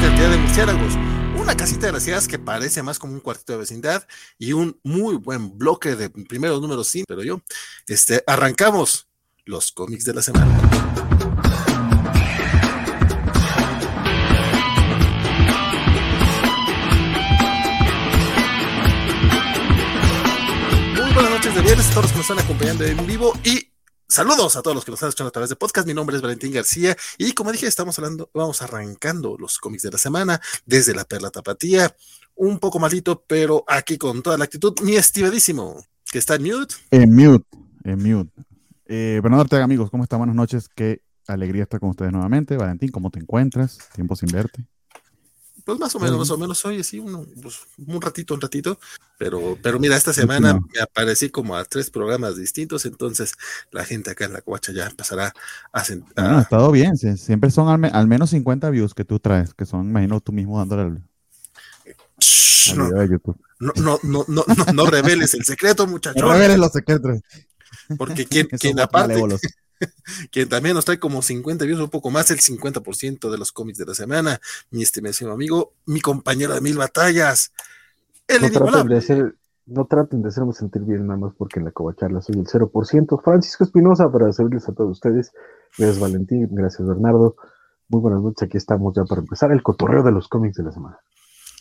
cantidad de murciélagos, una casita de las ideas que parece más como un cuartito de vecindad y un muy buen bloque de primeros números sin, pero yo, este, arrancamos los cómics de la semana. de viernes todos los que nos están acompañando en vivo y saludos a todos los que nos están escuchando a través de podcast. Mi nombre es Valentín García y como dije, estamos hablando, vamos arrancando los cómics de la semana desde la Perla Tapatía. Un poco malito, pero aquí con toda la actitud, mi estimadísimo, que está en mute. En mute, en mute. Eh, Bernardo Ortega, amigos, ¿cómo están? Buenas noches. Qué alegría estar con ustedes nuevamente. Valentín, ¿cómo te encuentras? Tiempo sin verte. Pues más o menos, más o menos hoy, sí, pues, un ratito, un ratito. Pero, pero mira, esta semana me aparecí como a tres programas distintos, entonces la gente acá en la covacha ya empezará a sentar. ha estado bien, siempre son al, menos 50 views que tú traes, que son, imagino, tú mismo dándole no, No, no, no, no, no, reveles el secreto, muchachos. No reveles los secretos. Porque quien, quien aparte, quien también nos trae como 50 views, un poco más, el 50% de los cómics de la semana, mi estimación amigo, mi compañero de mil batallas, no traten, de hacer, no traten de hacerme sentir bien nada más porque en la covacharla soy el 0%. Francisco Espinosa para servirles a todos ustedes. Gracias Valentín, gracias Bernardo. Muy buenas noches, aquí estamos ya para empezar el cotorreo de los cómics de la semana.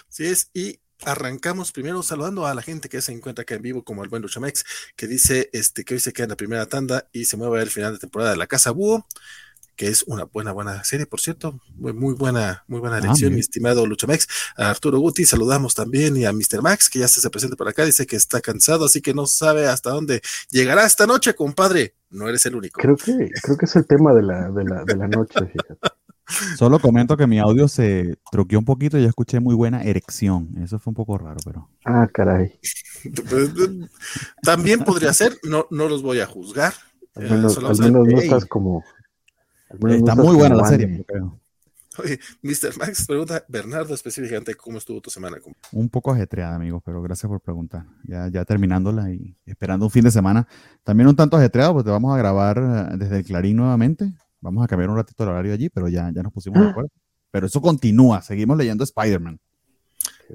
Sí es, y arrancamos primero saludando a la gente que se encuentra acá en vivo, como el buen Luchamex, que dice este, que hoy se queda en la primera tanda y se mueve al final de temporada de la Casa Búho que es una buena, buena serie, por cierto. Muy, buena, muy buena ah, elección, mi estimado Luchamex. A Arturo Guti saludamos también y a Mr. Max, que ya se presente por acá, dice que está cansado, así que no sabe hasta dónde llegará esta noche, compadre. No eres el único. Creo que, creo que es el tema de la, de la, de la noche, fíjate. Solo comento que mi audio se troqueó un poquito y ya escuché muy buena erección. Eso fue un poco raro, pero. Ah, caray. También podría ser, no, no los voy a juzgar. Al menos, al menos no estás como Está muy buena la serie, creo. Oye, Mr. Max pregunta, Bernardo, específicamente, ¿cómo estuvo tu semana? Un poco ajetreada, amigo, pero gracias por preguntar. Ya, ya terminándola y esperando un fin de semana. También un tanto ajetreado, porque vamos a grabar eh, desde el Clarín nuevamente. Vamos a cambiar un ratito el horario allí, pero ya, ya nos pusimos de acuerdo. Pero eso continúa, seguimos leyendo Spider-Man.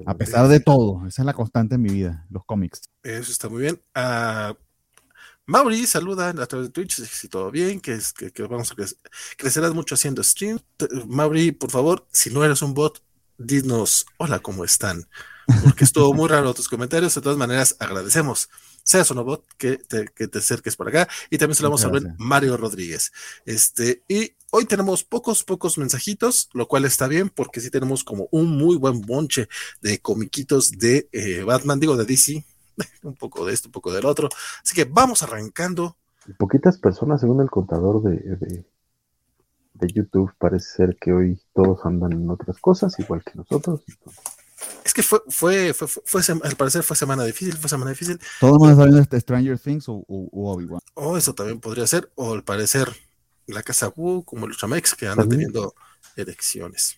A pesar de todo, esa es la constante en mi vida, los cómics. Eso está muy bien. Uh, Mauri saluda a través de Twitch, si todo bien, que, es, que, vamos a crecer. Crecerás mucho haciendo stream. Mauri, por favor, si no eres un bot, dinos hola, ¿cómo están? Porque estuvo muy raro tus comentarios. De todas maneras, agradecemos. Seas un bot, que te, que te acerques por acá. Y también se lo vamos a ver Mario Rodríguez. Este, y hoy tenemos pocos, pocos mensajitos, lo cual está bien, porque sí tenemos como un muy buen bonche de comiquitos de eh, Batman, digo de DC, un poco de esto, un poco del otro. Así que vamos arrancando. Poquitas personas, según el contador de, de, YouTube, parece ser que hoy todos andan en otras cosas, igual que nosotros. Es que fue, fue, fue, fue, al parecer fue semana difícil, fue semana difícil. Todos van a saber este Stranger Things o, Obi-Wan. O eso también podría ser, o al parecer la casa Wu, como el Chamex, que anda teniendo elecciones.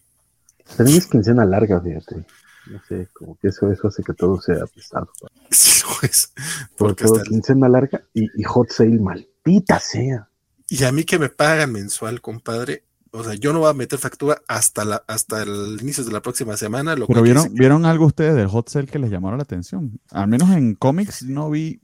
También es quincena larga, fíjate. No sé, como que eso, eso hace que todo sea pesado. Sí, pues. Porque todo quincena larga y, hot sale maldita sea. Y a mí que me pagan mensual, compadre. O sea, yo no voy a meter factura hasta la, hasta el inicio de la próxima semana. Pero vieron, vieron algo ustedes del hot sale que les llamaron la atención. Al menos en cómics no vi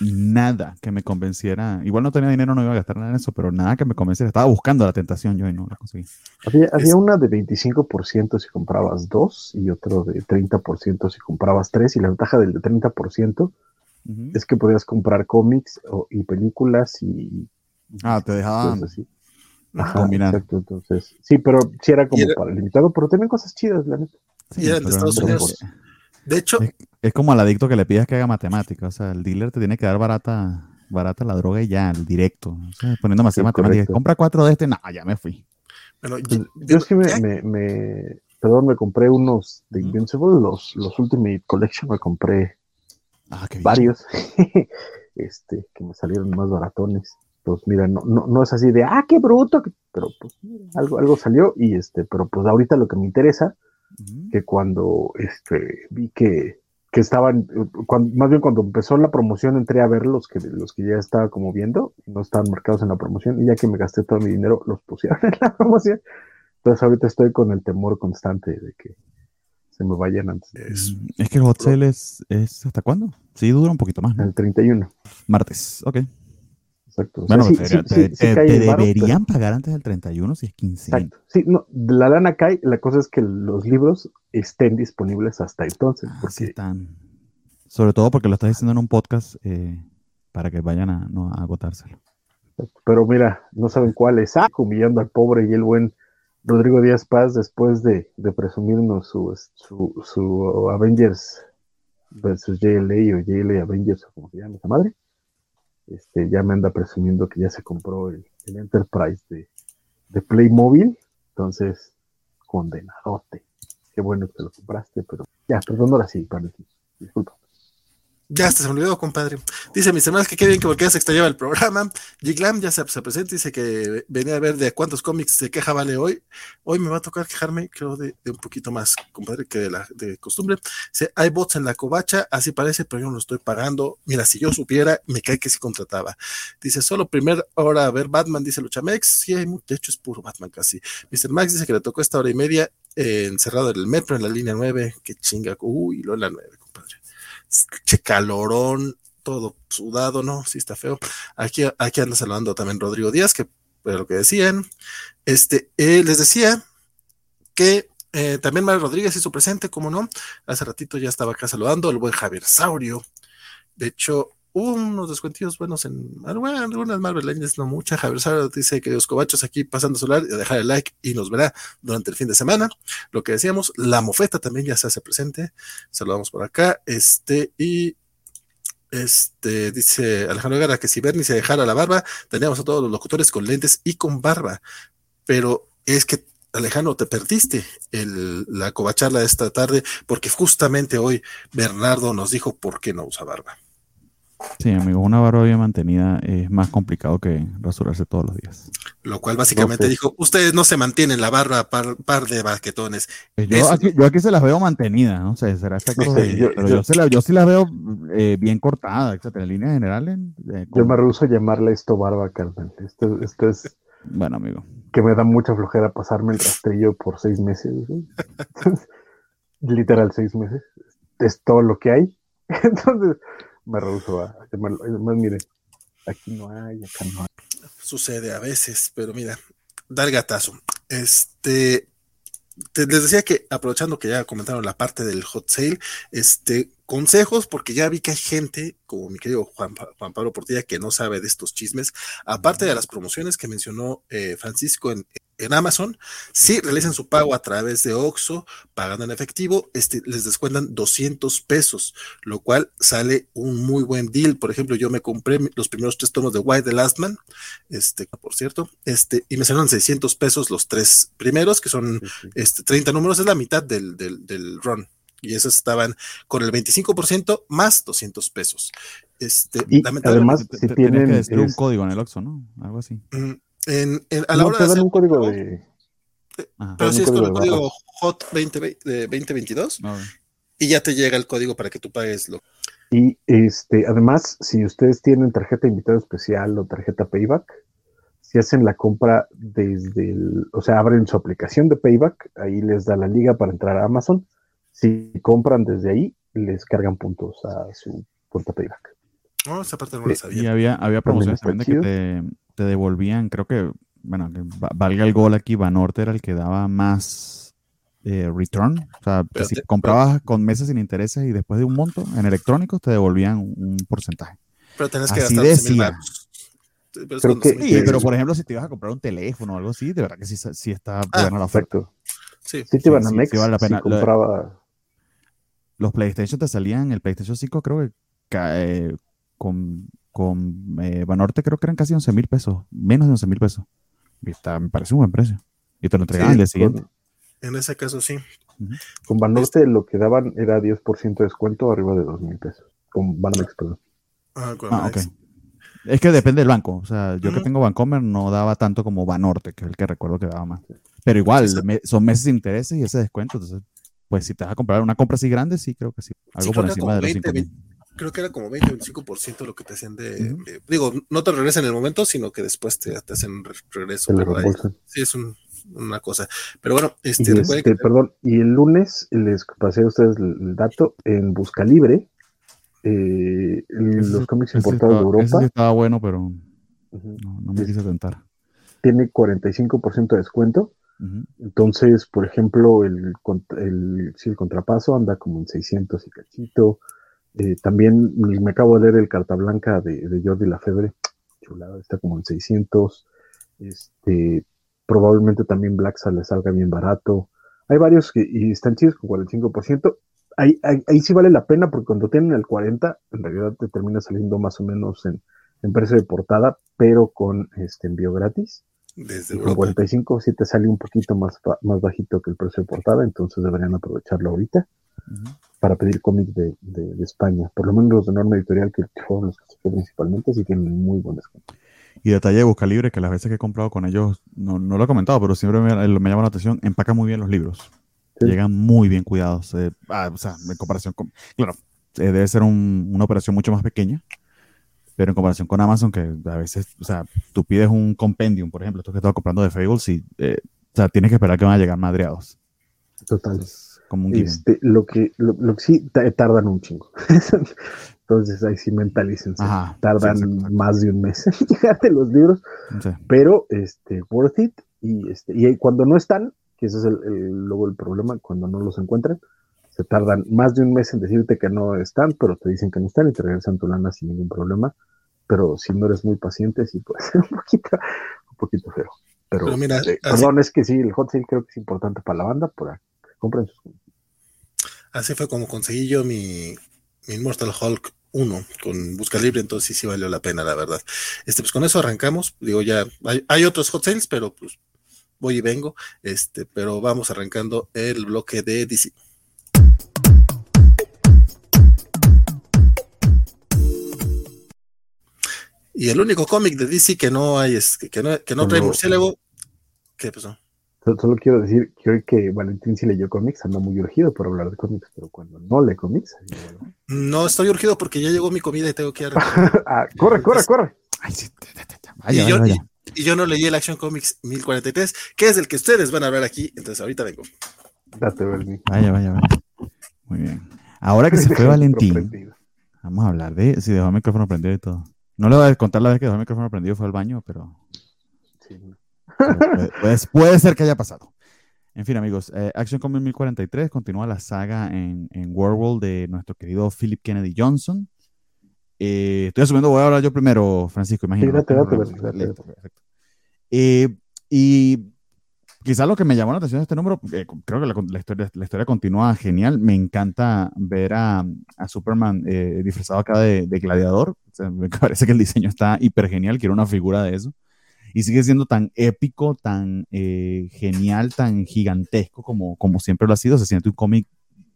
nada que me convenciera. Igual no tenía dinero, no iba a gastar nada en eso, pero nada que me convenciera. Estaba buscando la tentación yo y no la conseguí. Había, una de 25% si comprabas dos y otro de 30% si comprabas tres. Y la ventaja del de 30% es que podías comprar cómics y películas y. Ah, te dejaban. Así. Combinar. Exacto, entonces. Sí, pero sí era como para limitado, pero tenían cosas chidas, la neta. Sí, de Estados Unidos. De hecho, es, como al adicto que le pidas que haga matemáticas. O sea, el dealer te tiene que dar barata, barata la droga y ya, el directo. O sea, poniendo más matemáticas. Compra cuatro de este, no, ya me fui. Bueno, pues, yo, es que me, me, perdón, me compré unos de Invincible, los, los Ultimate Collection, me compré ah, varios, este, que me salieron más baratones. Pues mira, no, no, no es así de, ah, qué bruto, pero pues algo, algo salió y este, pero pues ahorita lo que me interesa que cuando este, vi que, que estaban, más bien cuando empezó la promoción entré a ver los que, los que ya estaba como viendo, no estaban marcados en la promoción, y ya que me gasté todo mi dinero, los pusieron en la promoción. Entonces ahorita estoy con el temor constante de que se me vayan antes. Es, es que el hot sale es, es, ¿hasta cuándo? Sí, dura un poquito más. El 31. Martes, ok. Exacto. bueno, te, deberían pagar antes del 31 si es 15. Exacto. Sí, no, la lana cae, la cosa es que los libros estén disponibles hasta entonces. Ah, porque... están. Sobre todo porque lo estás diciendo en un podcast eh, para que vayan a, no, a agotárselo. Pero mira, no saben cuál es. Ah, humillando al pobre y el buen Rodrigo Díaz Paz después de, de presumirnos su, su, su, Avengers versus JLA o JLA Avengers o como se llama esa madre. Este, ya me anda presumiendo que ya se compró el, Enterprise de, de Playmobil. Entonces, condenadote. Qué bueno que te lo compraste, pero ya, perdón, ahora sí, disculpa. Ya se me olvidó, compadre. Dice mis hermanos que qué bien que porque ya se extrañaba el programa. Giglam ya se, se, presenta, dice que venía a ver de cuántos cómics se queja vale hoy. Hoy me va a tocar quejarme, creo, de, un poquito más, compadre, que de costumbre. Dice, hay bots en la covacha, así parece, pero yo no lo estoy pagando. Mira, si yo supiera, me cae que sí contrataba. Dice, solo primera hora a ver Batman, dice Luchamex. Sí, hay, de hecho es puro Batman casi. Mr. Max dice que le tocó esta hora y media eh, encerrado en el metro, en la línea 9. Que chinga, uy, lo en la 9 che calorón, todo sudado, ¿no? Sí está feo. Aquí, aquí anda saludando también Rodrigo Díaz, que pero lo que decían. Este, eh, les decía que eh, también Mario Rodríguez hizo presente, como no. Hace ratito ya estaba acá saludando el buen Javier Saurio. De hecho, unos descuentillos buenos en bueno, algunas Marvel Legends, no mucha. Javier Saurio dice que los cobachos aquí pasando solar dejar el like y nos verá durante el fin de semana. Lo que decíamos, la mofeta también ya se hace presente. Saludamos por acá. Este, y este dice Alejandro Gara que si Bernie se dejara la barba, teníamos a todos los locutores con lentes y con barba. Pero es que Alejandro, te perdiste el, la covacharla de esta tarde porque justamente hoy Bernardo nos dijo por qué no usa barba. Sí, amigo, una barba bien mantenida es más complicado que rasurarse todos los días. Lo cual básicamente dijo, ustedes no se mantienen la barba par, par de baquetones. Pues yo, aquí, se las veo mantenidas, no sé, será esta cosa yo, pero yo, sí las veo eh, bien cortadas, en líneas generales. Eh, yo me rehuso a llamarle esto barba, carnal. Esto, esto es... Bueno, amigo. Que me da mucha flojera pasarme el rastrillo por seis meses. Literal, seis meses. Es todo lo que hay. Entonces me rehuso a. Además, mire, aquí no hay, acá no hay. Sucede a veces, pero mira, dar gatazo. Este, les decía que aprovechando que ya comentaron la parte del hot sale, este, consejos, porque ya vi que hay gente, como mi querido Juan, Juan Pablo Portilla, que no sabe de estos chismes, aparte de las promociones que mencionó eh, Francisco en, en Amazon, si realizan su pago a través de Oxxo, pagando en efectivo, este, les descuentan 200 pesos, lo cual sale un muy buen deal. Por ejemplo, yo me compré los primeros tres tomos de White the Last Man, este, por cierto, este, y me salieron 600 pesos los tres primeros, que son este, 30 números, es la mitad del, del, del run. Y esos estaban con el 25% más 200 pesos. Este, y además, si tienen que decir un código en el Oxxo, ¿no? Algo así. Mm, en, a la hora te dan un código de. Pero si es con el código HOT 2022 y ya te llega el código para que tú pagues lo. Y este, además, si ustedes tienen tarjeta invitado especial o tarjeta Payback, si hacen la compra desde el, o sea, abren su aplicación de Payback, ahí les da la liga para entrar a Amazon. Si compran desde ahí, les cargan puntos a su cuenta Payback. No, esa parte no la sabía. Y había, había promociones también de que te, te devolvían, creo que, bueno, que valga el gol aquí, Banorte era el que daba más eh, return. O sea, si comprabas con meses sin intereses y después de un monto en electrónicos te devolvían un porcentaje. Pero tenés que Así decía. Pero sí, pero por ejemplo, si te ibas a comprar un teléfono o algo así, de verdad que sí, sí está ah, buena la oferta. Sí, sí te iban a Mex, vale la pena. compraba... Los PlayStation te salían, el PlayStation 5 creo que eh, con con eh, Banorte creo que eran casi 11 mil pesos, menos de 11 mil pesos. Y está, me parece un buen precio. Y te lo entregaban al día siguiente. En ese caso sí. Con Banorte lo que daban era 10% de descuento arriba de 2 mil pesos. Con Banamex, perdón. Ah, ah ok. Es que depende del banco. O sea, yo que tengo Bancomer no daba tanto como Banorte, que es el que recuerdo que daba más. Pero igual, son meses de intereses y ese descuento. Entonces, pues si te vas a comprar una compra así grande, sí creo que sí. Algo por encima de los 5 mil creo que era como 20-25% lo que te hacían de, Digo, no te regresan en el momento, sino que después te, hacen regreso. sí, es un, una cosa. Pero bueno, este, este perdón, y el lunes les pasé a ustedes el, dato en Busca Libre. Eh, los cómics importados de Europa. Ese estaba bueno, pero no, me quise tentar. Tiene 45% de descuento. Entonces, por ejemplo, el, el, el contrapaso anda como en 600 y cachito. Eh, también me acabo de leer el Carta Blanca de, de Jordi Lafebre. Chulada, está como en 600. Este, probablemente también Black le salga bien barato. Hay varios que están chidos con 45%. Ahí, ahí, ahí, sí vale la pena porque cuando tienen el 40, en realidad te termina saliendo más o menos en, en precio de portada, pero con este envío gratis. Desde con 45 sí te sale un poquito más, más bajito que el precio de portada, entonces deberían aprovecharlo ahorita para pedir cómics de, de, España. Por lo menos los de Norma Editorial, que fueron los que se principalmente, sí tienen muy buen descuento. Y detalle de Busca Libre, que las veces que he comprado con ellos, no, no lo he comentado, pero siempre me, me llama la atención, empaca muy bien los libros. Llegan muy bien cuidados. Eh, ah, o sea, en comparación con... Claro, eh, debe ser una operación mucho más pequeña, pero en comparación con Amazon, que a veces, o sea, tú pides un compendium, por ejemplo, esto que estaba comprando de Fables, y, eh, o sea, tienes que esperar que van a llegar madreados. Total. como un este, lo, que, lo, que sí tardan un chingo. Entonces ahí sí mentalícense. Tardan más de un mes en llegarte los libros, pero este, worth it. Y, este, y cuando no están, que ese es el, luego el problema, cuando no los encuentran, se tardan más de un mes en decirte que no están, pero te dicen que no están y te regresan tu lana sin ningún problema. Pero si no eres muy paciente, sí puede ser un poquito, un poquito feo. Pero, mira, eh, perdón, es que sí, el hot sale creo que es importante para la banda, que compren sus Así fue como conseguí yo mi, mi Immortal Hulk 1 con busca libre, entonces sí, sí valió la pena, la verdad. Este, pues con eso arrancamos. Digo, ya hay, hay otros hot sales, pero pues voy y vengo. Este, pero vamos arrancando el bloque de DC. Y el único cómic de DC que no hay es que, no, que no trae murciélago. ¿Qué pasó? Solo quiero decir que hoy que Valentín sí leyó cómics, anda muy urgido por hablar de cómics, pero cuando no lee cómics. No estoy urgido porque ya llegó mi comida y tengo que ir ah, corre, corre, corre. y, yo, no leí el Action Comics 1043, que es el que ustedes van a hablar aquí, entonces ahorita vengo. Date, Bernie. Vaya, vaya, vaya. Muy bien. Ahora que se fue Valentín, vamos a hablar de si dejó el micrófono prendido y todo. No le voy a contar la vez que dejó el micrófono prendido, fue al baño, pero. Puede, ser que haya pasado. En fin, amigos, eh, Action Comics 1043 continúa la saga en, en World de nuestro querido Philip Kennedy Johnson. Eh, estoy asumiendo, voy a hablar yo primero, Francisco, imagínate. Eh, y quizás lo que me llamó la atención de este número, creo que la, historia, la historia continúa genial. Me encanta ver a, a Superman disfrazado acá de, de gladiador. Me parece que el diseño está hiper genial. Quiero una figura de eso y sigue siendo tan épico, tan eh, genial, tan gigantesco como, como siempre lo ha sido. Se siente un cómic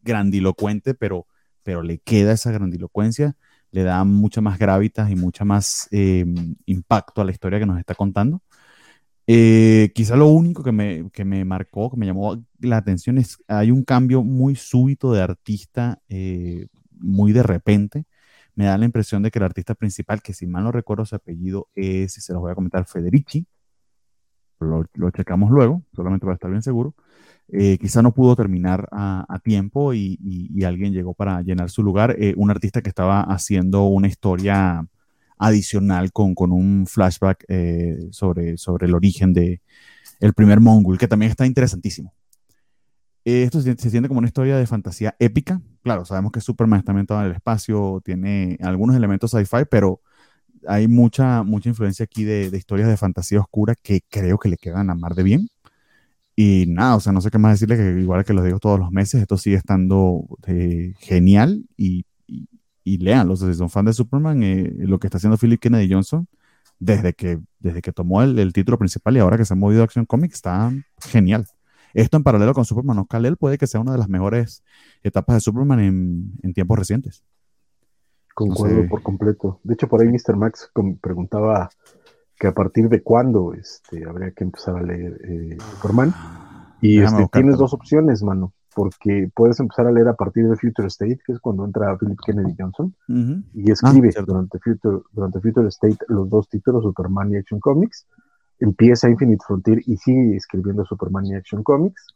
grandilocuente, pero, pero le queda esa grandilocuencia, le da mucha más gravitas y mucha más eh, impacto a la historia que nos está contando. Eh, quizá lo único que me, que me, marcó, que me llamó la atención es hay un cambio muy súbito de artista, muy de repente me da la impresión de que el artista principal, que si mal no recuerdo su apellido es, y se los voy a comentar, Federici, lo, lo checamos luego, solamente para estar bien seguro, eh, quizá no pudo terminar a, tiempo y, alguien llegó para llenar su lugar, eh, un artista que estaba haciendo una historia adicional con, con un flashback eh, sobre, sobre el origen de el primer Mongol, que también está interesantísimo. Esto se, siente como una historia de fantasía épica, claro, sabemos que Superman está ambientado en el espacio, tiene algunos elementos sci-fi, pero hay mucha, mucha influencia aquí de, historias de fantasía oscura que creo que le quedan a mar de bien. Y nada, o sea, no sé qué más decirle, que igual que lo digo todos los meses, esto sigue estando eh, genial y, y, y leanlo. si son fan de Superman, eh, lo que está haciendo Philip Kennedy Johnson, desde que, desde que tomó el, el título principal y ahora que se ha movido a Action Comics, está genial. Esto en paralelo con Superman o Kal-El puede que sea una de las mejores etapas de Superman en, tiempos recientes. Concuerdo por completo. De hecho, por ahí Mr. Max preguntaba que a partir de cuándo este, habría que empezar a leer eh, Superman. Y este, tienes dos opciones, mano, porque puedes empezar a leer a partir de Future State, que es cuando entra Philip Kennedy Johnson, y escribe ah, durante, Future, durante Future State los dos títulos, Superman y Action Comics, empieza Infinite Frontier y sigue escribiendo Superman y Action Comics.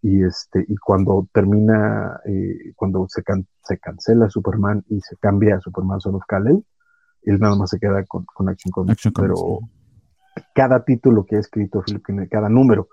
Y, este, y cuando termina, eh, cuando se, se cancela Superman y se cambia a Superman Son of Kal-El, él nada más se queda con, Action Comics. pero cada título que ha escrito Philip Kennedy, cada número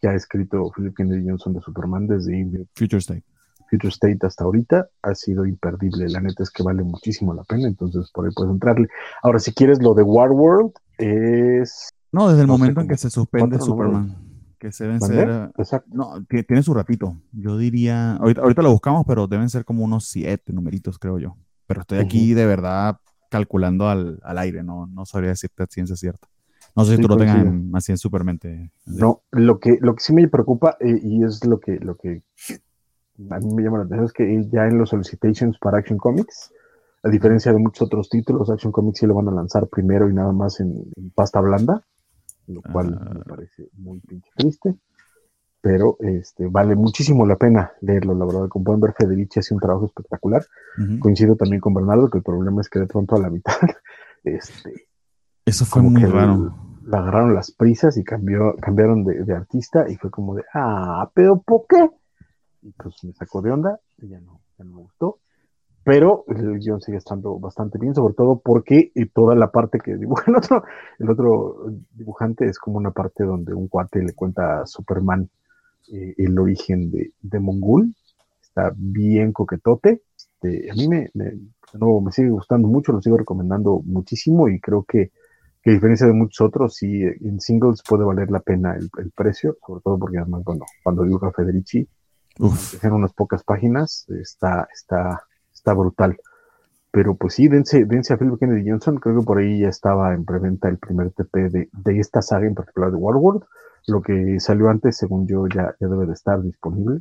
que ha escrito Philip Kennedy Johnson de Superman desde Future State. Future State hasta ahorita ha sido imperdible. La neta es que vale muchísimo la pena, entonces por ahí puedes entrarle. Ahora, si quieres lo de War World, es. No, desde el momento en que se suspende Superman. Que se deben ser. Exacto. No, tiene su ratito. Yo diría. Ahorita, lo buscamos, pero deben ser como unos siete numeritos, creo yo. Pero estoy aquí de verdad calculando al, aire, no, no sabría decirte ciencia cierta. No sé si tú lo tengas así en supermente. No, lo que, lo que sí me preocupa, eh, y es lo que, lo que a mí me llama la atención es que ya en los solicitations para Action Comics, a diferencia de muchos otros títulos, Action Comics sí lo van a lanzar primero y nada más en, pasta blanda, lo cual me ah. parece muy pinche triste. Pero este, vale muchísimo la pena leerlo, la verdad. Como pueden ver, Federici hace un trabajo espectacular. Coincido también con Bernardo que el problema es que de pronto a la mitad, este, eso fue muy raro. Agarraron las prisas y cambió, cambiaron de, de, artista y fue como de, ah, pero ¿por qué? y pues me sacó de onda y ya no, ya no me gustó. Pero el guion sigue estando bastante bien, sobre todo porque toda la parte que dibuja el otro, el otro dibujante es como una parte donde un cuate le cuenta a Superman eh, el origen de, de Mongul. Está bien coquetote. Este, a mí me, no, me sigue gustando mucho, lo sigo recomendando muchísimo y creo que, que a diferencia de muchos otros, sí, en singles puede valer la pena el, el precio, sobre todo porque además, bueno, cuando dibuja Federici, en unas pocas páginas, está, está, está brutal. Pero pues sí, dense, dense a Philip Kennedy Johnson, creo que por ahí ya estaba en preventa el primer TP de, de esta saga en particular de Warworld. Lo que salió antes, según yo, ya, ya debe de estar disponible.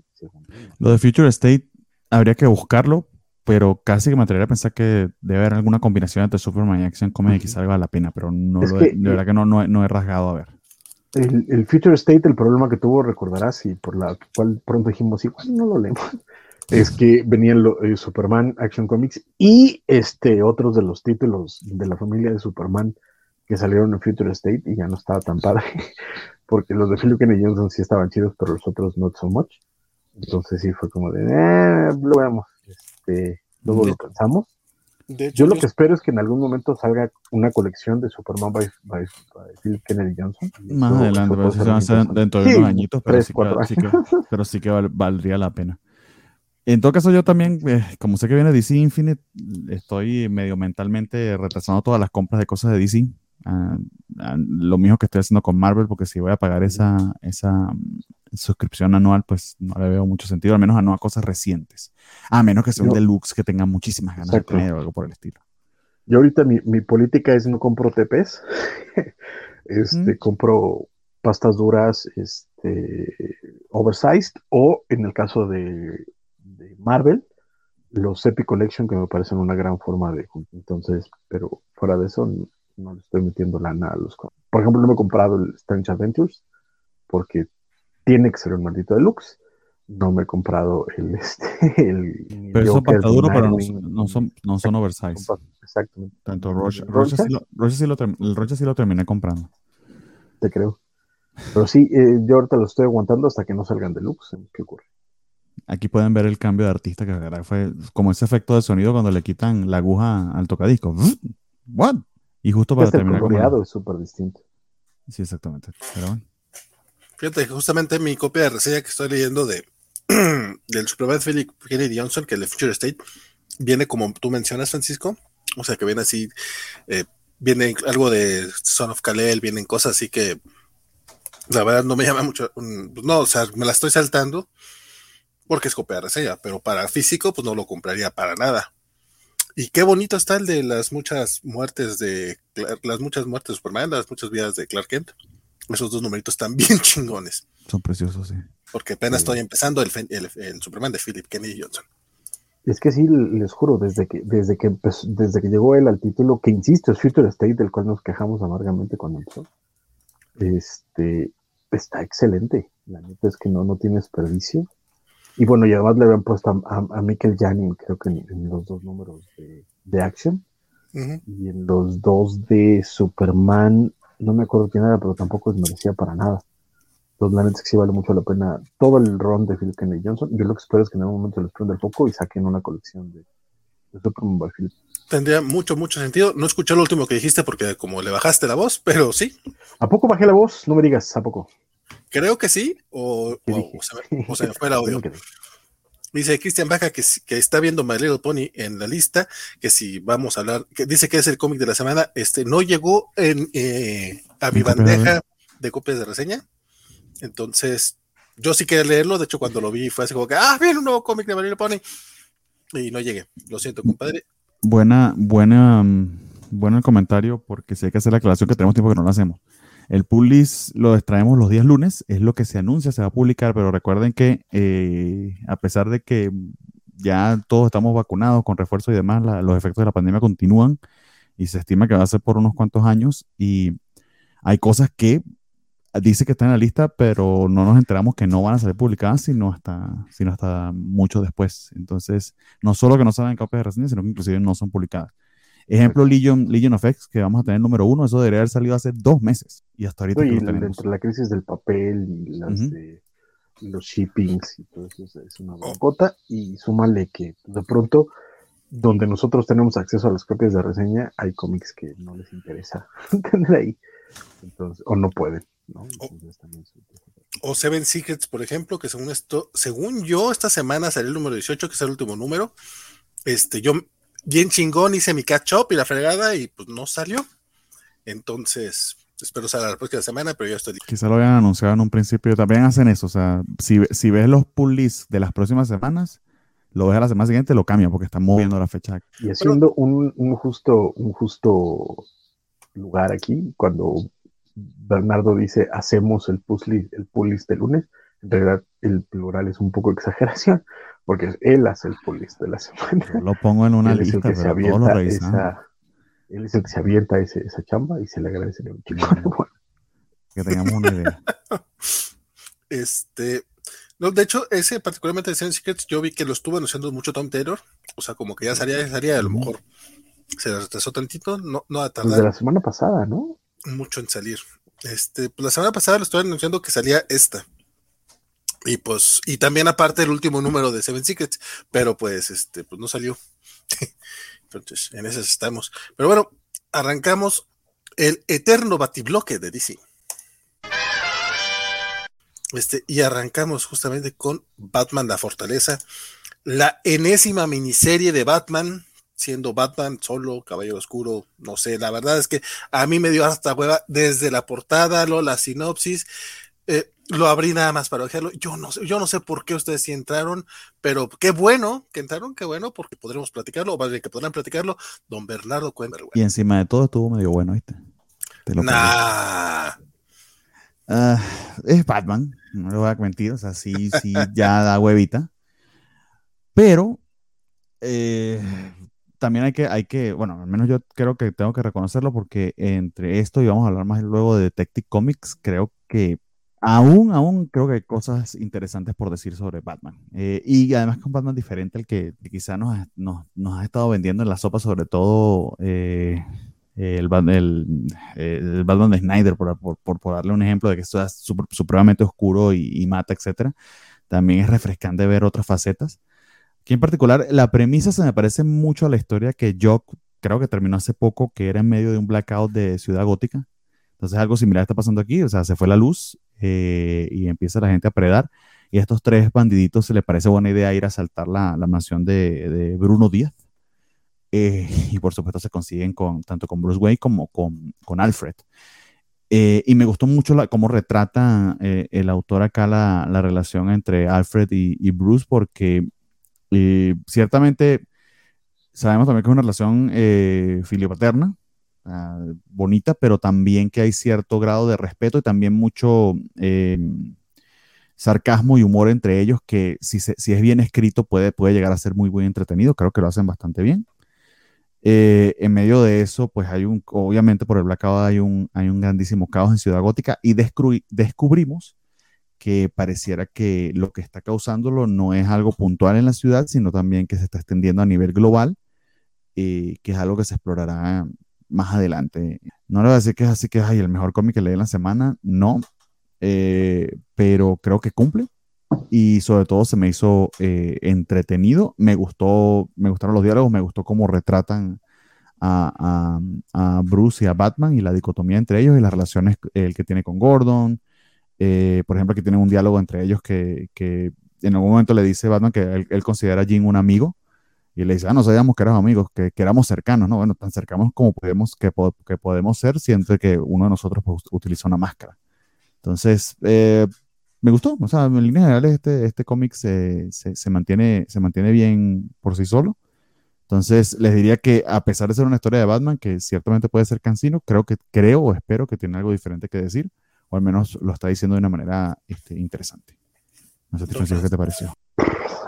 Lo de Future State habría que buscarlo, pero casi que me atrevería a pensar que debe haber alguna combinación entre Superman y Action Comedy que salga la pena, pero no de verdad que no, no, no he rasgado a ver. El, Future State, el problema que tuvo, recordarás, y por la cual pronto dijimos, igual no lo leemos, es que venían eh, Superman Action Comics y este otros de los títulos de la familia de Superman que salieron en Future State y ya no estaba tan padre, porque los de Philip Kennedy Johnson sí estaban chidos, pero los otros not so much. Entonces sí fue como de, eh, lo veamos, este, luego lo pensamos yo lo que espero es que en algún momento salga una colección de Superman by, Philip Kennedy Johnson. Más adelante, pero si se va a hacer dentro de unos añitos, pero, sí, que, pero sí que valdría la pena. En todo caso, yo también, eh, como sé que viene DC Infinite, estoy medio mentalmente retrasando todas las compras de cosas de DC. Ah, ah, lo mismo que estoy haciendo con Marvel, porque si voy a pagar esa, esa suscripción anual, pues no le veo mucho sentido, al menos a nuevas cosas recientes. A menos que sea un deluxe que tenga muchísimas ganas de tener o algo por el estilo. Yo ahorita mi, política es no compro TPs, este, compro pastas duras, este, oversized, o en el caso de, Marvel, los Epic Collection que me parecen una gran forma de entonces, pero fuera de eso no, le estoy metiendo lana a los por ejemplo no me he comprado el Strange Adventures porque tiene que ser un maldito deluxe. No me he comprado el. Este, el pero son pasta duro, pero no, son, no son oversize. Exactamente. Tanto Roche, Roche, sí lo, Roche, sí lo, el Roche sí lo terminé comprando. Te creo. Pero sí, eh, yo ahorita lo estoy aguantando hasta que no salgan deluxe. ¿Qué ocurre? Aquí pueden ver el cambio de artista que fue como ese efecto de sonido cuando le quitan la aguja al tocadisco. ¿What? Y justo para terminar. El es súper distinto. Sí, exactamente. Pero bueno. Fíjate justamente mi copia de reseña que estoy leyendo de del Superman Philip Kennedy Johnson, que el de Future State, viene como tú mencionas, Francisco. O sea, que viene así, eh, viene algo de Son of Kalel, vienen cosas así que la verdad no me llama mucho. Pues no, o sea, me la estoy saltando porque es copia de reseña, pero para físico, pues no lo compraría para nada. Y qué bonito está el de las muchas muertes de las muchas muertes de Superman, las muchas vidas de Clark Kent. Esos dos numeritos están bien chingones. Son preciosos, sí. Porque apenas estoy empezando el, el, Superman de Philip Kennedy Johnson. Es que sí, les juro, desde que, desde que desde que llegó él al título, que insisto, es Future State, del cual nos quejamos amargamente cuando empezó, este, está excelente. La neta es que no, no tiene desperdicio. Y bueno, y además le habían puesto a, a, Michael Janin, creo que en, los dos números de, de Action. Y en los dos de Superman no me acuerdo quién era, pero tampoco desmerecía para nada. Los la que sí vale mucho la pena todo el run de Phil Kennedy Johnson. Yo lo que espero es que en algún momento les prenda el foco y saquen una colección de, de Superman Phil. Tendría mucho, mucho sentido. No escuché lo último que dijiste porque como le bajaste la voz, pero sí. ¿A poco bajé la voz? No me digas, ¿a poco? Creo que sí, o, se, me fue el audio. Dice Cristian Baja que, que, está viendo My Little Pony en la lista, que si vamos a hablar, que dice que es el cómic de la semana, este no llegó en, eh, a mi bandeja de copias de reseña. Entonces, yo sí quería leerlo, de hecho cuando lo vi fue así como que, ah, viene un nuevo cómic de My Little Pony. Y no llegué, lo siento, compadre. Buena, buena, mm, bueno el comentario, porque sé que hacer la aclaración que tenemos tiempo que no lo hacemos. El pull lo extraemos los días lunes, es lo que se anuncia, se va a publicar, pero recuerden que eh, a pesar de que ya todos estamos vacunados con refuerzo y demás, los efectos de la pandemia continúan y se estima que va a ser por unos cuantos años y hay cosas que dice que están en la lista, pero no nos enteramos que no van a ser publicadas sino hasta, sino hasta mucho después. Entonces, no solo que no salen copias de reseña, sino que inclusive no son publicadas. Ejemplo, Legion, Legion of X, que vamos a tener número uno, eso debería haber salido hace dos meses. Y hasta ahorita. Y entre la crisis del papel y las de los shippings y todo eso es una bocota. Y súmale que de pronto, donde nosotros tenemos acceso a las copias de reseña, hay cómics que no les interesa tener ahí. Entonces, o no pueden. ¿no? o Seven Secrets, por ejemplo, que según esto, según yo, esta semana salió el número 18, que es el último número. Este, yo bien chingón, hice mi catch up y la fregada y pues no salió. Entonces, espero salga la próxima semana, pero ya estoy. Quizá lo habían anunciado en un principio. También hacen eso. O sea, si, si ves los pull lists de las próximas semanas, lo ves a la semana siguiente, lo cambian porque están moviendo la fecha. Y haciendo un, un, justo, un justo lugar aquí, cuando Bernardo dice hacemos el pull list, el pull list de lunes, en realidad el plural es un poco exageración, porque él hace el polis de la semana. lo pongo en una lista, pero todos lo esa, Él es el que se avienta esa chamba y se le agradece un Que tengamos una idea. Este, no, de hecho, ese particularmente de Seven Secrets, yo vi que lo estuvo anunciando mucho Tom Taylor, o sea, como que ya salía, ya salía, a lo mejor se retrasó tantito, no, no a tardar. Desde la semana pasada, ¿no? Mucho en salir. Este, pues la semana pasada lo estuve anunciando que salía esta. Y pues, y también aparte el último número de Seven Secrets, pero pues este, pues no salió. Entonces, en esas estamos. Pero bueno, arrancamos el eterno batibloque de DC. Este, y arrancamos justamente con Batman La Fortaleza, la enésima miniserie de Batman, siendo Batman solo, Caballero Oscuro, no sé, la verdad es que a mí me dio hasta hueva desde la portada, lo, la sinopsis, eh, lo abrí nada más para dejarlo. Yo no sé, yo no sé por qué ustedes sí entraron, pero qué bueno que entraron, qué bueno, porque podremos platicarlo, o más bien que podrán platicarlo, don Bernardo Cuenber. Y encima de todo estuvo medio bueno, ¿viste? nah. Ah, es Batman, no le voy a mentir, o sea, sí, sí, ya da huevita. Pero eh, también hay que, hay que, bueno, al menos yo creo que tengo que reconocerlo porque entre esto y vamos a hablar más luego de Detective Comics, creo que Aún, aún creo que hay cosas interesantes por decir sobre Batman. Eh, y además con Batman diferente al que, quizá nos, nos, nos, ha estado vendiendo en la sopa, sobre todo eh, el, el, el, Batman de Snyder, por, por, por, darle un ejemplo de que esto es supremamente oscuro y, y, mata, etc. También es refrescante ver otras facetas. Aquí en particular, la premisa se me parece mucho a la historia que yo creo que terminó hace poco, que era en medio de un blackout de Ciudad Gótica. Entonces algo similar está pasando aquí, o sea, se fue la luz eh, y empieza la gente a predar. Y a estos tres bandiditos se les parece buena idea ir a asaltar la, la mansión de, de, Bruno Díaz. Eh, y por supuesto se consiguen con, tanto con Bruce Wayne como con, con Alfred. Eh, y me gustó mucho la, cómo retrata el autor acá la, la relación entre Alfred y, y Bruce, porque ciertamente sabemos también que es una relación filiopaterna, Ah, bonita, pero también que hay cierto grado de respeto y también mucho eh, sarcasmo y humor entre ellos que si, es bien escrito puede, puede llegar a ser muy, muy entretenido. Creo que lo hacen bastante bien. Eh, en medio de eso, pues hay un, obviamente por el Blackout hay un, hay un grandísimo caos en Ciudad Gótica y descubrimos que pareciera que lo que está causándolo no es algo puntual en la ciudad, sino también que se está extendiendo a nivel global, eh, que es algo que se explorará más adelante. No le voy a decir que es así que es el mejor cómic que leí en la semana, no, eh, pero creo que cumple y sobre todo se me hizo eh, entretenido. Me gustó, me gustaron los diálogos, me gustó cómo retratan a, Bruce y a Batman y la dicotomía entre ellos y las relaciones el que tiene con Gordon. Eh, por ejemplo, que tienen un diálogo entre ellos que, en algún momento le dice Batman que él, considera a Jean un amigo y le dice, ah, no sabíamos que éramos amigos, que, que, éramos cercanos, ¿no? Bueno, tan cercanos como podemos, que, que podemos ser siempre que uno de nosotros pues, utiliza una máscara. Entonces, eh, me gustó, o sea, en líneas generales este, este cómic se, se, mantiene, se mantiene bien por sí solo. Entonces, les diría que a pesar de ser una historia de Batman, que ciertamente puede ser cansino, creo que, creo o espero que tiene algo diferente que decir, o al menos lo está diciendo de una manera este, interesante. No sé, ¿qué te pareció?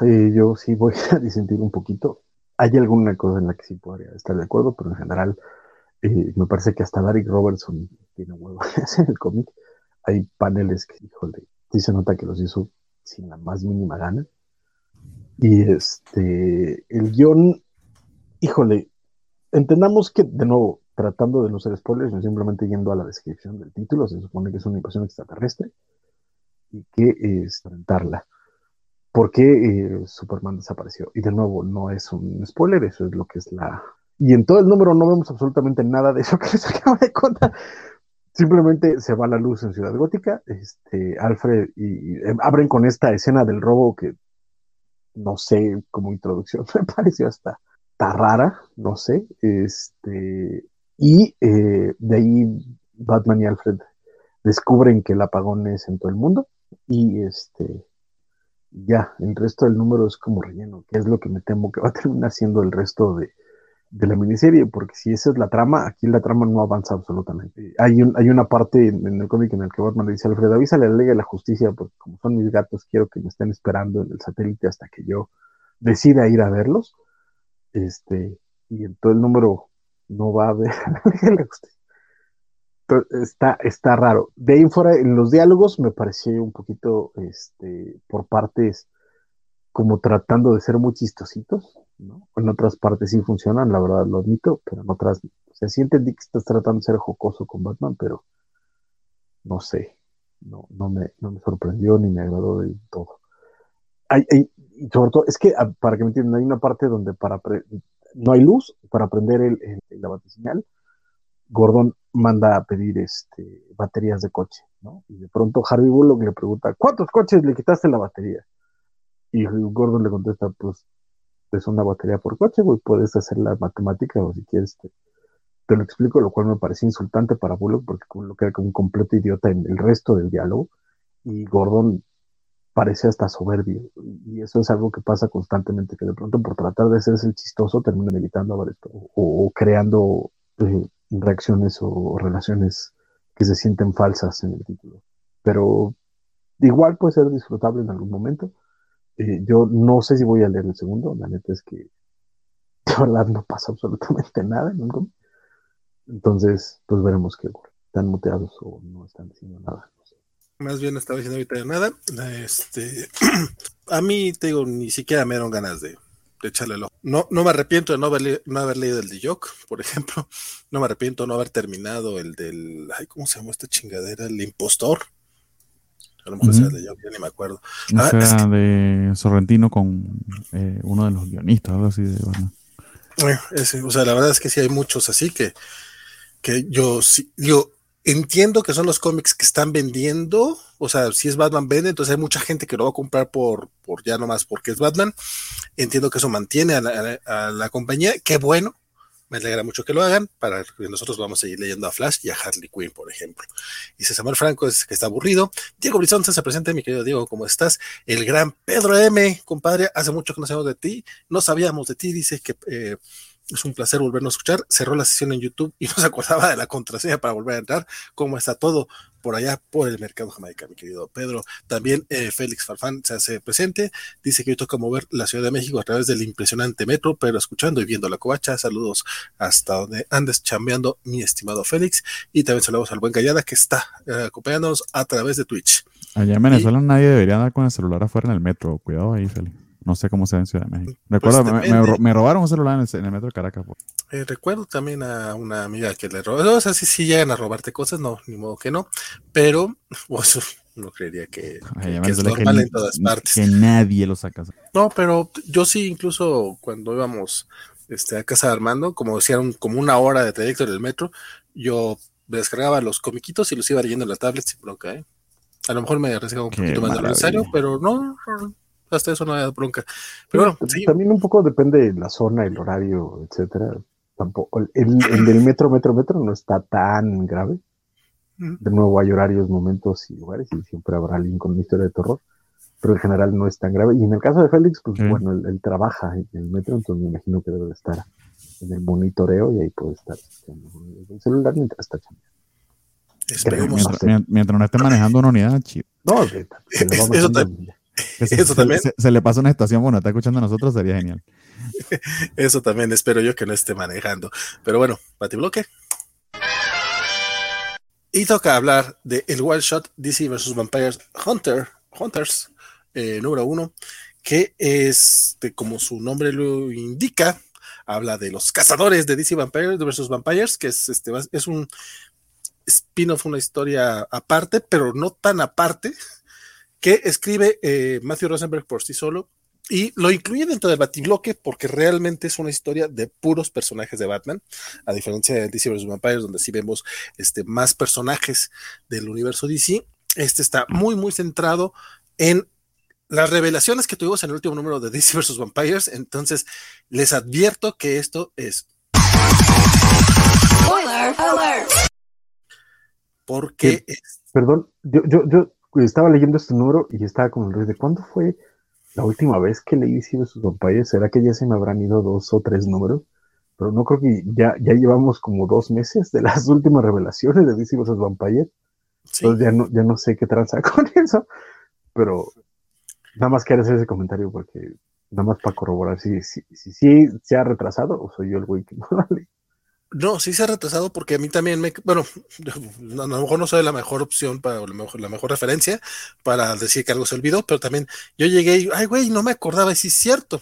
Yo sí voy a disentir un poquito. Hay alguna cosa en la que sí podría estar de acuerdo, pero en general eh, me parece que hasta Derek Robertson tiene huevo en el cómic. Hay paneles que, híjole, sí se nota que los hizo sin la más mínima gana. Y este, el guion, híjole, entendamos que, de nuevo, tratando de no ser spoilers, no simplemente yendo a la descripción del título, se supone que es una invasión extraterrestre y que es enfrentarla. ¿Por qué eh, Superman desapareció? Y de nuevo, no es un spoiler, eso es lo que es la... Y en todo el número no vemos absolutamente nada de eso que les acabo de contar. Simplemente se va la luz en Ciudad Gótica. Este, Alfred y, eh, abren con esta escena del robo que no sé, como introducción, me pareció hasta, hasta rara, no sé. Este, y eh, de ahí Batman y Alfred descubren que el apagón es en todo el mundo. Y este, ya, el resto del número es como relleno, que es lo que me temo que va a terminar siendo el resto de, de la miniserie, porque si esa es la trama, aquí la trama no avanza absolutamente. Hay, un, hay una parte en, el cómic en el que Batman le dice Alfred, avísale a la Liga de la Justicia, porque como son mis gatos, quiero que me estén esperando en el satélite hasta que yo decida ir a verlos. Este, y en todo el número no va a haber a la Justicia. Está, está raro. De ahí fuera, en los diálogos me pareció un poquito, este, por partes, como tratando de ser muy chistositos en otras partes sí funcionan, la verdad lo admito, pero en otras, o sea, sí entendí que estás tratando de ser jocoso con Batman, pero no sé, no, no, me, no me sorprendió ni me agradó del todo. Hay, y sobre todo, es que, ah, para que me entiendan, hay una parte donde para no hay luz para prender el, el, la batiseñal, Gordon manda a pedir este, baterías de coche, ¿no? Y de pronto Harvey Bullock le pregunta, ¿cuántos coches le quitaste la batería? Y Gordon le contesta, pues es una batería por coche, güey, puedes hacer la matemática o si quieres te, lo explico, lo cual me pareció insultante para Bullock porque lo queda como un completo idiota en el resto del diálogo y Gordon parece hasta soberbio y eso es algo que pasa constantemente, que de pronto por tratar de ser el chistoso termina evitando o, creando eh, reacciones o relaciones que se sienten falsas en el título. Pero igual puede ser disfrutable en algún momento eh, yo no sé si voy a leer el segundo, la neta es que de verdad no pasa absolutamente nada nunca. Entonces, pues veremos qué ocurre. ¿Están muteados o no están diciendo nada? Más bien no estaba diciendo ahorita nada. Este, a mí, te digo, ni siquiera me dieron ganas de, echarle el ojo. No, no me arrepiento de no haber, no haber leído el de Jock, por ejemplo. No me arrepiento de no haber terminado el del. Ay, ¿Cómo se llama esta chingadera? El impostor. A lo mejor sea de yo, ni me acuerdo. Ah, sea de Sorrentino con eh, uno de los guionistas, algo así de eh, o sea, la verdad es que sí hay muchos así que, que yo sí, yo entiendo que son los cómics que están vendiendo. O sea, si es Batman vende, entonces hay mucha gente que lo va a comprar por, por ya nomás porque es Batman. Entiendo que eso mantiene a la, compañía. Qué bueno, me alegra mucho que lo hagan, para que nosotros vamos a seguir leyendo a Flash y a Harley Quinn, por ejemplo. Dice Samuel Franco, es que está aburrido. Diego Brizón se presenta, mi querido Diego, ¿cómo estás? El gran Pedro M, compadre, hace mucho que no sabemos de ti, no sabíamos de ti, dice que eh, es un placer volvernos a escuchar. Cerró la sesión en YouTube y no se acordaba de la contraseña para volver a entrar. ¿Cómo está todo por allá por el mercado jamaica, mi querido Pedro? También eh, Félix Farfán se hace presente. Dice que hoy toca mover la Ciudad de México a través del impresionante metro, pero escuchando y viendo la covacha. Saludos hasta donde andes chambeando, mi estimado Félix. Y también saludos al buen Gallada que está eh, acompañándonos a través de Twitch. Allá en Venezuela nadie debería andar con el celular afuera en el metro. Cuidado ahí, Félix. No sé cómo sea en Ciudad de México. Pues Recuerdo, me, robaron un celular en el, metro de Caracas. Eh, recuerdo también a una amiga que le robó. O sea, si, si llegan a robarte cosas, no, ni modo que no. Pero, pues, no creería que, es normal en todas partes. Que nadie lo saca. No, pero yo sí, incluso cuando íbamos este, a casa de Armando, como decían, como una hora de trayecto en el metro, yo descargaba los comiquitos y los iba leyendo en la tablet sin bronca, ¿eh? A lo mejor me arriesgaba un poquito más de lo necesario, pero no, hasta eso no había bronca. Pero bueno, También un poco depende de la zona, el horario, etcétera. Tampoco, el, el del metro, metro, metro no está tan grave. De nuevo hay horarios, momentos y lugares y siempre habrá alguien con una historia de terror, pero en general no es tan grave. Y en el caso de Félix, pues bueno, él, trabaja en el metro, entonces me imagino que debe de estar en el monitoreo y ahí puede estar en el celular mientras está chambeando. Mientras, mientras, no esté manejando una unidad, chido. No, se, eso, también. Eso también. Se, le pasa una estación, bueno, está escuchando a nosotros, sería genial. Eso también espero yo que no esté manejando. Pero bueno, bloque y toca hablar de el Wild Shot DC vs. Vampires Hunter, Hunters, eh, número uno, que es, como su nombre lo indica, habla de los cazadores de DC Vampires vs. Vampires, que es, este, es un spin-off, una historia aparte, pero no tan aparte, que escribe eh, Matthew Rosenberg por sí solo y lo incluye dentro del Batibloque porque realmente es una historia de puros personajes de Batman, a diferencia de DC vs. Vampires, donde sí vemos este, más personajes del universo DC. Este está muy, muy centrado en las revelaciones que tuvimos en el último número de DC vs. Vampires. Entonces, les advierto que esto es. Porque. Perdón, yo, yo, yo estaba leyendo este número y estaba como ¿de cuándo fue? La última vez que leí de sus Vampires será que ya se me habrán ido dos o tres números, pero no creo que ya, ya llevamos como dos meses de las últimas revelaciones de DC vs. Vampires. Entonces ya no, ya no sé qué tranza con eso, pero nada más quiero hacer ese comentario porque nada más para corroborar si, si, si, se ha retrasado o soy yo el güey que no leí. No, sí se ha retrasado porque a mí también me, bueno, a lo mejor no soy la mejor opción para la mejor, la mejor referencia para decir que algo se olvidó, pero también yo llegué y, ay, güey, no me acordaba, y sí es cierto.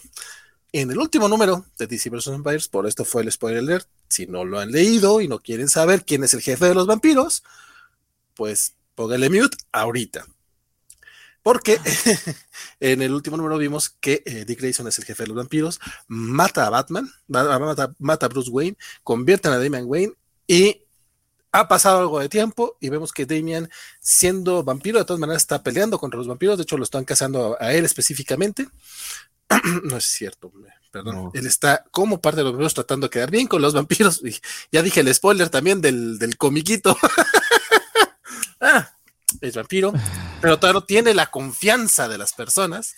En el último número de DC vs. Vampires, por esto fue el spoiler alert, si no lo han leído y no quieren saber quién es el jefe de los vampiros, pues póngale mute ahorita. Porque en el último número vimos que eh, Dick Grayson es el jefe de los vampiros, mata a Batman, mata, a Bruce Wayne, convierte a Damian Wayne y ha pasado algo de tiempo y vemos que Damian, siendo vampiro, de todas maneras está peleando contra los vampiros, de hecho lo están cazando a, él específicamente. no es cierto, perdón. Él está como parte de los vampiros tratando de quedar bien con los vampiros. Y ya dije el spoiler también del, del comiquito. ah, es vampiro, pero todavía no tiene la confianza de las personas.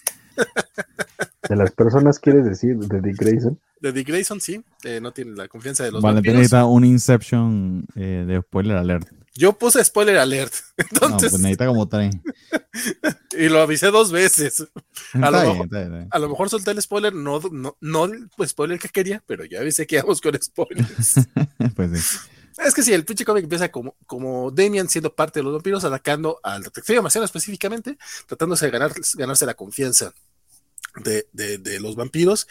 ¿De las personas quieres decir? ¿De Dick Grayson? De Dick Grayson, sí. Eh, no tiene la confianza de los vale, vampiros. necesita un Inception eh, de spoiler alert. Yo puse spoiler alert. Entonces... No, pues necesita como tres. y lo avisé dos veces. A, lo, mejor, a lo, mejor, solté el spoiler, no, no, no el spoiler que quería, pero ya avisé que íbamos con spoilers. pues sí. Es que sí, el pinche cómic empieza como, como Damian siendo parte de los vampiros, atacando al detective Marciano específicamente, tratándose de ganar, ganarse la confianza de, de, los vampiros.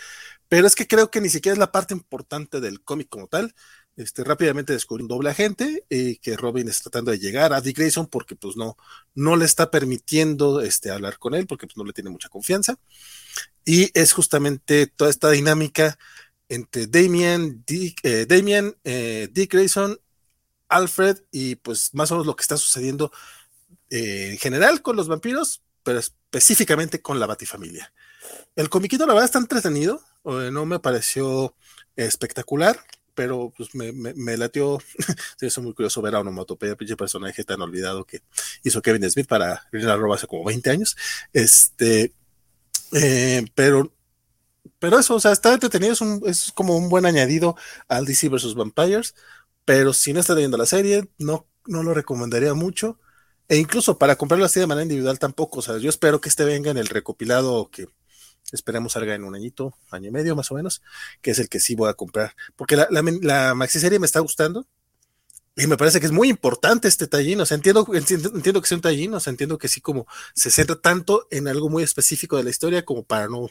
Pero es que creo que ni siquiera es la parte importante del cómic como tal. Este, rápidamente descubre un doble agente y que Robin está tratando de llegar a Dick Grayson porque pues no, no le está permitiendo este, hablar con él porque pues, no le tiene mucha confianza. Y es justamente toda esta dinámica entre Damien, Dick, eh, Damien, eh, Dick Grayson, Alfred y pues más o menos lo que está sucediendo eh, en general con los vampiros, pero específicamente con la Batifamilia. El comiquito la verdad está entretenido, no me pareció espectacular, pero pues me, me, me latió, eso muy curioso ver a Onomatopeya, pinche personaje tan olvidado que hizo Kevin Smith para la roba hace como 20 años, este, pero pero eso, o sea, está entretenido, es, un, es como un buen añadido al DC vs. Vampires, pero si no está leyendo la serie, no, no lo recomendaría mucho. E incluso para comprarlo así de manera individual tampoco. O sea, yo espero que este venga en el recopilado que esperemos salga en un añito, año y medio más o menos, que es el que sí voy a comprar. Porque la, la, la maxi serie me está gustando. Y me parece que es muy importante este tallín, o sea, entiendo, entiendo, entiendo que sea un tallín, o sea, entiendo que sí como se centra tanto en algo muy específico de la historia como para no,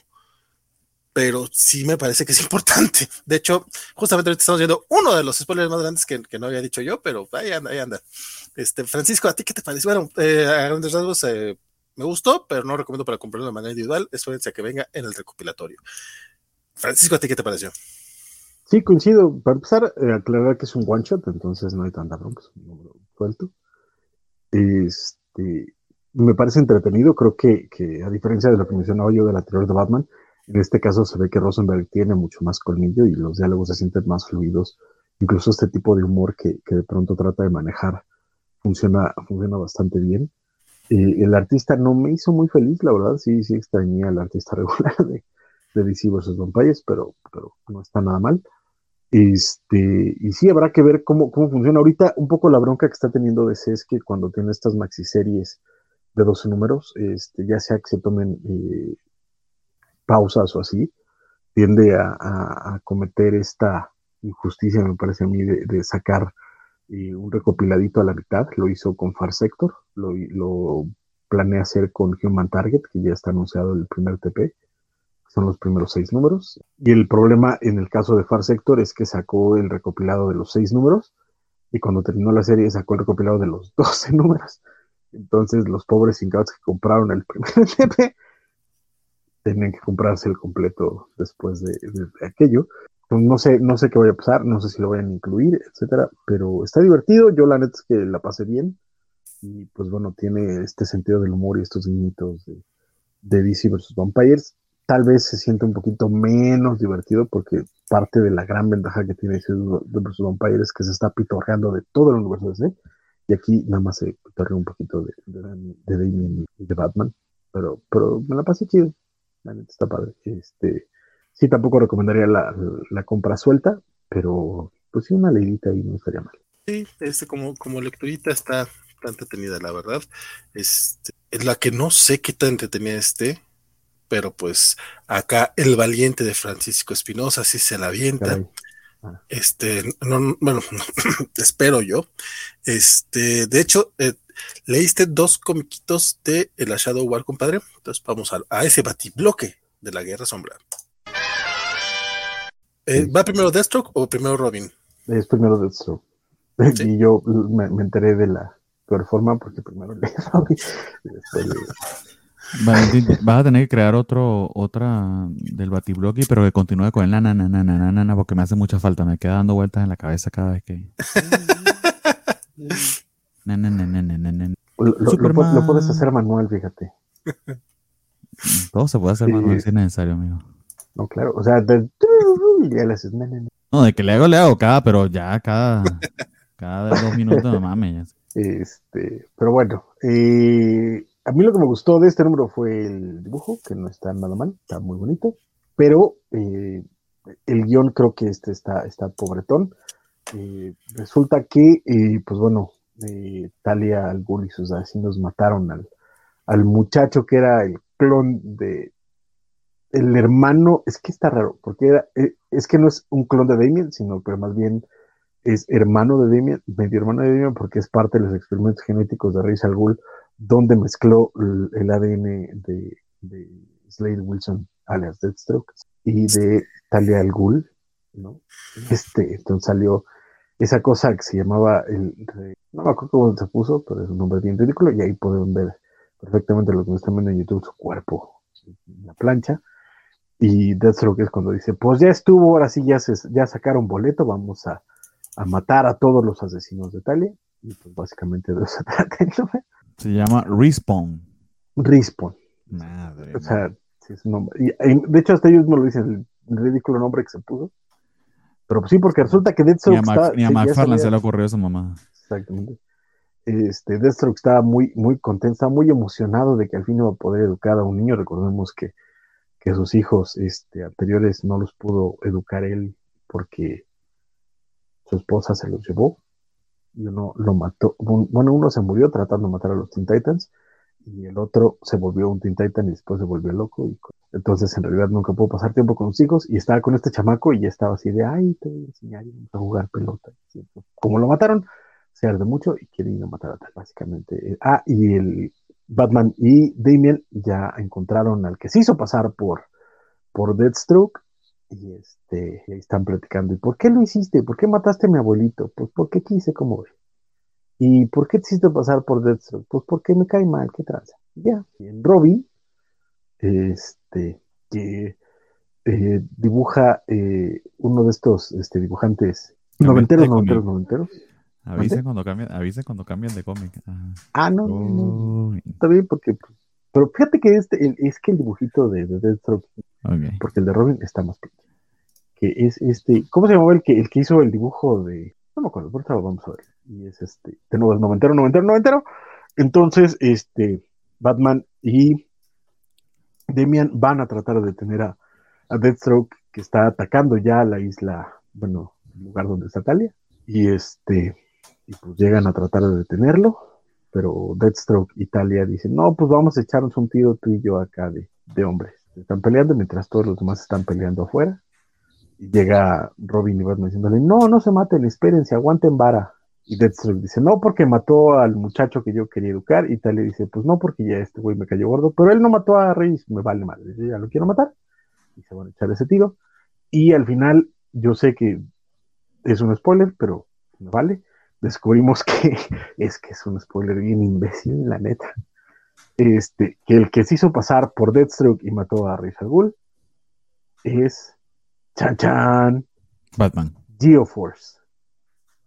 pero sí me parece que es importante. De hecho, justamente ahorita estamos viendo uno de los spoilers más grandes que, que no había dicho yo, pero ahí anda, ahí anda. Este, Francisco, ¿a ti qué te parece? Bueno, eh, a grandes rasgos eh, me gustó, pero no recomiendo para comprarlo de manera individual. Espérense a que venga en el recopilatorio. Francisco, ¿a ti qué te pareció? Sí, coincido. Para empezar, eh, aclarar que es un one shot, entonces no hay tanta bronca, es un número suelto. Este, me parece entretenido, creo que, que, a diferencia de lo que mencionaba yo del anterior de Batman, en este caso se ve que Rosenberg tiene mucho más colmillo y los diálogos se sienten más fluidos. Incluso este tipo de humor que, de pronto trata de manejar funciona, funciona bastante bien. Eh, el artista no me hizo muy feliz, la verdad, sí, sí extrañé al artista regular de, de DC vs. Vampires, pero, pero no está nada mal. Este, y sí, habrá que ver cómo, cómo funciona. Ahorita, un poco la bronca que está teniendo DC es que cuando tiene estas maxiseries de 12 números, este, ya sea que se tomen eh, pausas o así, tiende a, cometer esta injusticia, me parece a mí, de, sacar y un recopiladito a la mitad, lo hizo con Far Sector, lo, lo planea hacer con Human Target, que ya está anunciado el primer TP, son los primeros seis números. Y el problema en el caso de Far Sector es que sacó el recopilado de los seis números, y cuando terminó la serie sacó el recopilado de los 12 números. Entonces los pobres incapaces que compraron el primer TP tenían que comprarse el completo después de aquello. Pues, no sé, no sé qué voy a pasar, no sé si lo voy a incluir, etcétera, pero está divertido, yo la neta es que la pasé bien, y pues bueno, tiene este sentido del humor y estos guiñitos de, de DC vs. Vampires. Tal vez se siente un poquito menos divertido porque parte de la gran ventaja que tiene DC vs. Vampires es que se está pitorreando de todo el universo DC, y aquí nada más se pitorrea un poquito de, de, de Damien y de Batman, pero, pero me la pasé chido, la neta está padre. Este, Sí, tampoco recomendaría la, la compra suelta, pero pues sí, una leidita ahí no estaría mal. Sí, este como, como lecturita está tan entretenida, la verdad. Este, es la que no sé qué tan entretenida esté, pero pues acá el valiente de Francisco Espinosa sí se la avienta. Ah. Este, no, bueno, espero yo. Este, de hecho, eh, leíste dos comiquitos de El Shadow War, compadre. Entonces vamos a, a ese batibloque de la Guerra Sombra. Eh, ¿Va primero Deathstroke o primero Robin? Es primero Deathstroke. Y yo me, enteré de la peor forma porque primero leí Robin. Valentín, vas a tener que crear otro, otra del Batibloqui, pero que continúe con el na, na, na, na, na, na, porque me hace mucha falta. Me queda dando vueltas en la cabeza cada vez que. na, na, na. Lo, lo, lo, puedes hacer manual, fíjate. Todo se puede hacer manual si es necesario, amigo. No, claro, o sea, de, no, de que le hago, le hago cada, pero ya cada, cada dos minutos, no mames. Este, pero bueno, eh, a mí lo que me gustó de este número fue el dibujo, que no está nada mal, está muy bonito, pero eh, el guion creo que este está, está pobretón. Eh, resulta que, pues bueno, Talia al y sus vecinos mataron al, al muchacho que era el clon de, el hermano, es que está raro, porque era, eh, es que no es un clon de Damien, sino que más bien es hermano de Damien, medio hermano de Damien, porque es parte de los experimentos genéticos de Rachel Al donde mezcló el, ADN de, de, Slade Wilson, alias Deathstroke, y de Talia Al Ghul, ¿no? Este, entonces salió esa cosa que se llamaba, el, no me acuerdo cómo se puso, pero es un nombre bien ridículo, y ahí pueden ver perfectamente lo que me están viendo en YouTube, su cuerpo, la plancha, y Deathstroke es cuando dice, pues ya estuvo, ahora sí ya, se, ya sacaron boleto, vamos a, a matar a todos los asesinos de Talia. Y pues básicamente de eso se trata Se llama Respawn. Respawn. Madre. O sea, sí es un nombre. Y, de hecho, hasta ellos me lo dicen, el ridículo nombre que se puso. Pero pues sí, porque resulta que Deathstroke. Ni a, McFarlane se le ocurrió a su mamá. Exactamente. Este, Deathstroke estaba muy, muy contento, estaba muy emocionado de que al fin iba a poder educar a un niño. Recordemos que que sus hijos este, anteriores no los pudo educar él porque su esposa se los llevó y uno lo mató. Bueno, uno se murió tratando de matar a los Teen Titans y el otro se volvió un Teen Titan y después se volvió loco. Y entonces en realidad nunca pudo pasar tiempo con sus hijos y estaba con este chamaco y ya estaba así de, ay, te voy a enseñar a jugar pelota. Como lo mataron, se arde mucho y quiere ir a matar a tal, básicamente. Ah, y el, Batman y Damien ya encontraron al que se hizo pasar por, por Deathstroke y este, ahí están platicando. ¿Y por qué lo hiciste? ¿Por qué mataste a mi abuelito? Pues porque quise como ¿Y por qué te hiciste pasar por Deathstroke? Pues porque me cae mal, qué tranza. Ya. Y en Robin, este, que eh, dibuja eh, uno de estos este, dibujantes noventeros, noventeros, noventeros. Avisen cuando, cambian, avisen cuando cambian de cómic. Ah, ah no, no, está bien porque... Pero fíjate que este, es que el dibujito de, de Deathstroke, porque el de Robin está más pequeño. Que es este, ¿cómo se llamaba el que, el que hizo el dibujo de... No me acuerdo, ahorita vamos a ver. Y es este, de nuevo, es noventero, noventero, noventero. Entonces, este, Batman y Demian van a tratar de detener a, a Deathstroke, que está atacando ya la isla, bueno, el lugar donde está Talia. Y este, y pues llegan a tratar de detenerlo, pero Deathstroke y Talia dicen, no, pues vamos a echarnos un tiro tú y yo acá de, de hombres. Están peleando mientras todos los demás están peleando afuera. Y llega Robin y Batman diciéndole, no, no se maten, espérense, aguanten vara. Y Deathstroke dice, no, porque mató al muchacho que yo quería educar. Y Talia dice, pues no, porque ya este güey me cayó gordo. Pero él no mató a Rey, me vale madre, yo ya lo quiero matar. Y se van a echar ese tiro. Y al final, yo sé que es un spoiler, pero me vale. Descubrimos que es que es un spoiler bien imbécil, la neta. Este, que el que se hizo pasar por Deathstroke y mató a Rey Ghul es Chan Chan. Batman. Geoforce.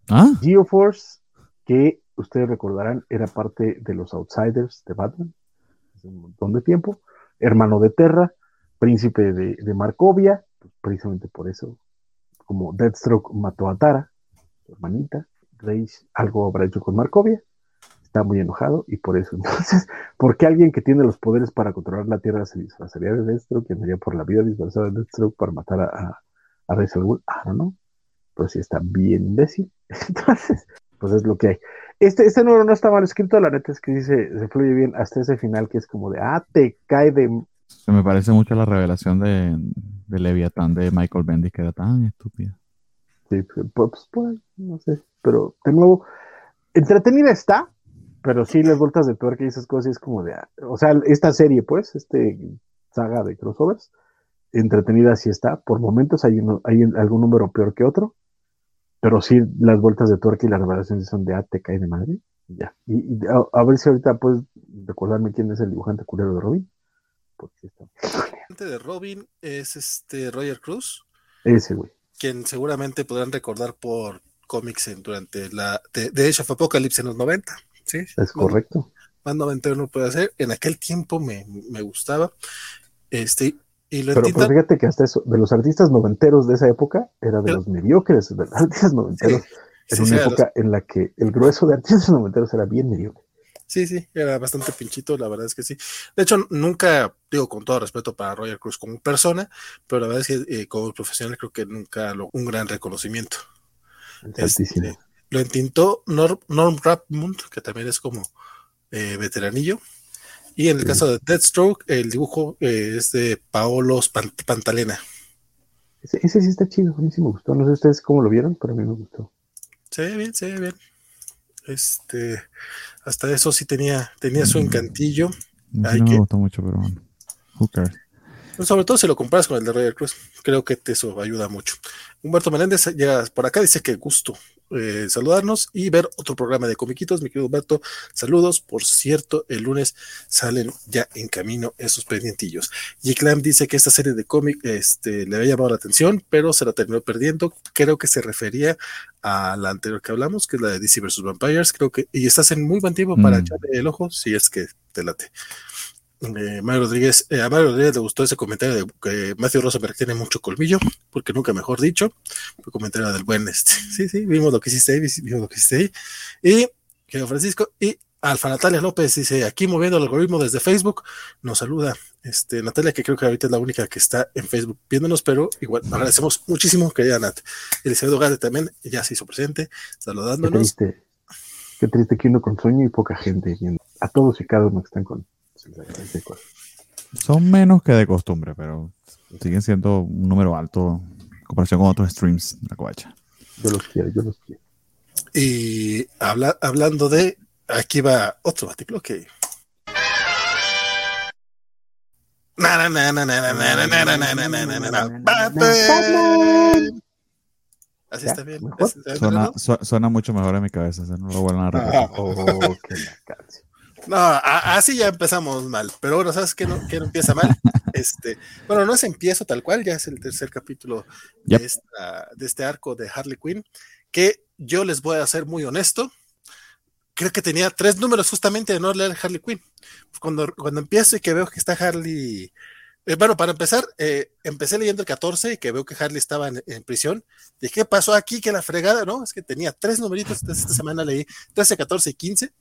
¿Ah? Geoforce, que ustedes recordarán, era parte de los Outsiders de Batman hace un montón de tiempo, hermano de Terra, príncipe de, Markovia, pues, precisamente por eso, como Deathstroke mató a Tara, su hermanita, Rage algo habrá hecho con Markovia, está muy enojado y por eso. Entonces, ¿por qué alguien que tiene los poderes para controlar la Tierra se disfrazaría de Deathstroke y andaría por la vida disfrazado de Deathstroke para matar a, a, a Rage Ah, no, no pues sí está bien imbécil. Entonces, pues es lo que hay. Este, este número no está mal escrito, la neta es que dice, se fluye bien hasta ese final que es como de, ah, te cae de... Se me parece mucho la revelación de, de Leviathan de Michael Bendis, que era tan estúpida. Sí, pues, pues, pues, no sé, pero de nuevo, entretenida está, pero sí las vueltas de tuerca y esas cosas es como de, o sea, esta serie, pues, este saga de crossovers, entretenida sí está, por momentos hay, uno, hay algún número peor que otro, pero sí, las vueltas de tuerca y las revelaciones son de, ah, te cae de madre. Ya. Y, a, ver si ahorita puedes recordarme quién es el dibujante culero de Robin. Porque está... El dibujante de Robin es este Roger Cruz. Ese, güey. Quien seguramente podrán recordar por cómics durante la de, de Age of Apocalypse en los 90. ¿sí? Es correcto. Más 91 puede hacer. En aquel tiempo me, me gustaba. Este, pero, fíjate que hasta eso, de los artistas noventeros de esa época, era de los mediocres, de los artistas noventeros, en una época en la que el grueso de artistas noventeros era bien mediocre. Sí, sí, era bastante pinchito, la verdad es que sí. De hecho, nunca, digo con todo respeto para Roger Cruz como persona, pero la verdad es que eh, como profesional creo que nunca lo, un gran reconocimiento. Este, lo entintó Norm, Norm que también es como eh, veteranillo, y en el caso de Deathstroke, el dibujo eh, es de Paolo Pantalena. Ese, sí está chido, a mí sí me gustó. No sé ustedes cómo lo vieron, pero a mí me gustó. Se ve bien, se ve bien. Este, hasta eso sí tenía, tenía su encantillo. No, me gustó mucho, pero bueno. Who sobre todo si lo comparas con el de Royal Cruz, creo que eso ayuda mucho. Humberto Meléndez llega por acá, dice que gusto eh, saludarnos y ver otro programa de comiquitos. Mi querido Humberto, saludos. Por cierto, el lunes salen ya en camino esos pendientillos. Y Clam dice que esta serie de cómic este, le había llamado la atención, pero se la terminó perdiendo. Creo que se refería a la anterior que hablamos, que es la de DC vs. Vampires. Creo que, y estás en muy buen tiempo para mm. echarle el ojo, si es que te late. Eh, Mario Rodríguez, eh, a Mario Rodríguez le gustó ese comentario de que Matthew Rosenberg tiene mucho colmillo, porque nunca mejor dicho, el comentario del buen este. Sí, sí, vimos lo que hiciste ahí, vimos lo que hiciste ahí. Y, querido Francisco, y Alfa Natalia López dice, aquí moviendo el algoritmo desde Facebook, nos saluda. Este, Natalia, que creo que ahorita es la única que está en Facebook viéndonos, pero igual agradecemos muchísimo, querida Nat. Eliseo Gade también ya se hizo presente, saludándonos. Qué triste, qué triste que uno con sueño y poca gente viendo. A todos y cada uno que están con son menos que de costumbre, pero siguen siendo un número alto en comparación con otros streams la covacha. Yo los quiero, yo los quiero. Y habla, hablando de, aquí va otro artículo que Así está bien. Suena, suena, mucho mejor en mi cabeza, no lo vuelvan a repetir. No, así ya empezamos mal. Pero bueno, ¿sabes qué no, qué no empieza mal? Este, bueno, no es empiezo tal cual, ya es el tercer capítulo de, de este arco de Harley Quinn, que yo les voy a ser muy honesto. Creo que tenía tres números justamente de no leer Harley Quinn. Cuando, cuando empiezo y que veo que está Harley eh, bueno, para empezar, eh, empecé leyendo el 14 y que veo que Harley estaba en, prisión. Dije, ¿qué pasó aquí? Que la fregada, ¿no? Es que tenía tres numeritos, esta semana leí 13, 14 y 15.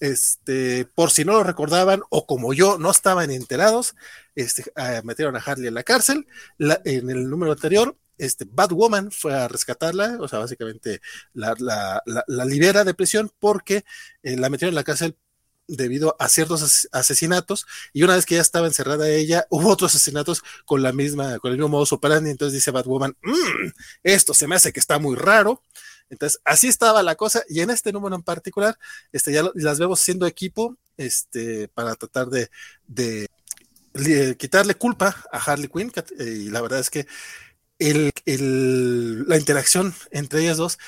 Este, por si no lo recordaban o como yo no estaban enterados, este, ah, metieron a Harley en la cárcel. en el número anterior, este, Batwoman fue a rescatarla, o sea, básicamente la, libera de prisión porque eh, la metieron en la cárcel debido a ciertos asesinatos y una vez que ya estaba encerrada ella, hubo otros asesinatos con la misma, con el mismo modo operandi, entonces dice Batwoman, mmm, esto se me hace que está muy raro. Entonces, así estaba la cosa, y en este número en particular, este, ya las vemos siendo equipo, este, para tratar de, de, quitarle culpa a Harley Quinn, y la verdad es que el, el, la interacción entre ellas dos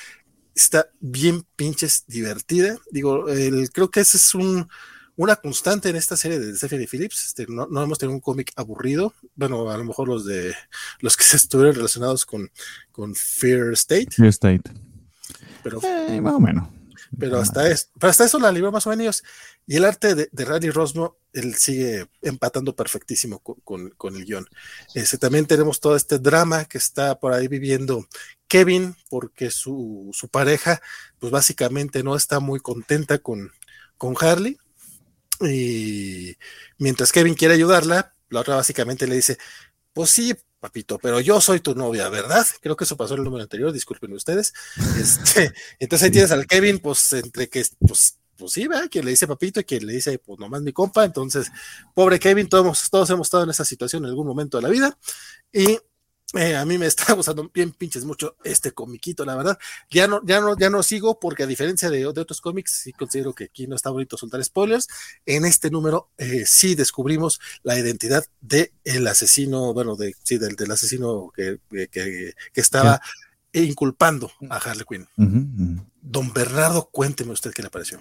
está bien pinches divertida. Digo, el, creo que ese es un, una constante en esta serie de Stephanie Phillips. Este, no, no, hemos tenido un cómic aburrido. Bueno, a lo mejor los de los que se estuvieron relacionados con, con State. Fear State. Pero, eh, más o menos. Pero hasta, es, pero hasta eso la libró más o menos. Y el arte de, de Randy Rosmo, él sigue empatando perfectísimo con, con, el guion. Este, también tenemos todo este drama que está por ahí viviendo Kevin, porque su, su pareja, pues básicamente no está muy contenta con, con Harley. Y mientras Kevin quiere ayudarla, la otra básicamente le dice, pues sí, papito, pero yo soy tu novia, ¿verdad? Creo que eso pasó en el número anterior, disculpen ustedes. Este, entonces ahí tienes al Kevin, pues entre que, pues, pues sí, ¿verdad? Quien le dice papito y quien le dice, pues nomás mi compa. Entonces, pobre Kevin, todos, todos hemos estado en esa situación en algún momento de la vida. Y eh, a mí me está gustando bien pinches mucho este comiquito, la verdad. Ya no, ya no, ya no sigo porque a diferencia de, otros cómics, sí considero que aquí no está bonito soltar spoilers. En este número eh, sí descubrimos la identidad del el asesino, bueno, de, sí, del, del asesino que, que, estaba inculpando a Harley Quinn. Don Bernardo, cuénteme usted qué le pareció.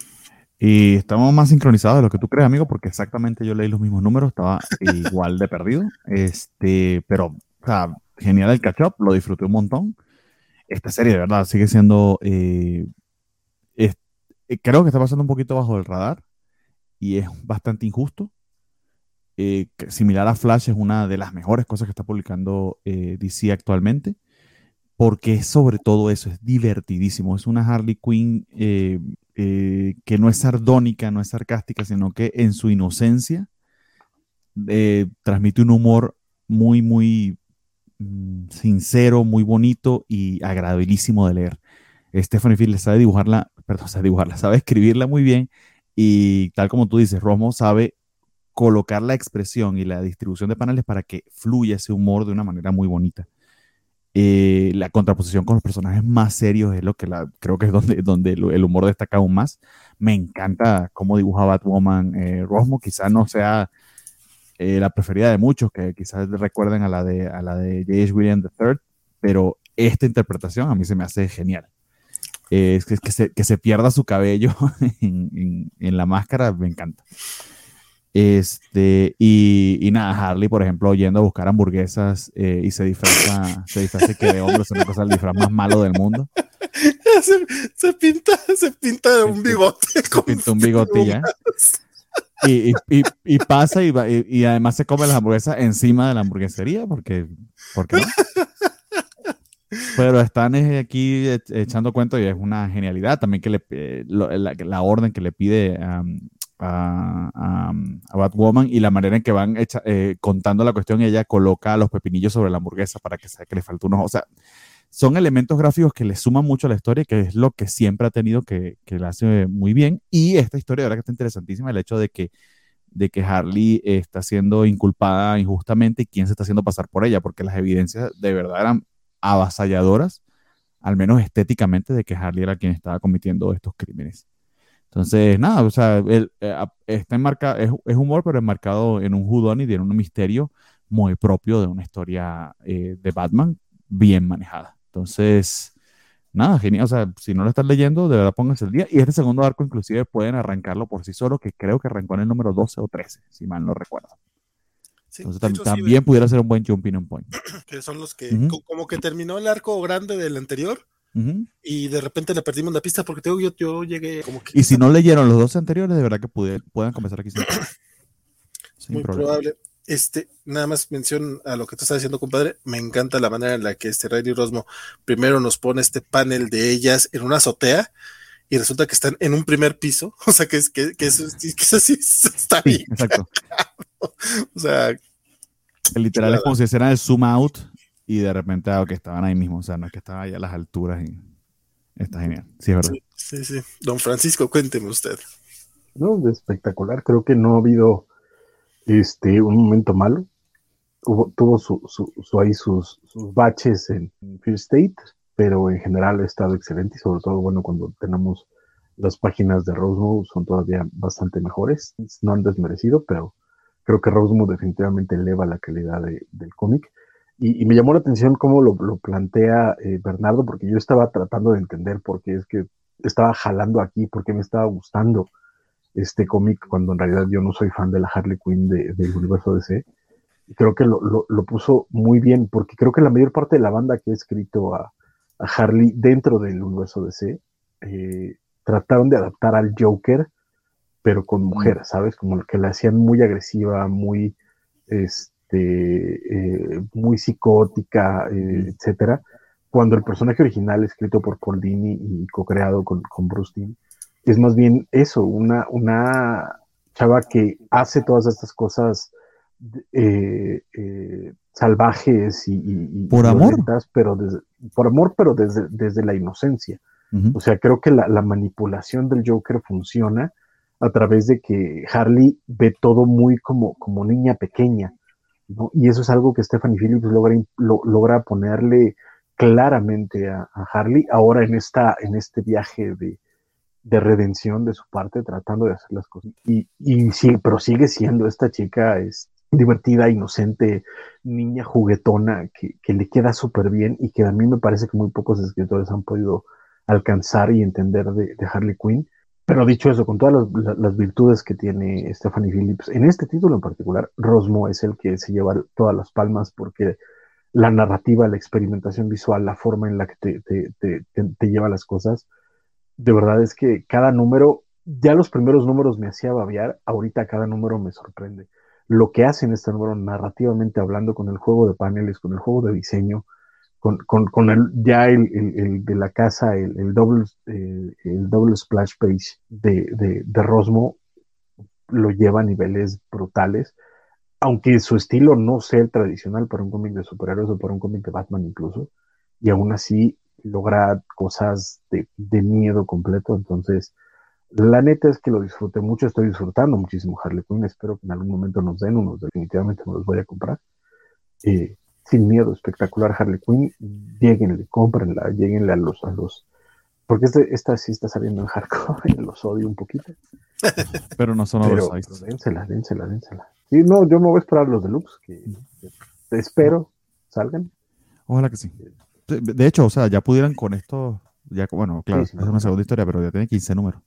Y estamos más sincronizados de lo que tú crees, amigo, porque exactamente yo leí los mismos números, estaba igual de perdido. Este, pero, o sea, genial el catch up, lo disfruté un montón. Esta serie, de verdad, sigue siendo. Eh, eh, creo que está pasando un poquito bajo el radar y es bastante injusto. Eh, similar a Flash, es una de las mejores cosas que está publicando DC actualmente, porque sobre todo eso, es divertidísimo. Es una Harley Quinn que no es sardónica, no es sarcástica, sino que en su inocencia transmite un humor muy, muy sincero, muy bonito y agradabilísimo de leer. Stephanie Field sabe dibujarla, perdón, sabe dibujarla, sabe escribirla muy bien y tal como tú dices, Romo sabe colocar la expresión y la distribución de paneles para que fluya ese humor de una manera muy bonita. Eh, la contraposición con los personajes más serios es lo que la, creo que es donde, donde el humor destaca aún más. Me encanta cómo dibuja Batwoman eh, Rosmo, quizá no sea eh, la preferida de muchos, que quizás recuerden a la de, a la de J.H. Williams III, pero esta interpretación a mí se me hace genial. es que, que, se, que, se, pierda su cabello en, en, la máscara, me encanta. Este, y, y, nada, Harley, por ejemplo, yendo a buscar hamburguesas eh, y se disfraza, se disfraza que de hombre es una cosa el disfraz más malo del mundo. Se, se pinta, se pinta un bigote. Se pinta un bigote ya. Y, y, y, pasa y, y, además se come las hamburguesas encima de la hamburguesería, porque, porque no. Pero están aquí echando cuento y es una genialidad también que le, eh, la, orden que le pide a, a, Batwoman y la manera en que van eh, contando la cuestión ella coloca los pepinillos sobre la hamburguesa para que, que le falte unos. O sea, son elementos gráficos que le suman mucho a la historia, que es lo que siempre ha tenido que, que la hace muy bien. Y esta historia, verdad que está interesantísima, el hecho de que, de que Harley está siendo inculpada injustamente y quién se está haciendo pasar por ella, porque las evidencias de verdad eran avasalladoras, al menos estéticamente, de que Harley era quien estaba cometiendo estos crímenes. Entonces, nada, o sea, él, eh, está enmarcado, es, es, humor, pero enmarcado en un judón y tiene un misterio muy propio de una historia eh, de Batman bien manejada. Entonces, nada, genial. O sea, si no lo están leyendo, de verdad pónganse el día. Y este segundo arco, inclusive, pueden arrancarlo por sí solo, que creo que arrancó en el número 12 o 13, si mal no recuerdo. Entonces, también pudiera ser un buen jumping on point. Que son los que, como que terminó el arco grande del anterior. Y de repente le perdimos la pista porque tengo, yo, yo llegué como que... Y si no leyeron los dos anteriores, de verdad que pueden comenzar aquí. Muy probable. Este, nada más mención a lo que tú estás diciendo, compadre. Me encanta la manera en la que este Rey Rosmo primero nos pone este panel de ellas en una azotea y resulta que están en un primer piso. O sea, que es que, que eso, que así está bien. exacto. o sea, literal es como si hicieran el zoom out y de repente ah, que estaban ahí mismo. O sea, no es que estaban allá a las alturas y está genial. Sí, es verdad. Sí, sí, Don Francisco, cuénteme usted. No, espectacular. Creo que no ha habido este, un momento malo. tuvo su, su, ahí sus, sus, baches en Fear State, pero en general ha estado excelente y sobre todo, bueno, cuando tenemos las páginas de Rosemont son todavía bastante mejores. No han desmerecido, pero creo que Rosemont definitivamente eleva la calidad del cómic. Y, me llamó la atención cómo lo, plantea eh, Bernardo, porque yo estaba tratando de entender por qué es que estaba jalando aquí, por qué me estaba gustando este cómic cuando en realidad yo no soy fan de la Harley Quinn del universo DC. Y creo que lo, lo, puso muy bien, porque creo que la mayor parte de la banda que ha escrito a, a Harley dentro del universo DC eh, trataron de adaptar al Joker, pero con mujeres, ¿sabes? Como que la hacían muy agresiva, muy, este, eh, muy psicótica, eh, etcétera. Cuando el personaje original, escrito por Paul Dini y co-creado con, con Bruce es más bien eso, una, una chava que hace todas estas cosas eh, eh, salvajes y, por amor, pero por amor, pero desde, desde la inocencia. O sea, creo que la, manipulación del Joker funciona a través de que Harley ve todo muy como, como niña pequeña, Y eso es algo que Stephanie Phillips logra, logra ponerle claramente a, a, Harley ahora en, esta, en este viaje de, de redención de su parte, tratando de hacer las cosas. Y, y sí, pero sigue siendo esta chica es divertida, inocente, niña juguetona, que, que le queda súper bien y que a mí me parece que muy pocos escritores han podido alcanzar y entender de, Harley Quinn. Pero dicho eso, con todas las, las, virtudes que tiene Stephanie Phillips, en este título en particular, Rosmo es el que se lleva todas las palmas porque la narrativa, la experimentación visual, la forma en la que te, te, te lleva las cosas, de verdad es que cada número, ya los primeros números me hacía babear, ahorita cada número me sorprende. Lo que hace en este número narrativamente hablando con el juego de paneles, con el juego de diseño, con, con, el, ya el, de la casa, el, el doble, eh, el splash page de, de, Rosmo, lo lleva a niveles brutales, aunque su estilo no sea el tradicional para un cómic de superhéroes o para un cómic de Batman incluso, y aún así logra cosas de, miedo completo. Entonces, la neta es que lo disfruté mucho, estoy disfrutando muchísimo Harley Quinn, espero que en algún momento nos den unos, definitivamente me los voy a comprar. Eh, sin miedo, espectacular Harley Quinn, lleguenle, cómprenla, lleguenle a los, a los, porque este, esta sí está saliendo en hardcore, los odio un poquito. Pero no son Pero, dénsela, dénsela, dénsela. Sí, no, yo me voy a esperar los deluxe, que, que espero salgan. Ojalá que sí. De hecho, o sea, ya pudieran con esto, ya, bueno, claro, es una segunda historia, pero ya tiene 15 números.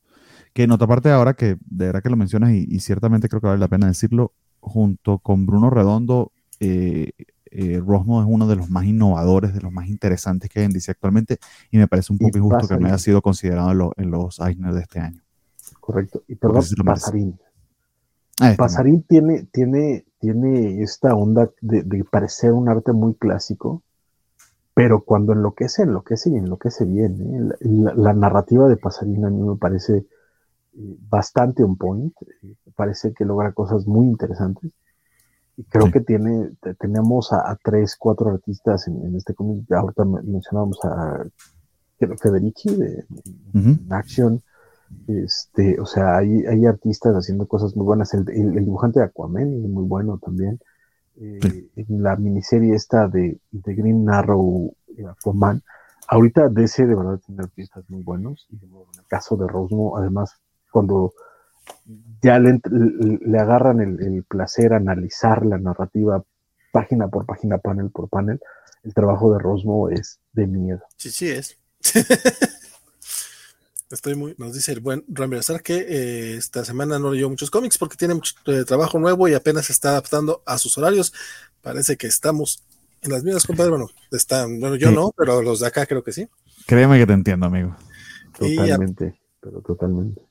Que en otra parte ahora que de verdad que lo mencionas y, ciertamente creo que vale la pena decirlo, junto con Bruno Redondo, eh, eh, Rosmo es uno de los más innovadores, de los más interesantes que hay en DC actualmente y me parece un poco injusto que no haya sido considerado en, los Eisner de este año. Correcto. Y perdón, Pasarín. Ah, Pasarín tiene, tiene, tiene esta onda de, de parecer un arte muy clásico, pero cuando enloquece, enloquece y enloquece bien. ¿eh? La, narrativa de Pasarina a mí me parece eh, bastante on point, eh, parece que logra cosas muy interesantes. Y creo que tiene, tenemos a, tres, cuatro artistas en, este cómic. Ahorita mencionábamos a Federici de, Action. Este, o sea, hay, hay, artistas haciendo cosas muy buenas. El, dibujante de Aquaman es muy bueno también. Eh, en la miniserie esta de, de Green Arrow y Aquaman. Ahorita DC de verdad tiene artistas muy buenos. Y en el caso de Rosmo, además, cuando ya le, agarran el, placer a analizar la narrativa página por página, panel por panel, el trabajo de Rosmo es de miedo. Sí, sí es. Estoy muy, nos dice el buen Ramírez que eh, esta semana no leyó muchos cómics porque tiene mucho eh, trabajo nuevo y apenas se está adaptando a sus horarios. Parece que estamos en las mismas, compadre. Bueno, están, bueno, yo no, pero los de acá creo que sí. Créeme que te entiendo, amigo. Totalmente, pero totalmente.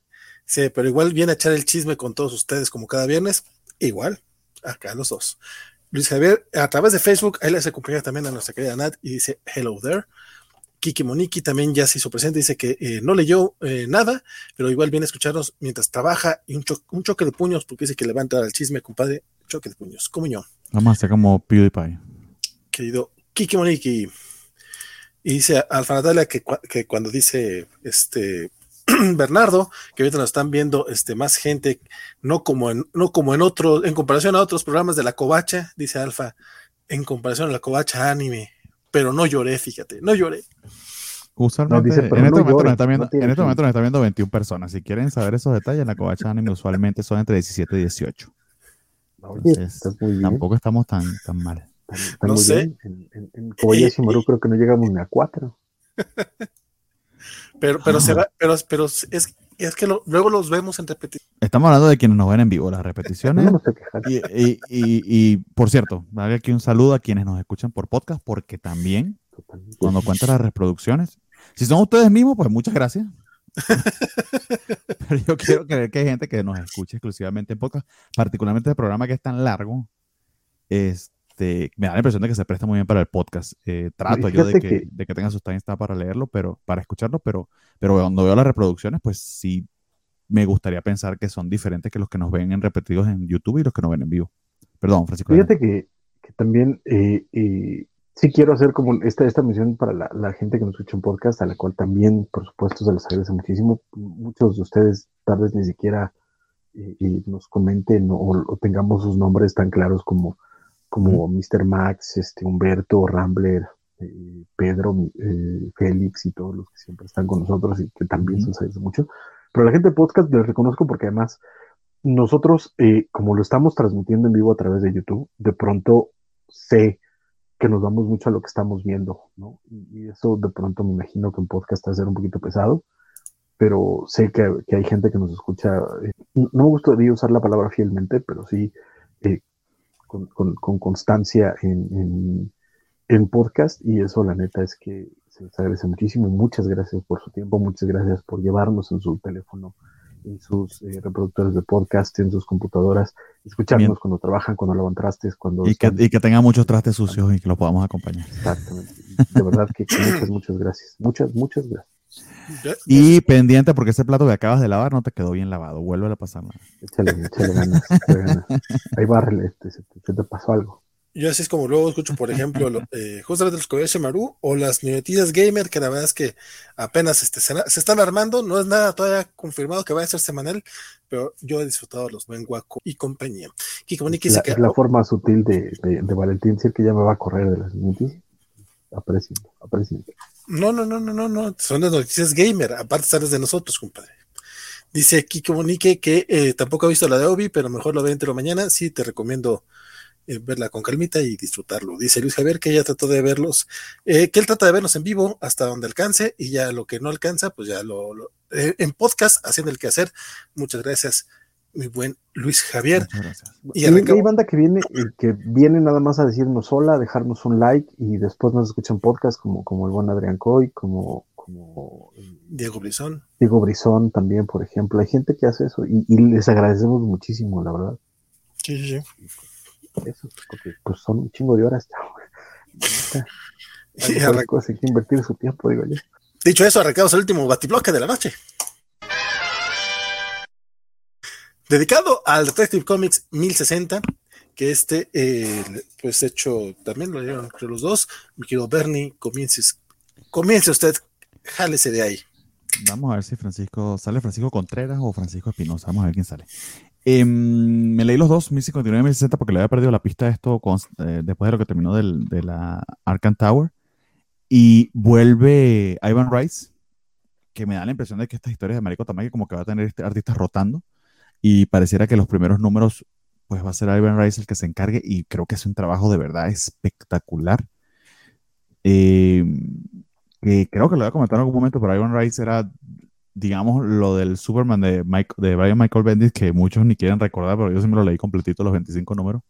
Sí, pero igual viene a echar el chisme con todos ustedes como cada viernes. Igual, acá los dos. Luis Javier, a través de Facebook, él hace compañía también a nuestra querida Nat y dice hello there. Kiki Moniki también ya se hizo presente, dice que eh, no leyó eh, nada, pero igual viene a escucharnos mientras trabaja y un, choque de puños, porque dice que le va a entrar al chisme, compadre. Choque de puños, comunión. Vamos a hacer como PewDiePie. Querido Kiki Moniki. Y dice al Natalia que, que cuando dice este Bernardo, que ahorita nos están viendo este, más gente, no como en, no como en otros, en comparación a otros programas de la covacha, dice Alfa, en comparación a la covacha anime, pero no lloré, fíjate, no lloré. Usualmente, en, este momento nos viendo, en este momento nos están viendo 21 personas. Si quieren saber esos detalles, en la covacha anime usualmente son entre 17 y 18. tampoco estamos tan, tan mal. no sé. En, en, en creo que no llegamos ni a 4. Pero, pero, se va, pero, pero es, es que luego los vemos en repetición. Estamos hablando de quienes nos ven en vivo, las repeticiones. y, y, y, por cierto, darle aquí un saludo a quienes nos escuchan por podcast, porque también, cuando cuento las reproducciones, si son ustedes mismos, pues muchas gracias. Pero yo quiero creer que hay gente que nos escuche exclusivamente en podcast, particularmente el programa que es tan largo. Es, este, me da la impresión de que se presta muy bien para el podcast. Eh, trato yo de que, de que tenga sus timestamps para leerlo, pero para escucharlo, pero, pero cuando veo las reproducciones, pues sí me gustaría pensar que son diferentes que los que nos ven en repetidos en YouTube y los que nos ven en vivo. Perdón, Francisco. Fíjate que, que, también eh, eh, sí quiero hacer como esta, esta misión para la, la, gente que nos escucha en podcast, a la cual también, por supuesto, se les agradece muchísimo. Muchos de ustedes tal vez ni siquiera nos comenten o, tengamos sus nombres tan claros como como Mr. Max, este, Humberto, Rambler, eh, Pedro, eh, Félix y todos los que siempre están con nosotros y que también se -huh. mucho. Pero la gente de podcast les reconozco porque además nosotros, eh, como lo estamos transmitiendo en vivo a través de YouTube, de pronto sé que nos vamos mucho a lo que estamos viendo, ¿no? Y, eso de pronto me imagino que en podcast va a ser un poquito pesado, pero sé que, que hay gente que nos escucha, no me gustaría usar la palabra fielmente, pero sí con, constancia en, podcast y eso la neta es que se les agradece muchísimo y muchas gracias por su tiempo, muchas gracias por llevarnos en su teléfono, en sus eh, reproductores de podcast, en sus computadoras, escucharnos cuando trabajan, cuando lavan trastes, cuando... Y que, y que tengan muchos trastes sucios y que lo podamos acompañar. Exactamente. De verdad que muchas, muchas gracias. Muchas, muchas gracias. Y pendiente porque ese plato que acabas de lavar no te quedó bien lavado. Vuelve a pasar Échale, échale ganas, ganas. Ahí bárrele, este, se, te, pasó algo. Yo así es como luego escucho, por ejemplo, eh, justamente los Kobayashi Maru o las noticias gamer, que la verdad es que apenas este, se, están armando, no es nada todavía confirmado que vaya a ser semanal, pero yo he disfrutado de los buen guaco y compañía. la, que, es la forma sutil de, de, Valentín decir que ya me va a correr de las noticias. Aprecio, aprecio. No, no, no, no, no, no. Son las noticias gamer. Aparte, sabes de nosotros, compadre. Dice Kiko Monique que eh, tampoco ha visto la de Obi, pero mejor lo ve entre mañana. Sí, te recomiendo eh, verla con calmita y disfrutarlo. Dice Luis Javier que ella trató de verlos, eh, que él trata de verlos en vivo hasta donde alcance y ya lo que no alcanza, pues ya lo, en podcast haciendo el que hacer. Muchas gracias, mi buen Luis Javier. Y, hay banda que viene, que viene nada más a decirnos hola, dejarnos un like y después nos escuchan podcast como, como el buen Adrián Coy, como, como Diego Brizón. Diego Brizón también, por ejemplo. Hay gente que hace eso y, les agradecemos muchísimo, la verdad. Sí, sí, sí. Eso, porque pues son un chingo de horas. Hay cosas que invertir su tiempo, digo yo. Dicho eso, arrancamos el último batibloque de la noche. Dedicado al Detective Comics 1060, que este, eh, pues hecho, también lo dieron entre los dos. Mi querido Bernie, comience, comience usted, jálese de ahí. Vamos a ver si Francisco, ¿sale Francisco Contreras o Francisco Espinosa? Vamos a ver quién sale. Em, me leí los dos, 1059 y 1060, porque le había perdido la pista de esto eh, después de lo que terminó de la Arkham Tower. Y vuelve Ivan Rice que me da la impresión de que estas historias de Mariko Tamaki como que va a tener este artistas rotando y pareciera que los primeros números pues va a ser Ivan Rice el que se encargue y creo que es un trabajo de verdad espectacular. Eh, creo que lo voy a comentar en algún momento, pero Ivan Rice era, digamos, lo del Superman de, Mike, Brian Michael Bendis que muchos ni quieren recordar, pero yo sí me lo leí completito los 25 números.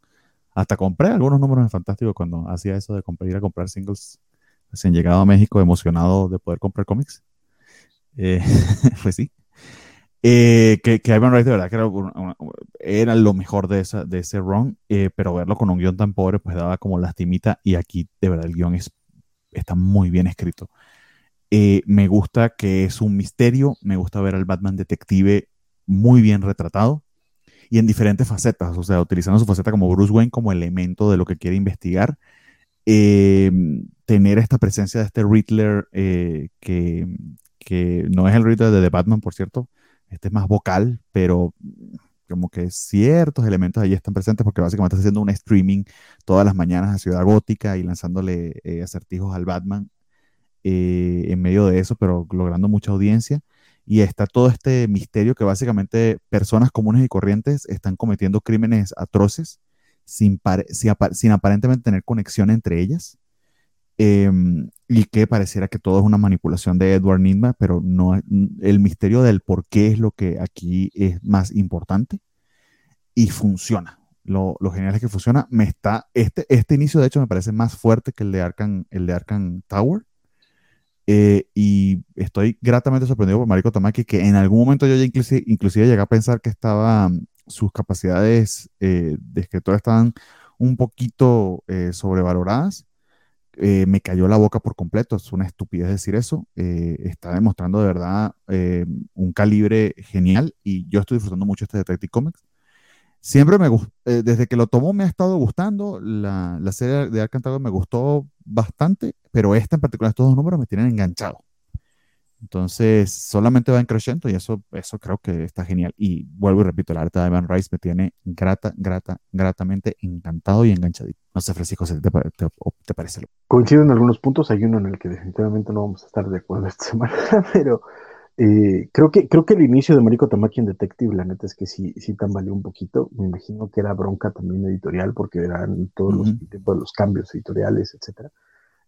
Hasta compré algunos números en Fantástico cuando hacía eso de ir a comprar singles recién llegado a México, emocionado de poder comprar cómics. Eh, pues sí. Eh, que, que, Ivan Rice de verdad que era, lo mejor de, esa, de ese run, eh, pero verlo con un guion tan pobre pues daba como lastimita y aquí de verdad el guion es, está muy bien escrito. me gusta que es un misterio, me gusta ver al Batman detective muy bien retratado y en diferentes facetas, o sea, utilizando su faceta como Bruce Wayne como elemento de lo que quiere investigar. tener esta presencia de este Riddler que, que no es el Riddler de The Batman, por cierto, este es más vocal, pero como que ciertos elementos ahí están presentes porque básicamente está haciendo un streaming todas las mañanas a Ciudad Gótica y lanzándole eh, acertijos al Batman eh, en medio de eso, pero logrando mucha audiencia. Y está todo este misterio que básicamente personas comunes y corrientes están cometiendo crímenes atroces sin, sin aparentemente tener conexión entre ellas. Em, y que pareciera que todo es una manipulación de Edward Nidma, pero no el misterio del por qué es lo que aquí es más importante y funciona. Lo, lo genial es que funciona. Me está, este, este inicio, de hecho, me parece más fuerte que el de Arkham, el de Arkham Tower. Eh, y estoy gratamente sorprendido por Mariko Tamaki, que en algún momento yo ya inclusive, inclusive llegué a pensar que estaba, sus capacidades eh, de escritor estaban un poquito eh, sobrevaloradas eh, me cayó la boca por completo. Es una estupidez decir eso. Eh, está demostrando de verdad eh, un calibre genial y yo estoy disfrutando mucho este Detective Comics. Siempre me gustó, desde que lo tomó me ha estado gustando. La, la serie de Arkham me gustó bastante, pero esta en particular, estos dos números me tienen enganchado. Entonces, solamente va en creciendo y eso, eso creo que está genial. Y vuelvo y repito, el arte de Ivan Rice me tiene grata, grata, gratamente encantado y enganchadito. No sé, Francisco, ¿te, te, te, parece? Coincido en algunos puntos. Hay uno en el que definitivamente no vamos a estar de acuerdo esta semana, pero eh, creo, que, creo que el inicio de Mariko Tamaki en Detective, la neta es que sí, sí tambaleó un poquito. Me imagino que era bronca también editorial porque eran todos los los cambios editoriales, etcétera.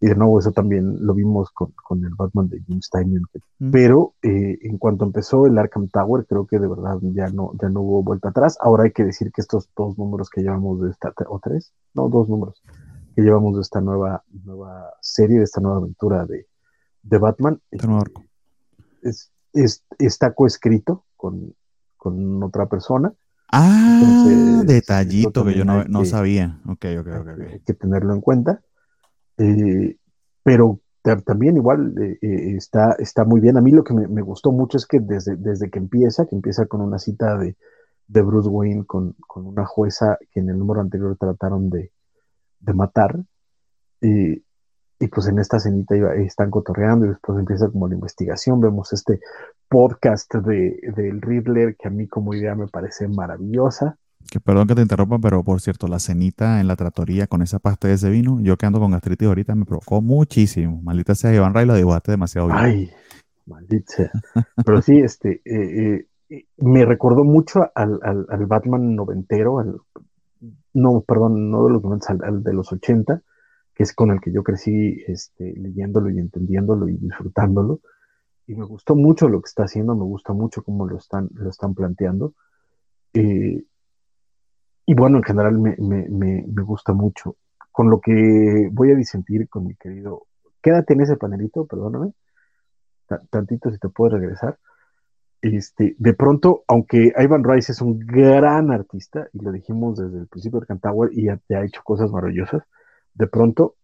Y de nuevo, eso también lo vimos con, con el Batman de Jim Steinman. Pero eh, en cuanto empezó el Arkham Tower, creo que de verdad ya no, ya no hubo vuelta atrás. Ahora hay que decir que estos dos números que llevamos de esta, o tres, no, dos números que llevamos de esta nueva, nueva serie, de esta nueva aventura de, de Batman, este es, es, está coescrito con, con otra persona. Ah, detallito que yo no, no sabía. Ok, ok, ok. Hay que tenerlo en cuenta. Eh, pero también igual eh, eh, está, está muy bien. A mí lo que me, gustó mucho es que desde, desde que empieza, que empieza con una cita de, de Bruce Wayne con, con, una jueza que en el número anterior trataron de, de matar, y, y, pues en esta cenita están cotorreando y después empieza como la investigación. Vemos este podcast de, del Riddler que a mí como idea me parece maravillosa. Perdón que te interrumpa, pero por cierto, la cenita en la tratoría con esa pasta de ese vino, yo que ando con gastritis ahorita me provocó muchísimo. Maldita sea Iván Ray, lo dibujaste demasiado bien. Ay, maldita Pero sí, este, eh, eh, me recordó mucho al, al, Batman noventero, al, no, perdón, no de los noventas, al, de los ochenta, que es con el que yo crecí este, leyéndolo y entendiéndolo y disfrutándolo. Y me gustó mucho lo que está haciendo, me gusta mucho cómo lo están, lo están planteando. Eh, y bueno, en general me, me, me, gusta mucho. Con lo que voy a disentir con mi querido. Quédate en ese panelito, perdóname. Tantito si te puedo regresar. Este, de pronto, aunque Ivan Rice es un gran artista, y lo dijimos desde el principio de Cantower, y ya te ha hecho cosas maravillosas, de pronto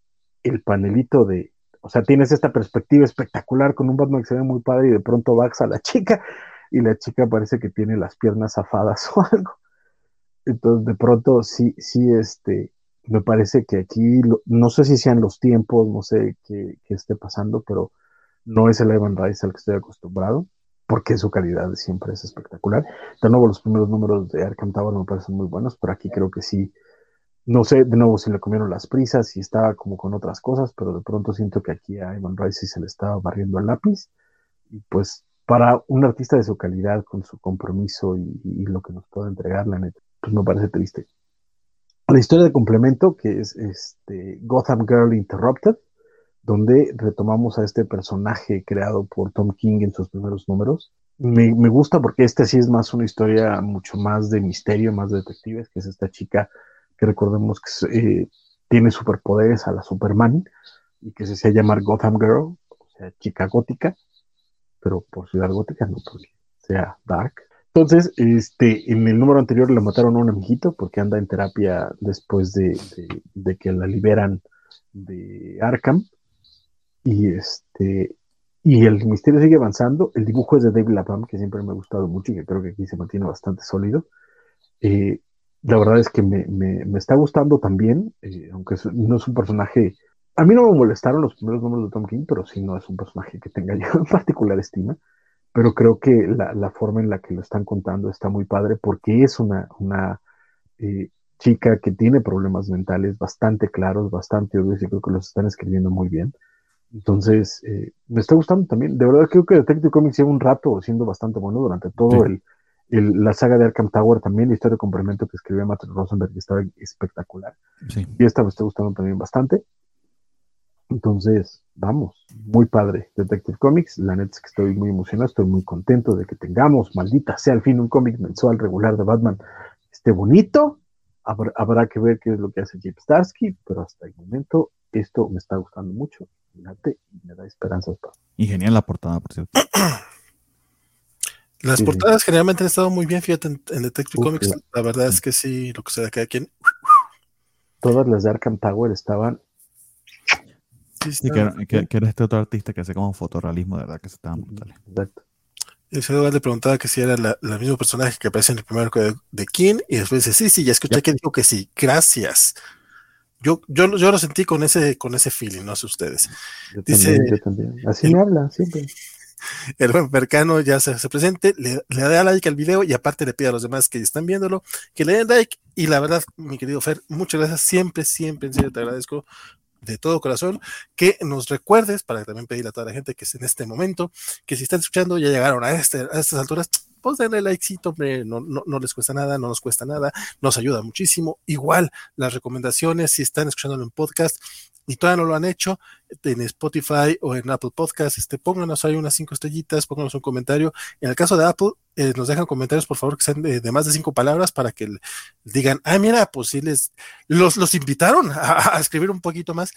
el panelito de, o sea, tienes esta perspectiva espectacular con un Batman que se ve muy padre y de pronto vas a la chica y la chica parece que tiene las piernas zafadas o algo. Entonces, de pronto, sí, sí, este, me parece que aquí, no sé si sean los tiempos, no sé qué, esté pasando, pero no es el Evan Rice al que estoy acostumbrado, porque su calidad siempre es espectacular. De nuevo, los primeros números de Arkham Tower me parecen muy buenos, pero aquí creo que sí, no sé de nuevo si le comieron las prisas, si estaba como con otras cosas, pero de pronto siento que aquí a Evan Rice se le estaba barriendo el lápiz y pues para un artista de su calidad, con su compromiso y, lo que nos puede entregar, la neta, pues me parece triste. La historia de complemento, que es este Gotham Girl Interrupted, donde retomamos a este personaje creado por Tom King en sus primeros números. Me, gusta porque este sí es más una historia mucho más de misterio, más de detectives, que es esta chica que recordemos que eh, tiene superpoderes a la Superman y que se hacía llamar Gotham Girl, o sea, chica gótica, pero por ciudad gótica, no porque sea dark. Entonces, este, en el número anterior le mataron a un amiguito porque anda en terapia después de, que la liberan de Arkham. Y este, y el misterio sigue avanzando. El dibujo es de David Lapam, que siempre me ha gustado mucho y que creo que aquí se mantiene bastante sólido. Eh, la verdad es que me, me, está gustando también, eh, aunque no es un personaje. A mí no me molestaron los primeros números de Tom King, pero sí no es un personaje que tenga yo particular estima. Pero creo que la, la forma en la que lo están contando está muy padre porque es una, una eh, chica que tiene problemas mentales bastante claros, bastante obvios y creo que los están escribiendo muy bien. Entonces, eh, me está gustando también. De verdad creo que Detective Comics lleva un rato siendo bastante bueno durante todo el, la saga de Arkham Tower, también la historia de complemento que escribió Matt Rosenberg, que estaba espectacular. Y esta me está gustando también bastante. Entonces, vamos, muy padre Detective Comics. La neta es que estoy muy emocionado, estoy muy contento de que tengamos, maldita sea al fin, un cómic mensual regular de Batman. Esté bonito. Habrá, que ver qué es lo que hace Jeep Starsky, pero hasta el momento esto me está gustando mucho me da esperanzas. Y genial la portada, por cierto. Las portadas generalmente han estado muy bien, fíjate, en, Detective Comics. La verdad es que sí, lo que sea de cada quien. Todas las de Arkham Tower estaban. Sí, que, era este otro artista que hace como fotorrealismo, de verdad, que se estaban brutales. Exacto. Ese le preguntaba que si era la, mismo personaje que aparece en el primer de, de King, y después dice, sí, sí, ya escuché que dijo que sí, gracias. Yo, yo, yo lo sentí con ese, con ese feeling, no sé ustedes. Dice, Así me habla siempre. El buen Mercano ya se, presente, le, le, da like al video y aparte le pide a los demás que están viéndolo que le den like. Y la verdad, mi querido Fer, muchas gracias. Siempre, siempre, en serio, te agradezco de todo corazón que nos recuerdes, para también pedir a toda la gente que es en este momento, que si están escuchando, ya llegaron a, este, a estas alturas, pues denle likecito, no, no, no, les cuesta nada, no nos cuesta nada, nos ayuda muchísimo. Igual, las recomendaciones, si están escuchándolo en podcast y todavía no lo han hecho, en Spotify o en Apple Podcast, este, pónganos ahí unas cinco estrellitas, pónganos un comentario. En el caso de Apple, eh, nos dejan comentarios, por favor, que sean de, más de cinco palabras para que digan, ah, mira, pues sí les, los, los invitaron a, a escribir un poquito más.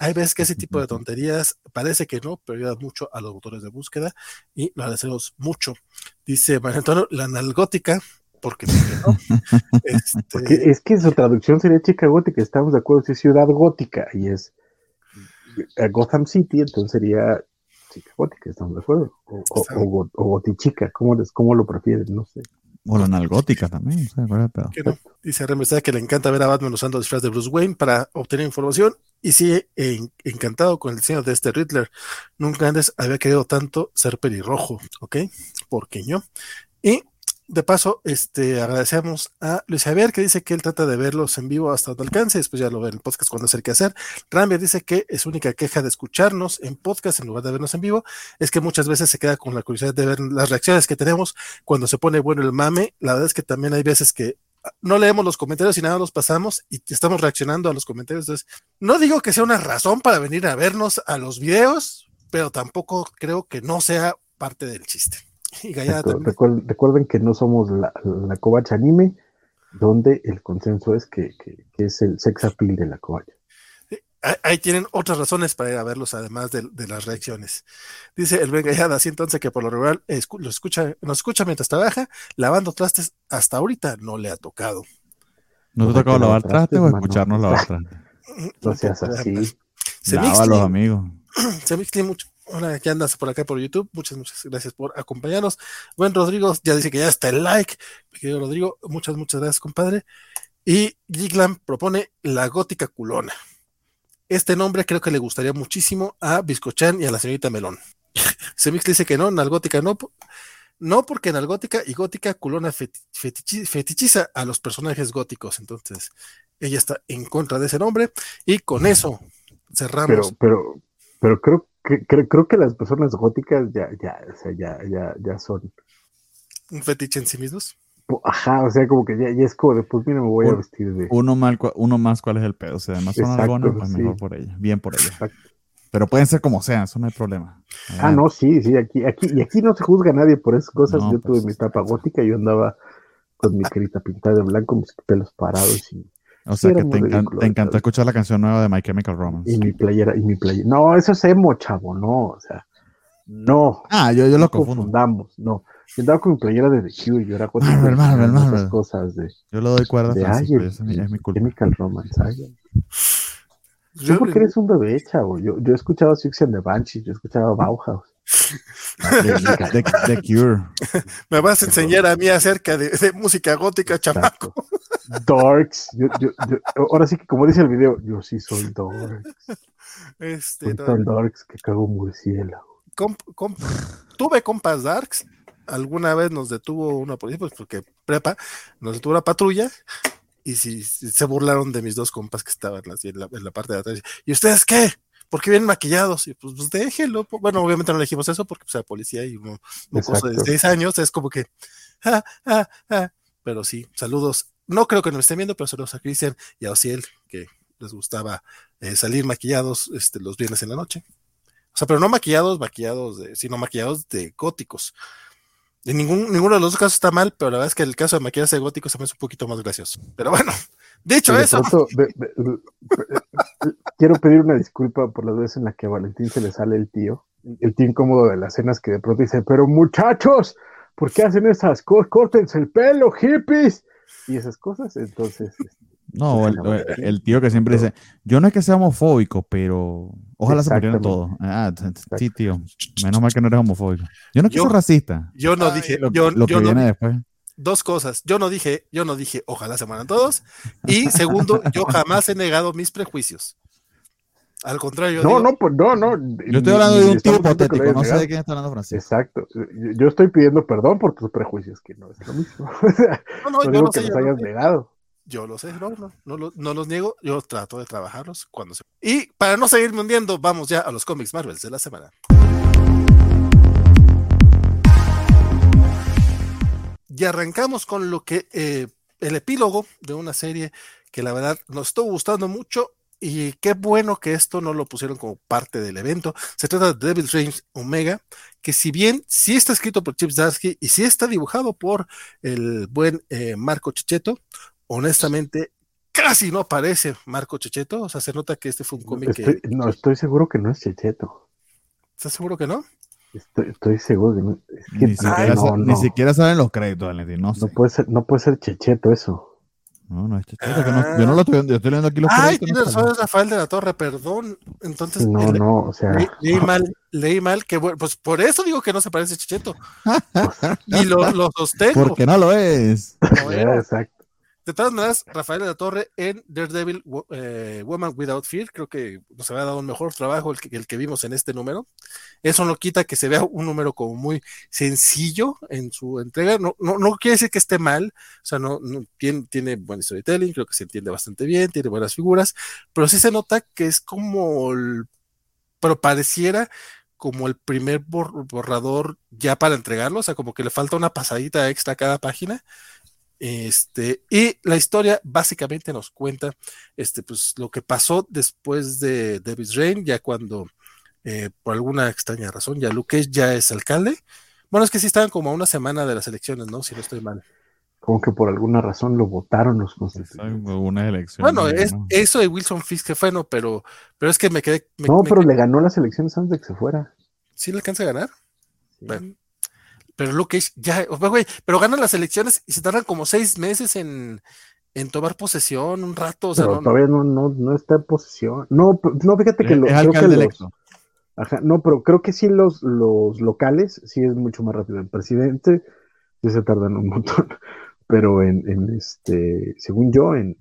Hay veces que ese tipo de tonterías parece que no, pero ayuda mucho a los motores de búsqueda y lo agradecemos mucho. Dice María Antonio, la analgótica, porque, no? este... es que su traducción sería chica gótica, estamos de acuerdo, es ciudad gótica y es Gotham City, entonces sería chica gótica, estamos de acuerdo, o, o, o, gotichica, ¿cómo, ¿cómo lo prefieren? No sé. O la analgótica también. Dice Remesada que le encanta ver a Batman usando disfraz de Bruce Wayne para obtener información. Y sí, encantado con el diseño de este Riddler. Nunca antes había querido tanto ser pelirrojo, ¿ok? Porqueño. Y de paso, este, agradecemos a Luis Javier que dice que él trata de verlos en vivo hasta donde alcance, después ya lo ve en el podcast cuando el que hacer. Rambia dice que es única queja de escucharnos en podcast en lugar de vernos en vivo, es que muchas veces se queda con la curiosidad de ver las reacciones que tenemos cuando se pone bueno el mame. La verdad es que también hay veces que no leemos los comentarios y nada los pasamos y estamos reaccionando a los comentarios. Entonces, no digo que sea una razón para venir a vernos a los videos, pero tampoco creo que no sea parte del chiste. Recuerden, que no somos la, la anime, donde el consenso es que, es el sex appeal de la covacha. Ahí tienen otras razones para ir a verlos, además de, las reacciones. Dice el Ben Gallada, así entonces que por lo regular lo escucha, nos escucha mientras trabaja, lavando trastes, hasta ahorita no le ha tocado. ¿No te ha tocado lavar trastes o escucharnos lavar trastes? No seas así. Lávalos, amigos. Se mezcla mucho. Hola, que andas por acá por YouTube. Muchas, muchas gracias por acompañarnos. Buen Rodrigo ya dice que ya está el like. Mi querido Rodrigo, muchas, muchas gracias, compadre. Y Giglam propone la gótica culona. Este nombre creo que le gustaría muchísimo a Biscochan y a la señorita Melón. Semix dice que no, Nalgótica no. No, porque Nalgótica y Gótica culona fetichiza a los personajes góticos. Entonces, ella está en contra de ese nombre. Y con eso cerramos. Pero, pero, pero creo creo, que las personas góticas ya, ya, o sea, ya, ya, ya son. ¿Un fetiche en sí mismos? Ajá, o sea, como que ya, es como de, pues mira, me voy a vestir de. Uno, mal, uno más, ¿cuál es el pedo? O sea, además son algonas, pues mejor por ella, bien por ella. Pero pueden ser como sean, eso no hay problema. Ah, no, sí, sí, aquí, aquí, y aquí no se juzga a nadie por esas cosas. yo tuve pues mi etapa gótica, yo andaba con mi carita pintada de blanco, mis pelos parados y. O sea que te, te encantó escuchar la canción nueva de My Chemical Romance. Y mi playera, y mi playera. No, eso es emo, chavo, no, o sea, no. Ah, yo, yo lo confundo. Confundamos, no. Yo andaba con mi playera de The Cure, yo era con Marvel, cosas de. Yo le doy cuerda. De es, mi, es mi culpa. Chemical Romance, ay. Yo porque eres un bebé, chavo. Yo, yo he escuchado Six and the Banshees, yo he escuchado Bauhaus. The, Cure. Me vas a enseñar a mí acerca de, de música gótica, chamaco. Dorks. Yo, yo, ahora sí que, como dice el video, yo sí soy Dorks. Este, soy tan Dorks que cago murciélago. tuve compas Darks. Alguna vez nos detuvo una policía, pues porque prepa, nos detuvo una patrulla y si, se burlaron de mis dos compas que estaban así en, la, parte de atrás. ¿Y ustedes qué? ¿Por qué vienen maquillados? Y pues, pues déjenlo. Bueno, obviamente no le dijimos eso porque pues, la policía y uno, cosa de seis años es como que. Ah, ah, ah. Pero sí, saludos. No creo que nos estén viendo, pero saludos a Cristian y a Ociel, que les gustaba eh, salir maquillados este, los viernes en la noche. O sea, pero no maquillados, maquillados, de, sino maquillados de góticos. En ningún, ninguno de los dos casos está mal, pero la verdad es que el caso de maquillarse gótico se me hace un poquito más gracioso. Pero bueno, dicho eso. quiero pedir una disculpa por las veces en las que a Valentín se le sale el tío, el tío incómodo de las cenas que de pronto dice, pero muchachos, ¿por qué hacen esas cosas? Córtense el pelo, hippies. Y esas cosas, entonces. No, el, tío que siempre dice, yo no es que sea homofóbico, pero ojalá se murieran todos. Ah, sí, tío, menos mal que no eres homofóbico. Yo no quiero racista. Yo no dije, lo, yo, que viene después. Dos cosas, yo no dije, yo no dije, ojalá se mueran todos. Y segundo, yo jamás he negado mis prejuicios. Al contrario. No, no, pues no, no. Yo estoy hablando de un tío hipotético, no sé de quién está hablando Francisco. Exacto. Yo estoy pidiendo perdón por tus prejuicios, que no es lo mismo. no, no, yo no que sé, los hayas negado. Yo lo sé, no, no, no, no, los niego, yo trato de trabajarlos cuando se... Y para no seguirme hundiendo, vamos ya a los cómics Marvel de la semana. Y arrancamos con lo que eh, el epílogo de una serie que la verdad nos estuvo gustando mucho y qué bueno que esto no lo pusieron como parte del evento. Se trata de Devil's Reigns Omega, que si bien sí está escrito por Chip Zdarsky y sí está dibujado por el buen eh, Marco Checheto, honestamente casi no aparece Marco Checheto, o sea, se nota que este fue un cómic que... No, estoy seguro que no es Checheto. ¿Estás seguro que no? Estoy, seguro que no. ni, siquiera saben los créditos, No, no, puede ser, no puede ser Checheto eso. No, no es Checheto. yo no lo estoy viendo, yo estoy leyendo aquí los Ay, créditos. Ay, tienes Rafael de la Torre, perdón. Entonces, no, no, o sea. Leí, mal, leí mal, que pues por eso digo que no se parece a Checheto. y lo, lo sostengo. Porque no lo es. exacto. De todas maneras, Rafael de la Torre en Daredevil eh, Woman Without Fear, creo que nos había dado un mejor trabajo el que, el que vimos en este número. Eso no quita que se vea un número como muy sencillo en su entrega. No, no, no quiere decir que esté mal, o sea, no, tiene, tiene buen storytelling, creo que se entiende bastante bien, tiene buenas figuras, pero sí se nota que es como, pero pareciera como el primer borrador ya para entregarlo, o sea, como que le falta una pasadita extra a cada página este, y la historia básicamente nos cuenta este, pues, lo que pasó después de Davis Rain, ya cuando eh, por alguna extraña razón ya Luke ya es alcalde. Bueno, es que sí estaban como a una semana de las elecciones, ¿no? Si no estoy mal. Como que por alguna razón lo votaron los constituyentes. Bueno, es, eso de Wilson Fisk que fue, no, pero, pero es que me quedé. no, pero le ganó las elecciones antes de que se fuera. ¿Sí le alcanza a ganar? Bueno pero Luke ya, güey, pero ganan las elecciones y se tardan como seis meses en, tomar posesión, un rato. O sea, pero todavía no, no, no, está en posesión. No, no fíjate que, lo, creo que los, ajá, no, pero creo que sí los, los locales sí es mucho más rápido. El presidente sí se tardan un montón, pero en, en este, según yo, en,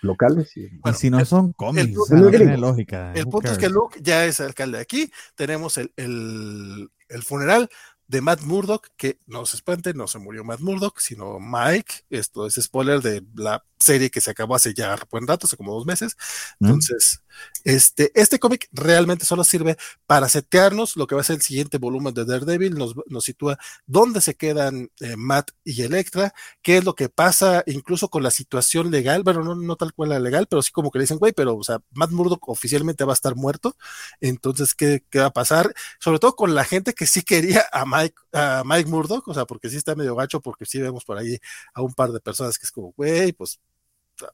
locales. Y, si no son cómics, no tiene lógica. El punto es que Luke ya es alcalde aquí, tenemos el, el, el funeral de Matt Murdock, que no se espante, no se murió Matt Murdock, sino Mike. Esto es spoiler de la serie que se acabó hace ya buen rato, hace como dos meses. Mm. Entonces, este, este cómic realmente solo sirve para setearnos lo que va a ser el siguiente volumen de Daredevil, nos, nos sitúa dónde se quedan eh, Matt y Electra, qué es lo que pasa incluso con la situación legal, bueno, no, no tal cual la legal, pero sí como que le dicen, güey, pero, o sea, Matt Murdock oficialmente va a estar muerto, entonces, ¿qué, ¿qué, va a pasar? Sobre todo con la gente que sí quería a Mike, a Mike Murdock, o sea, porque sí está medio gacho, porque sí vemos por ahí a un par de personas que es como, güey, pues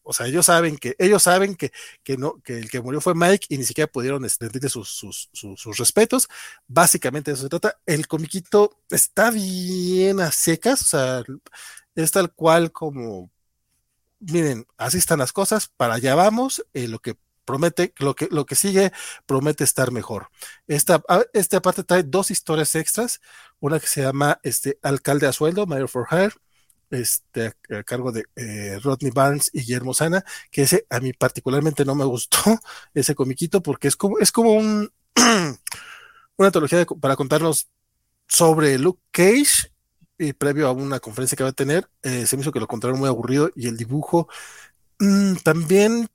o sea, ellos saben que, ellos saben que, que, no, que el que murió fue Mike y ni siquiera pudieron extenderle sus, sus, sus, respetos. Básicamente de eso se trata. El comiquito está bien a secas, o sea, es tal cual como, miren, así están las cosas, para allá vamos, eh, lo que promete, lo que, lo que sigue promete estar mejor. Esta, esta parte trae dos historias extras, una que se llama este, Alcalde a sueldo, Mayor for Hire, este, a, cargo de eh, Rodney Barnes y Guillermo Sana, que ese a mí particularmente no me gustó, ese comiquito, porque es como, es como un, una antología para contarnos sobre Luke Cage, y previo a una conferencia que va a tener, eh, se me hizo que lo contaron muy aburrido y el dibujo mm, también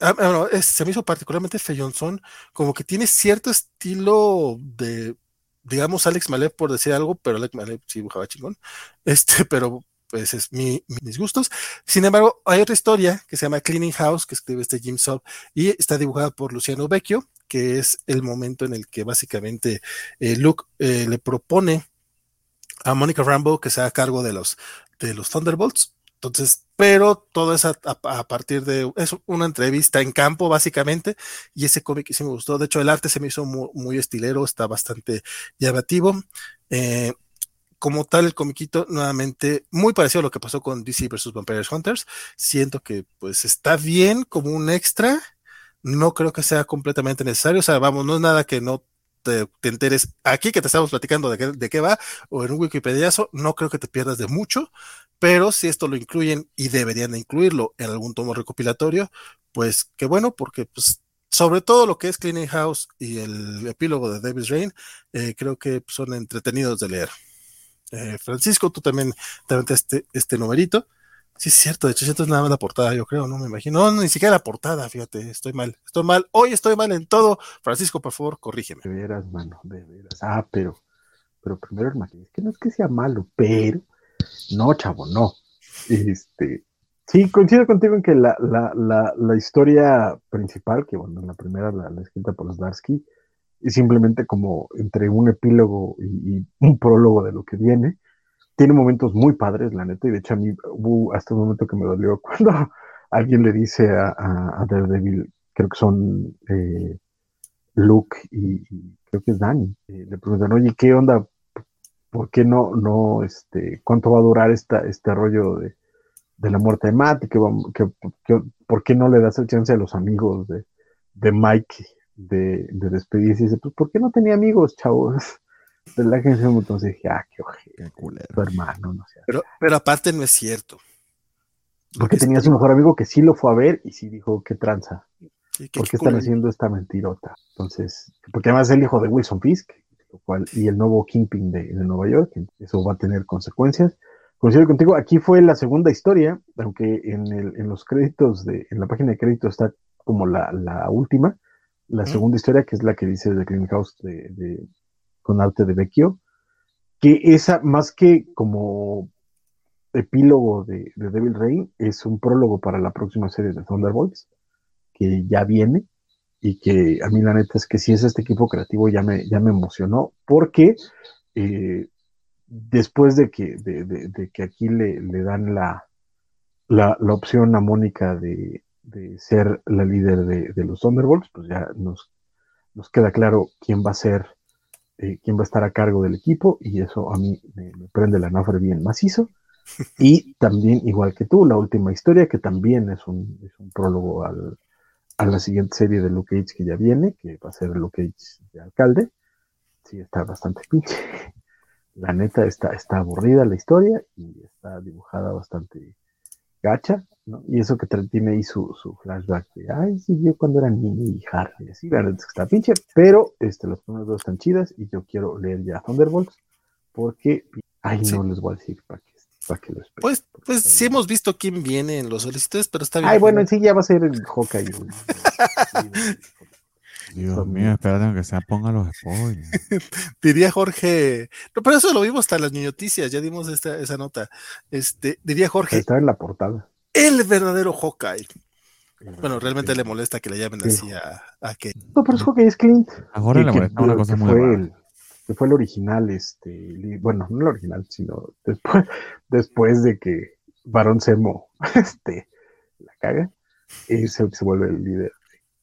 ah, ah, se me hizo particularmente feyonzón, como que tiene cierto estilo de digamos Alex Malev por decir algo, pero Alex Malev sí dibujaba chingón. Este, pero pues es mi, mis gustos. Sin embargo, hay otra historia que se llama Cleaning House, que escribe este Jim Sub, y está dibujada por Luciano Vecchio, que es el momento en el que básicamente eh, Luke eh, le propone a Monica Rambo que sea a cargo de los, de los Thunderbolts. Entonces, pero todo es a, partir de, es una entrevista en campo básicamente, y ese cómic sí me gustó. De hecho, el arte se me hizo muy, estilero, está bastante llamativo. Eh, como tal, el comiquito, nuevamente, muy parecido a lo que pasó con DC vs. Vampire Hunters. Siento que pues está bien como un extra. No creo que sea completamente necesario. O sea, vamos, no es nada que no te, enteres aquí que te estamos platicando de qué, de qué va o en un Wikipediazo, no creo que te pierdas de mucho, pero si esto lo incluyen y deberían incluirlo en algún tomo recopilatorio, pues qué bueno, porque pues sobre todo lo que es Cleaning House y el epílogo de Davis Rain, eh, creo que son entretenidos de leer. Eh, Francisco, tú también te este, este numerito. Sí, es cierto, de hecho, esto es nada más la portada, yo creo, no me imagino. No, ni siquiera la portada, fíjate, estoy mal, estoy mal. Hoy estoy mal en todo. Francisco, por favor, corrígeme. De veras, mano, de veras. Ah, pero, pero primero el maquillaje, que no es que sea malo, pero, no, chavo, no. Este, sí, coincido contigo en que la, la, la, la historia principal, que bueno, la primera, la, escrita por los Darsky, es simplemente como entre un epílogo y un prólogo de lo que viene tiene momentos muy padres, la neta, y de hecho a mí hubo hasta un momento que me dolió cuando alguien le dice a, a, Daredevil, creo que son eh, Luke y, creo que es Danny, eh, le preguntan, oye, ¿qué onda? ¿Por qué no, no, este, cuánto va a durar esta, este rollo de, la muerte de Matt? Y que, que, ¿Por qué no le das el chance a los amigos de, de Mike de, de despedirse? Y dice, pues, ¿por qué no tenía amigos, chavos? de la agencia entonces dije, ah, qué ojete, tu hermano, no sé. Pero, pero aparte no es cierto. Porque tenía su mejor amigo que sí lo fue a ver y sí dijo, qué tranza. ¿Por qué están haciendo esta mentirota? Entonces, porque además es el hijo de Wilson Fisk, lo cual, y el nuevo Kingpin de, de Nueva York, eso va a tener consecuencias. Coincido contigo, aquí fue la segunda historia, aunque en, el, en los créditos, de, en la página de crédito está como la, la última, la segunda historia, que es la que dice de Green House de, con arte de Vecchio, que esa, más que como epílogo de, Devil Rain, es un prólogo para la próxima serie de Thunderbolts, que ya viene, y que a mí la neta es que si es este equipo creativo ya me, ya me emocionó, porque eh, después de que, de, que aquí le, dan la, la, opción a Mónica de, ser la líder de, los Thunderbolts, pues ya nos, nos queda claro quién va a ser eh, quién va a estar a cargo del equipo y eso a mí me, prende la nafre bien macizo. Y también, igual que tú, la última historia, que también es un, es un prólogo al, a la siguiente serie de Luke Cage que ya viene, que va a ser Luke Cage de alcalde. Sí, está bastante pinche. La neta está, está aburrida la historia y está dibujada bastante gacha, ¿no? Y eso que tiene ahí su, su flashback de, ay, sí, yo cuando era niño y Harry, así, la es que está pinche, pero este, los primeros dos están chidas y yo quiero leer ya Thunderbolts, porque, ay, no les voy a decir para que, para que lo esperen. Pues, pues sí hemos visto quién viene en los solicitudes, pero está bien. Ay, bueno, en sí ya va a ser el Hawkeye. Dios mío, espérate que sea ponga los spoilers. diría Jorge, no, pero eso lo vimos hasta en las noticias, ya dimos esta, esa nota. Este, diría Jorge. Está en la portada. El verdadero Hawkeye. Bueno, realmente le molesta que le llamen así a, a que. No, pero es Hawkeye, es Clint. A Jorge le molesta una cosa muy fue el, que fue el original, este, bueno, no el original, sino después, después de que Barón Semo este, la caga, y se, se vuelve el líder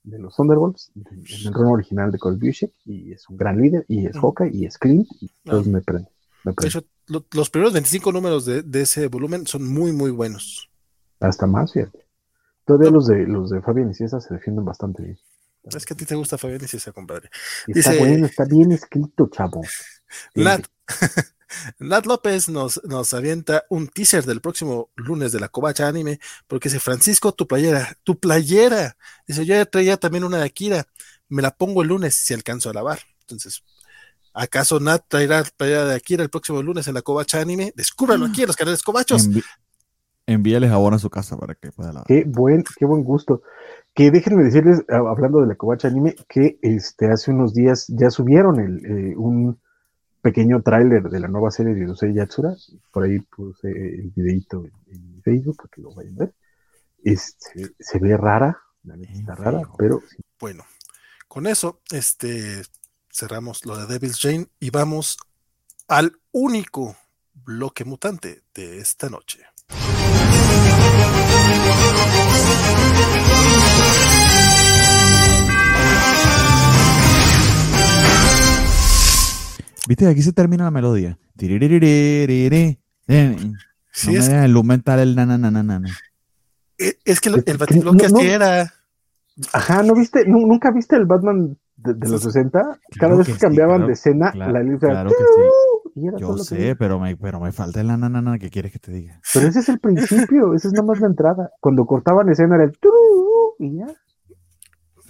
de los Thunderbolts, en el rol original de Cole Busiek, y es un gran líder, y es Hawkeye, y es Clint, y me prenden. Me De hecho, lo, los primeros 25 números de, de, ese volumen son muy, muy buenos. Hasta más, fíjate. Todavía no. los de los de Fabián y César se defienden bastante bien. Es que a ti te gusta Fabián y César, compadre. Está Dice, bueno, está bien escrito, chavo. Nat, Nat López nos, nos avienta un teaser del próximo lunes de la Covacha Anime, porque dice, Francisco, tu playera, tu playera. Dice, yo ya traía también una de Akira, me la pongo el lunes si alcanzo a lavar. Entonces, ¿acaso Nat traerá playera de Akira el próximo lunes en la Covacha Anime? Descúbralo aquí en los canales Covachos. Envi envíale jabón a su casa para que pueda lavar. Qué buen, qué buen gusto. Que déjenme decirles, hablando de la Covacha Anime, que este, hace unos días ya subieron el, eh, un pequeño tráiler de la nueva serie de Yosei Yatsura. Por ahí puse el videito en Facebook para que lo vayan a ver. Este, se ve rara, la neta está rara, pero... Bueno, con eso este, cerramos lo de Devil's Jane y vamos al único bloque mutante de esta noche. Viste que aquí se termina la melodía. Sí, no es, me el mental el nananana. Es, es que el, el no, así no, era. Ajá, ¿no viste? ¿Nunca viste el Batman de, de los 60? Cada claro vez que, que cambiaban sí, claro, de escena, claro, la luz claro que sí. Yo sé, pero me, pero me falta el nananana que quieres que te diga. Pero ese es el principio, esa es nada más la entrada. Cuando cortaban escena era el y ya.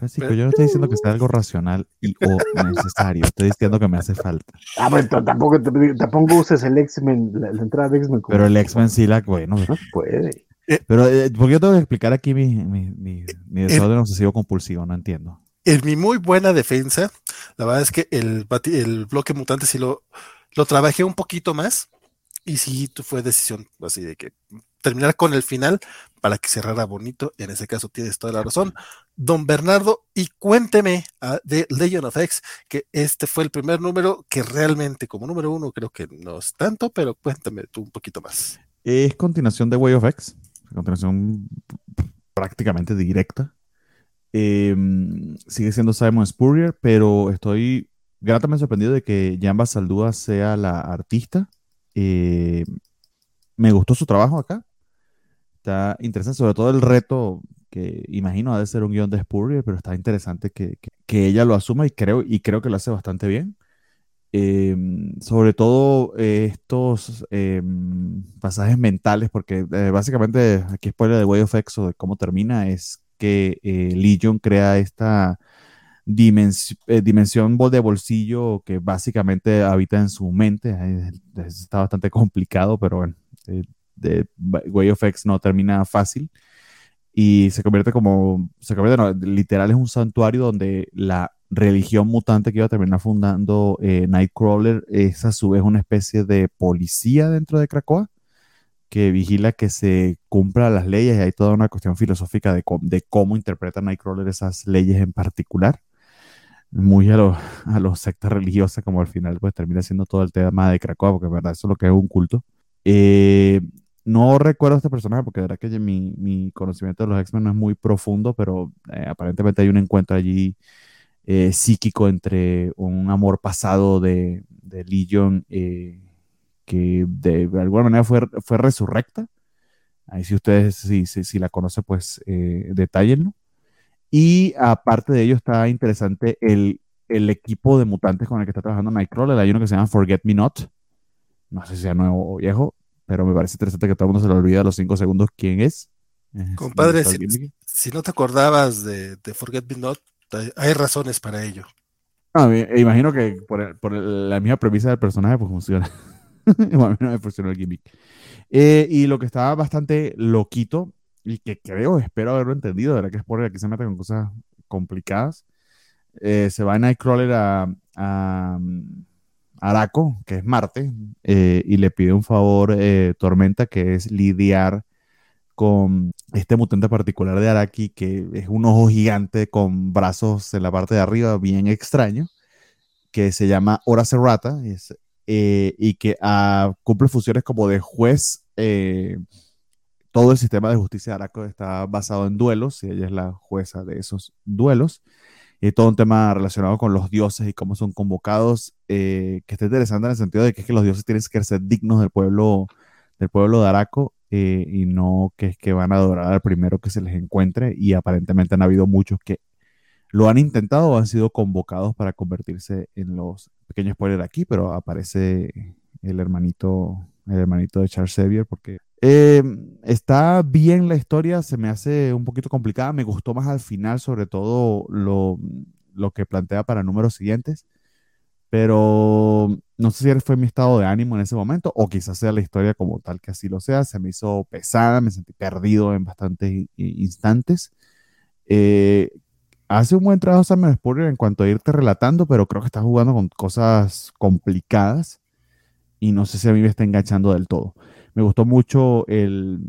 Francisco, yo no estoy diciendo que sea algo racional y o necesario, estoy diciendo que me hace falta. Ah, bueno, tampoco, tampoco uses el X-Men, la, la, entrada de X-Men. Pero el X-Men sí la, bueno. No puede. Pero, eh, porque yo tengo que explicar aquí mi, mi, mi, mi desorden obsesivo compulsivo, no entiendo. En mi muy buena defensa, la verdad es que el, el bloque mutante sí lo, lo trabajé un poquito más y sí fue decisión así de que terminar con el final para que cerrara bonito. En ese caso tienes toda la razón. Don Bernardo, y cuénteme uh, de Legend of X, que este fue el primer número que realmente como número uno creo que no es tanto, pero cuéntame tú un poquito más. Es continuación de Way of X, continuación prácticamente directa. Eh, sigue siendo Simon Spurrier, pero estoy gratamente sorprendido de que Jamba Saldúa sea la artista. Eh, me gustó su trabajo acá. Está interesante, sobre todo el reto que imagino ha de ser un guion de Spurrier, pero está interesante que, que, que, ella lo asuma y creo, y creo que lo hace bastante bien. Eh, sobre todo eh, estos eh, pasajes mentales, porque eh, básicamente aquí spoiler de Way of X o de cómo termina es que Legion crea esta dimens dimensión de bolsillo que básicamente habita en su mente. Está bastante complicado, pero bueno, de Way of X no termina fácil y se convierte como, se convierte, no, literal es un santuario donde la religión mutante que iba a terminar fundando eh, Nightcrawler es a su vez una especie de policía dentro de Krakoa que vigila que se cumplan las leyes. Y hay toda una cuestión filosófica de, de cómo interpreta Nightcrawler esas leyes en particular. Muy a los a lo sectas religiosas como al final pues termina siendo todo el tema de Krakoa porque en verdad eso es lo que es un culto. Eh, no recuerdo a este personaje porque de verdad que mi, mi conocimiento de los X-Men no es muy profundo, pero eh, aparentemente hay un encuentro allí eh, psíquico entre un amor pasado de, de Legion eh, que de, de, alguna manera fue, fue resurrecta. Ahí si ustedes, si, si, si la conocen, pues detállenlo. Y aparte de ello está interesante el, el equipo de mutantes con el que está trabajando Nightcrawler. Hay uno que se llama Forget Me Not. No sé si sea nuevo o viejo pero me parece interesante que todo el mundo se le olvida a los cinco segundos quién es. Compadre, si, si, no te acordabas de, de, Forget Me Not, hay razones para ello. imagino que por, la misma premisa del personaje, pues funciona. Igual me funcionó el gimmick. Eh, y lo que estaba bastante loquito, y que creo, espero haberlo entendido, era que es por aquí se mete con cosas complicadas. Eh, se va Nightcrawler a, a, Araco, que es Marte, eh, y le pide un favor Tormenta, que es lidiar con este mutante particular de Araki, que es un ojo gigante con brazos en la parte de arriba, bien extraño, que se llama Hora Serrata, eh, y que ah, cumple funciones como de juez. Eh, todo el sistema de justicia de Araco está basado en duelos, y ella es la jueza de esos duelos. Y todo un tema relacionado con los dioses y cómo son convocados, eh, que está interesante en el sentido de que, es que los dioses tienen que ser dignos del pueblo, del pueblo de Araco eh, y no que es que van a adorar al primero que se les encuentre y aparentemente han habido muchos que lo han intentado o han sido convocados para convertirse en los pequeños spoilers aquí, pero aparece el hermanito, el hermanito de Charles Xavier porque eh, está bien la historia, se me hace un poquito complicada, me gustó más al final, sobre todo lo, lo que plantea para números siguientes. Pero no sé si fue mi estado de ánimo en ese momento o quizás sea la historia como tal que así lo sea. Se me hizo pesada, me sentí perdido en bastantes instantes. Eh, hace un buen trabajo Samuel Spurrier en cuanto a irte relatando, pero creo que está jugando con cosas complicadas y no sé si a mí me está enganchando del todo. Me gustó mucho el,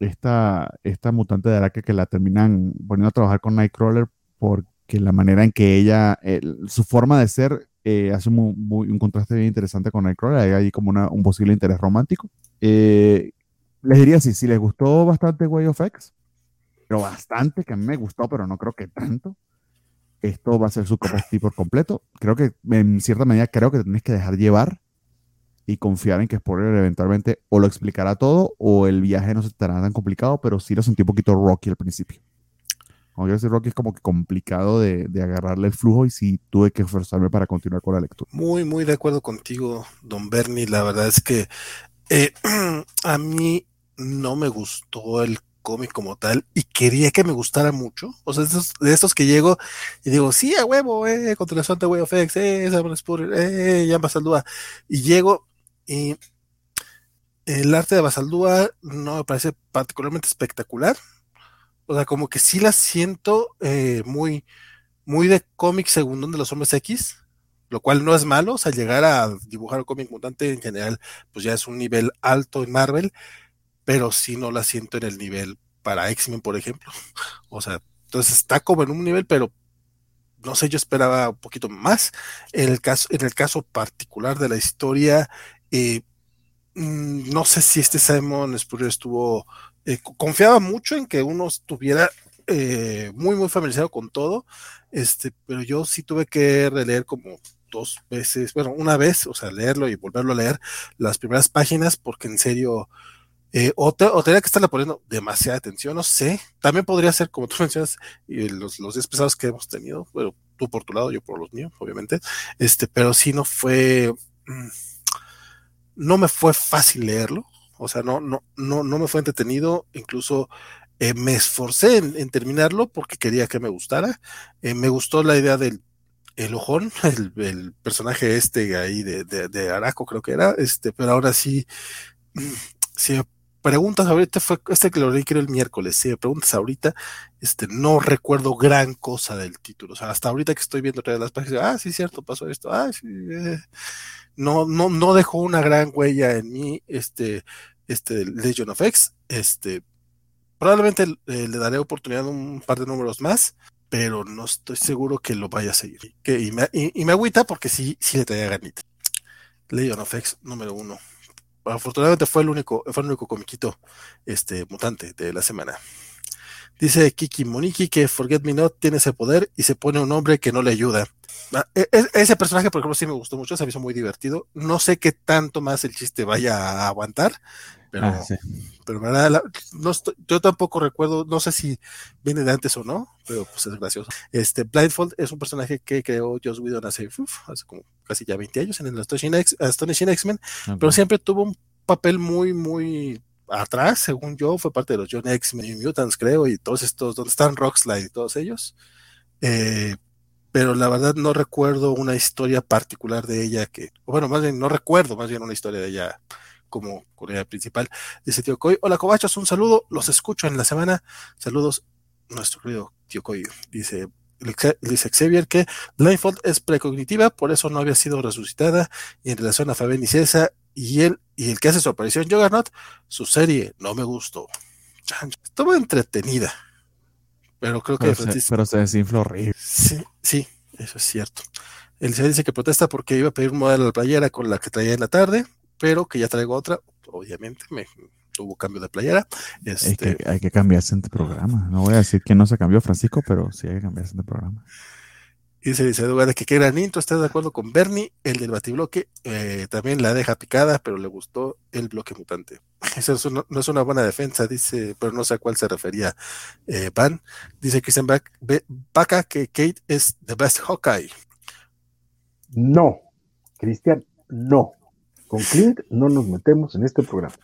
esta, esta mutante de Arake que la terminan poniendo a trabajar con Nightcrawler porque la manera en que ella, su forma de ser eh, hace un contraste bien interesante con Nightcrawler, hay ahí como un posible interés romántico. Eh, les diría así, si les gustó bastante Way of X, pero bastante, que a mí me gustó, pero no creo que tanto, esto va a ser su copy por completo. Creo que en cierta medida creo que tenéis que dejar llevar y confiar en que Spoiler eventualmente o lo explicará todo o el viaje no se estará tan complicado, pero sí lo sentí un poquito rocky al principio. Como decir Rocky es como que complicado de, agarrarle el flujo y sí tuve que esforzarme para continuar con la lectura. Muy, muy de acuerdo contigo, don Bernie. La verdad es que eh, a mí no me gustó el cómic como tal y quería que me gustara mucho. O sea, de estos, que llego y digo, sí, a huevo, eh, contra el Way of X, eh, eh, ya Basaldúa. Y llego y el arte de Basaldúa no me parece particularmente espectacular. O sea, como que sí la siento eh, muy, muy de cómic segundón de los hombres X, lo cual no es malo. O sea, llegar a dibujar cómic mutante en general, pues ya es un nivel alto en Marvel, pero sí no la siento en el nivel para X-Men, por ejemplo. O sea, entonces está como en un nivel, pero no sé, yo esperaba un poquito más. En el caso, en el caso particular de la historia, mm, no sé si este Simon Spurrier estuvo eh, confiaba mucho en que uno estuviera eh, muy, muy familiarizado con todo, este, pero yo sí tuve que releer como dos veces, bueno, una vez, o sea, leerlo y volverlo a leer las primeras páginas, porque en serio, eh, o, tenía que estarle poniendo demasiada atención, no sé, también podría ser, como tú mencionas, los, los 10 pesados que hemos tenido, bueno, tú por tu lado, yo por los míos, obviamente, este, pero sí no fue, mm, no me fue fácil leerlo, o sea, no, no, no, no me fue entretenido, incluso eh, me esforcé en, terminarlo porque quería que me gustara. Eh, me gustó la idea del el ojón, el, personaje este ahí de, de, Araco creo que era, este, pero ahora sí, si me preguntas ahorita, fue este que lo leí el miércoles, si me preguntas ahorita, este, no recuerdo gran cosa del título, o sea, hasta ahorita que estoy viendo las páginas, ah, sí, cierto, pasó esto, ah, sí, eh, no, no, no dejó una gran huella en mí, este, este Legion of X, este, probablemente eh, le daré oportunidad un par de números más, pero no estoy seguro que lo vaya a seguir. Que, y, me, y, agüita porque sí, sí le traía ganita. Legion of X número uno. Afortunadamente fue el único, fue el único comiquito este, mutante de la semana. Dice Kiki Moniki que Forget Me Not tiene ese poder y se pone un hombre que no le ayuda. Ah, e, e, ese personaje, por ejemplo, sí me gustó mucho, se me hizo muy divertido. No sé qué tanto más el chiste vaya a aguantar, pero, ah, pero no yo tampoco recuerdo, no sé si viene de antes o no, pero pues es gracioso. Este Blindfold es un personaje que creó Joss Whedon hace, hace como casi ya 20 años en el Astonishing X-Men, pero siempre tuvo un papel muy, muy atrás, según yo, fue parte de los John X Men Mutants, creo, y todos estos, donde están Rockslide y todos ellos. Eh, pero la verdad no recuerdo una historia particular de ella que, bueno, más bien no recuerdo más bien una historia de ella como coreana principal. Dice Tío Coy, hola Cobachos, un saludo, los escucho en la semana. Saludos, nuestro querido Tío Coy. Dice, dice Xavier que Blindfold es precognitiva, por eso no había sido resucitada. Y en relación a Fabián y César y él, y el que hace su aparición, Juggernaut, su serie no me gustó. Estuvo entretenida. Pero creo que. Pero se, desinfló horrible. Sí, sí, eso es cierto. El señor dice que protesta porque iba a pedir un modelo de la playera con la que traía en la tarde, pero que ya traigo otra. Obviamente, me tuvo cambio de playera. Este... Hay, que, cambiarse en programa. No voy a decir que no se cambió Francisco, pero sí hay que cambiarse en programa. Dice de que qué granito, está de acuerdo con Bernie, el del batibloque, eh, también la deja picada, pero le gustó el bloque mutante. Eso no es una buena defensa, dice, pero no sé a cuál se refería eh, Pan. Dice Christian Baca que Kate es the best Hawkeye. No, Cristian, no. Con Clint no nos metemos en este programa.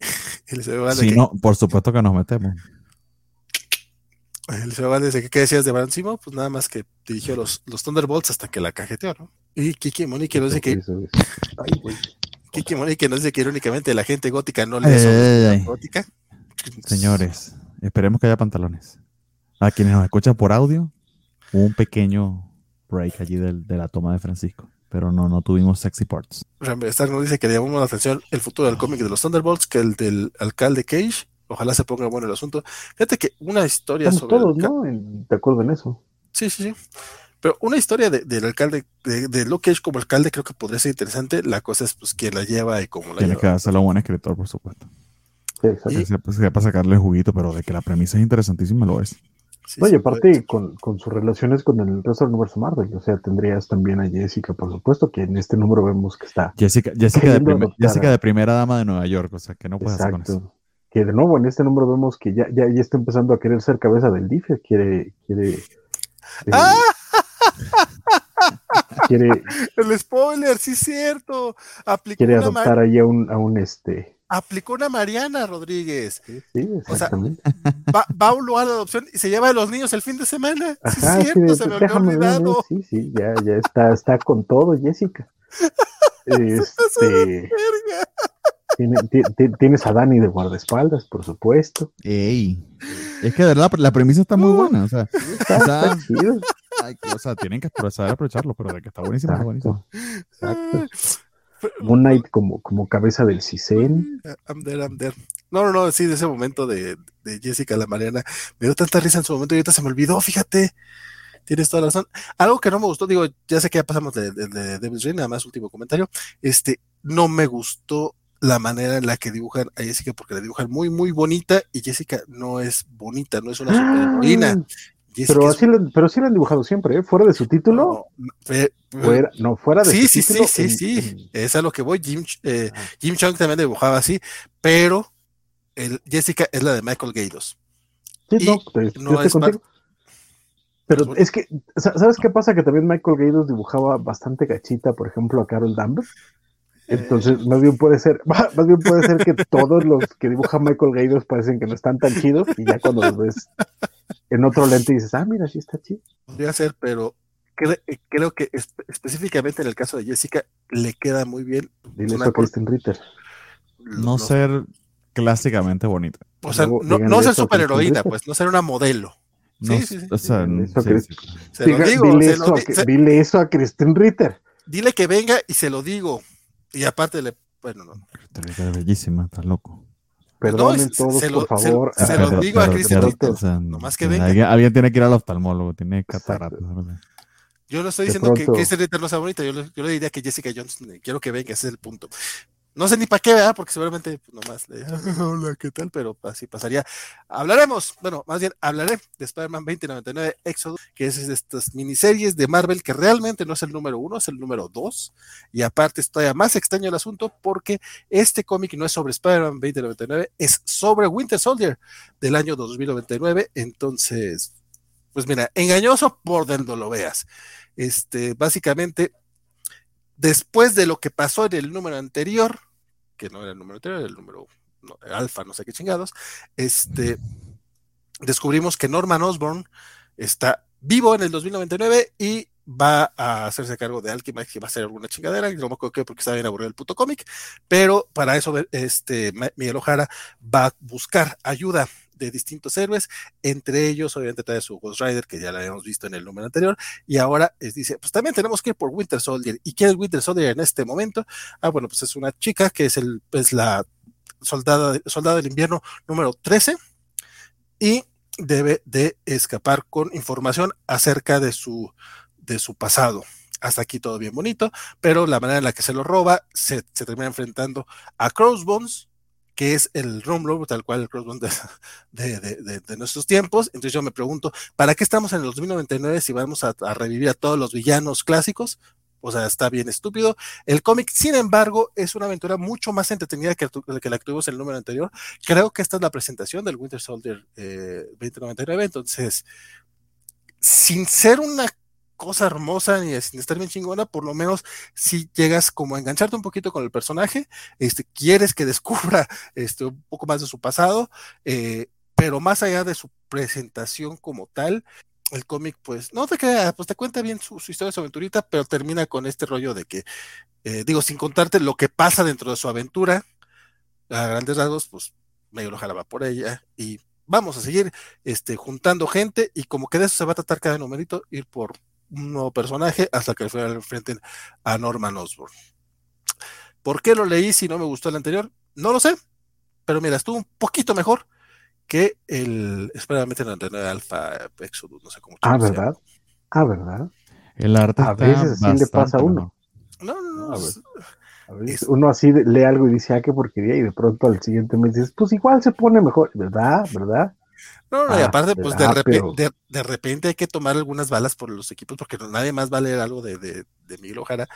sí, no, por supuesto que nos metemos. El señor dice, ¿qué decías de Barancimo? Pues nada más que dirigió los, los Thunderbolts hasta que la cajeteó, ¿no? Y Kiki Monique nos dice que... Kiki Monique nos dice que irónicamente la gente gótica no le gótica. Señores, esperemos que haya pantalones. A quienes nos escuchan por audio, un pequeño break allí de, de la toma de Francisco pero no, no tuvimos sexy parts. Stark nos dice que le llamó la atención el futuro del cómic de los Thunderbolts que el del alcalde Cage Ojalá se ponga bueno el asunto. Fíjate que una historia sobre. todos, ¿no? De acuerdo en eso. Sí, sí, sí. Pero una historia del alcalde, de, de Luke Cage como alcalde, creo que podría ser interesante. La cosa es, pues, quién la lleva y cómo la Tiene lleva. que hacerlo buen escritor, por supuesto. Sí, exacto. Y, para sacarle juguito, pero de que la premisa es interesantísima lo es. Oye, aparte con, con, sus relaciones con el resto del universo Marvel, o sea, tendrías también a Jessica, por supuesto, que en este número vemos que está. Jessica, Jessica, de, Jessica de, primera dama de Nueva York, o sea, que no puede hacer con eso que de nuevo en este número vemos que ya, ya, ya está empezando a querer ser cabeza del DIF, quiere, quiere, eh, ¡Ah! quiere el spoiler, sí es cierto. Aplicó quiere adoptar ahí a un, a un este. Aplicó una Mariana Rodríguez. Sí, sí exactamente. va, va, a un lugar de adopción y se lleva a los niños el fin de semana. sí, es cierto, se me había olvidado. sí, sí, ya, ya está, está con todo, Jessica. este, tienes a Dani de guardaespaldas, por supuesto. Ey. Es que de verdad la premisa está muy buena. O sea, o sea, tienen que saber aprovecharlo, pero de que está buenísimo, está buenísimo. Exacto. Moon Knight como, como cabeza del CISEN. I'm there, I'm there. No, no, no, sí, de ese momento de, de Jessica la Mariana. Me dio tanta risa en su momento y ahorita se me olvidó, fíjate. Tienes toda la razón. Algo que no me gustó, digo, ya sé que ya pasamos de, de, de Devil's nada más último comentario. Este, no me gustó la manera en la que dibujan a Jessica, porque la dibujan muy, muy bonita y Jessica no es bonita, no es una superheroína. Ah, pero, así pero sí la han dibujado siempre, ¿eh? Fuera de su título. No, fuera, no, fuera de sí, su sí, título. Sí, sí, sí, Es a lo que voy. Jim, eh, Jim Chung también dibujaba así, pero el, Jessica es la de Michael Gaydos. Sí, no, no es Pero es que, ¿sabes qué pasa? Que también Michael Gaydos dibujaba bastante gachita, por ejemplo, a Carol Danvers. Entonces, más bien puede ser, más bien puede ser que todos los que dibuja Michael Gaydos parecen que no están tan chidos, y ya cuando los ves en otro lente dices, ah, mira, sí está chido. Podría ser, pero eh, creo, que específicamente en el caso de Jessica le queda muy bien. Dile eso a Kristen Ritter. No, ser clásicamente bonita. O sea, no, no ser superheroína, pues, no ser una modelo. sí, sí, sí. O sea, se lo digo. Dile, eso, a, Kristen Ritter. Dile que venga y se lo digo. Y aparte le, bueno, no. Bellísima, está loco. Perdonen todos, por favor. Se, lo digo a Cristian no más que venga. Alguien, tiene que ir al oftalmólogo, tiene cataratas. Yo no estoy diciendo que Cristian Ritter no sea bonita, yo, yo, le diría que Jessica Johnson, quiero que venga, ese es el punto. No sé ni para qué, ¿verdad? Porque seguramente pues, nomás le hola, ¿qué tal? Pero así pasaría. Hablaremos, bueno, más bien hablaré de Spider-Man 2099 Exodus, que es de estas miniseries de Marvel que realmente no es el número uno, es el número dos. Y aparte está todavía más extraño el asunto porque este cómic no es sobre Spider-Man 2099, es sobre Winter Soldier del año 2099. Entonces, pues mira, engañoso por donde lo veas. Este, básicamente Después de lo que pasó en el número anterior, que no era el número anterior, era el número alfa, no sé qué chingados, este, descubrimos que Norman Osborn está vivo en el 2099 y va a hacerse cargo de Alchemax que va a hacer alguna chingadera, y no me acuerdo qué porque está bien aburrido el puto cómic, pero para eso este, Miguel Ojara va a buscar ayuda de distintos héroes, entre ellos obviamente trae su Ghost Rider, que ya la habíamos visto en el número anterior, y ahora dice, pues también tenemos que ir por Winter Soldier. ¿Y quién es Winter Soldier en este momento? Ah, bueno, pues es una chica que es, el, es la soldada, soldado del invierno número 13 y debe de escapar con información acerca de su, de su pasado. Hasta aquí todo bien bonito, pero la manera en la que se lo roba se, se termina enfrentando a Crossbones, que es el Rumble, tal cual el Crossbones de, nuestros tiempos. Entonces yo me pregunto, ¿para qué estamos en el 2099 si vamos a, revivir a todos los villanos clásicos? o sea, está bien estúpido. El cómic, sin embargo, es una aventura mucho más entretenida que, que la que tuvimos en el número anterior. Creo que esta es la presentación del Winter Soldier eh, 2099, entonces, sin ser una cosa hermosa ni sin estar bien chingona, por lo menos si llegas como a engancharte un poquito con el personaje, este, quieres que descubra este, un poco más de su pasado, eh, pero más allá de su presentación como tal, el cómic, pues, no te queda, pues te cuenta bien su, historia, su aventurita, pero termina con este rollo de que, eh, digo, sin contarte lo que pasa dentro de su aventura, a grandes rasgos, pues medio lo jalaba por ella y vamos a seguir este, juntando gente y como que de eso se va a tratar cada numerito, ir por un nuevo personaje hasta que al enfrenten a Norman Osborn. ¿Por qué lo leí si no me gustó el anterior? No lo sé, pero mira, estuvo un poquito mejor que el. Espera, meten en Alpha Exodus, no sé cómo. Ah, ¿verdad? Ah, ¿verdad? El arte a veces sí le pasa a uno. No, no, no. A veces, uno así lee algo y dice, ah, qué porquería, y de pronto al siguiente mes dices, pues igual se pone mejor, ¿verdad? ¿Verdad? No, no, y ah, aparte, pues de, repente, de, repente hay que tomar algunas balas por los equipos porque nadie más va a leer algo de, de, de Miguel Ojara.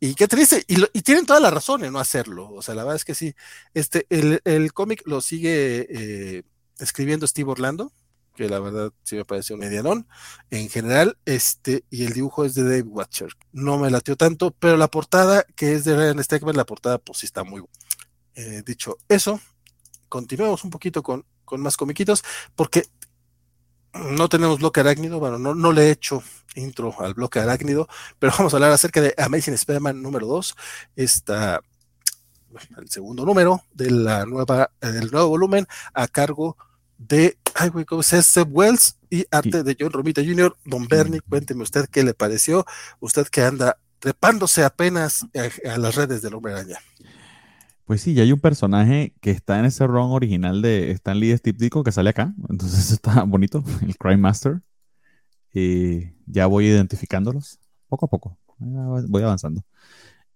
Y qué triste, y, y, tienen toda la razón en no hacerlo. O sea, la verdad es que sí. Este, el, el cómic lo sigue eh, escribiendo Steve Orlando, que la verdad sí me parece un medianón en general, este, y el dibujo es de Dave Watcher. No me latió tanto, pero la portada, que es de Ryan Stegman, la portada pues sí está muy eh, dicho eso, continuemos un poquito con, con más comiquitos, porque no tenemos bloque arácnido, bueno, no, no le he hecho intro al bloque arácnido, pero vamos a hablar acerca de Amazing Spider-Man número 2, esta el segundo número de la nueva, del nuevo volumen a cargo de ay, güey, ¿cómo Wells y arte de John Romita Jr. Don Bernie, cuénteme usted qué le pareció, usted que anda trepándose apenas a, las redes del Hombre Araña. Pues sí, ya hay un personaje que está en ese ron original de Stan Lee Steve que sale acá, entonces está bonito, el Crime Master. Y ya voy identificándolos poco a poco, voy avanzando.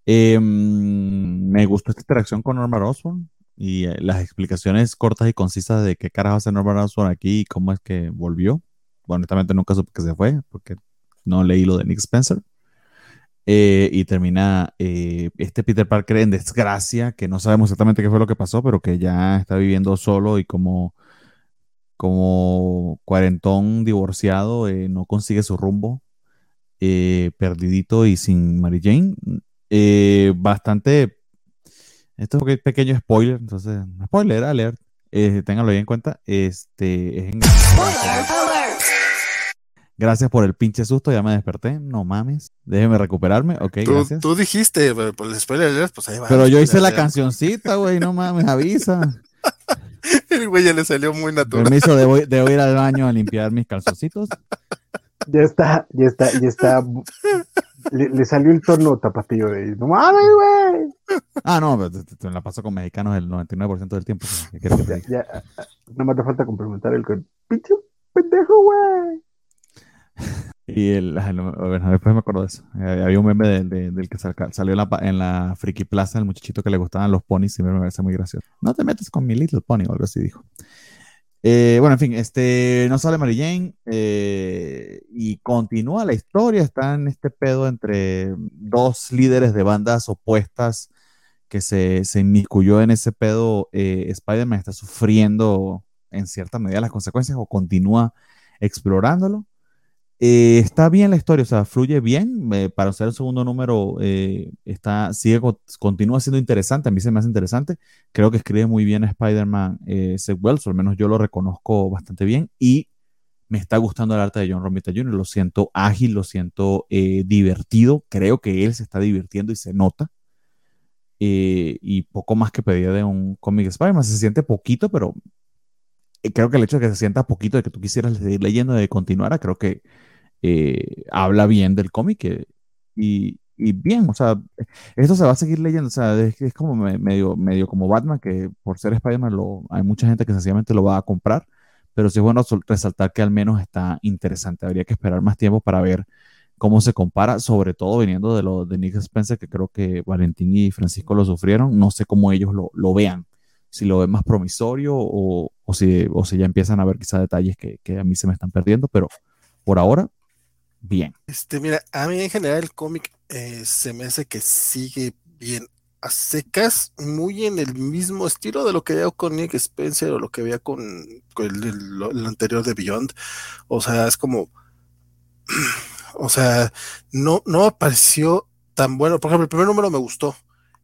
Em, me gustó esta interacción con Norman Osborn, y eh, las explicaciones cortas y concisas de qué carajo hace Norman Osborn aquí y cómo es que volvió. honestamente nunca supe que se fue porque no leí lo de Nick Spencer. Eh, y termina eh, este Peter Parker en desgracia, que no sabemos exactamente qué fue lo que pasó, pero que ya está viviendo solo y como, como cuarentón divorciado, no consigue su rumbo, perdidito y sin Mary Jane. bastante esto es un pequeño spoiler, entonces, spoiler alert, eh, ténganlo bien en cuenta. Este, es en... Gracias por el pinche susto, ya me desperté, no mames. Déjeme recuperarme, ok, tú, gracias. Tú dijiste, por el spoiler alert, pues ahí va. Pero yo hice la cancioncita, güey, no mames, avisa. el güey ya le salió muy natural. Permiso, debo, debo ir al baño a limpiar mis calzoncitos. Ya está, ya está, ya está le, salió el tono tapatío de no mames, güey. Ah, no, te, la paso con mexicanos el 99% del tiempo. Ya, ya, no me hace falta complementar el con pinche pendejo, güey. Y el, bueno, después me acuerdo de eso. Eh, había un meme del que salió en la, Friki Plaza, el muchachito que le gustaban los ponis y me parece muy gracioso. No te metes con mi Little Pony o algo así dijo. Eh, bueno, en fin, este, no sale Mary Jane eh, y continúa la historia. Está en este pedo entre dos líderes de bandas opuestas que se, se inmiscuyó en ese pedo. Spider-Man está sufriendo en cierta medida las consecuencias o continúa explorándolo. Eh, está bien la historia, o sea, fluye bien. Eh, para ser el segundo número, eh, está, sigue, continúa siendo interesante. A mí se me hace interesante. Creo que escribe muy bien Spider-Man Seth Wells, o al menos yo lo reconozco bastante bien. Y Me está gustando el arte de John Romita Jr., lo siento ágil, lo siento eh, divertido, creo que él se está divirtiendo y se nota. Eh, y poco más que pedía de un cómic Spider-Man, se siente poquito, pero eh, creo que el hecho de que se sienta poquito, de que tú quisieras seguir leyendo, de continuar, creo que habla bien del cómic y, y bien, o sea, esto se va a seguir leyendo, o sea, es, como medio, medio como Batman, que por ser Spider-Man hay mucha gente que sencillamente lo va a comprar, pero sí es bueno resaltar que al menos está interesante. Habría que esperar más tiempo para ver cómo se compara, sobre todo viniendo de lo de Nick Spencer, que creo que Valentín y Francisco lo sufrieron. No sé cómo ellos lo, lo vean, si lo ven más promisorio o, o, si, o si ya empiezan a ver quizás detalles que, que a mí se me están perdiendo, pero por ahora bien. Este, mira, a mí en general el cómic eh, se me hace que sigue bien a secas, muy en el mismo estilo de lo que veo con Nick Spencer o lo que veía con, el, anterior de Beyond. O sea, es como, o sea, no, no me pareció tan bueno. Por ejemplo, el primer número me gustó.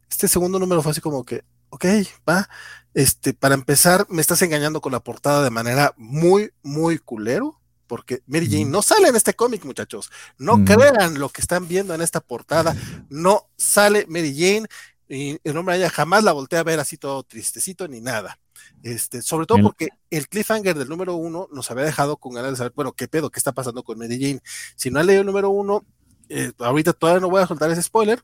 Este segundo número fue así como que, ok, va. Este, para empezar, me estás engañando con la portada de manera muy, muy culero porque Mary Jane no sale en este cómic, muchachos. No crean lo que están viendo en esta portada. No sale Mary Jane y el hombre ella jamás la voltea a ver así todo tristecito ni nada. Este, sobre todo porque el cliffhanger del número uno nos había dejado con ganas de saber, bueno, qué pedo, qué está pasando con Mary Jane. Si no han leído el número uno, eh, ahorita todavía no voy a soltar ese spoiler,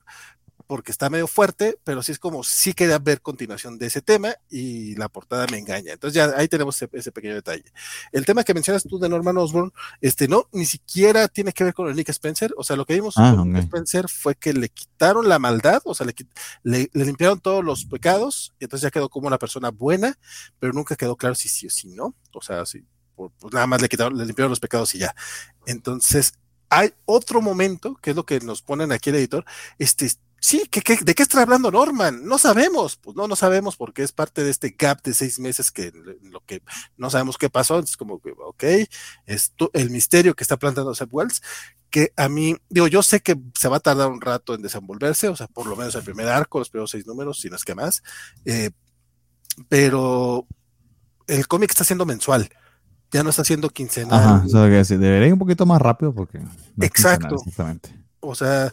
porque está medio fuerte, pero sí es como sí quería ver continuación de ese tema y la portada me engaña. Entonces ya ahí tenemos ese, pequeño detalle. El tema que mencionas tú de Norman Osborn, este no, ni siquiera tiene que ver con el Nick Spencer. O sea, lo que vimos ah, con Nick Spencer fue que le quitaron la maldad, o sea, le, le, limpiaron todos los pecados, y entonces ya quedó como una persona buena, pero nunca quedó claro si sí o si no. O sea, si pues nada más le quitaron, le limpiaron los pecados y ya. Entonces, hay otro momento, que es lo que nos ponen aquí el editor, este, Sí, de qué está hablando Norman? No sabemos, pues no, no sabemos porque es parte de este gap de seis meses que lo que no sabemos qué pasó, es como que, ok, es el misterio que está planteando Seth Wells, que a mí, digo, yo sé que se va a tardar un rato en desenvolverse, o sea, por lo menos el primer arco, los primeros seis números, si no es que más, eh, pero el cómic está siendo mensual, ya no está siendo quincenal. Ajá, o sea, que debería ir un poquito más rápido porque... Exacto. O sea,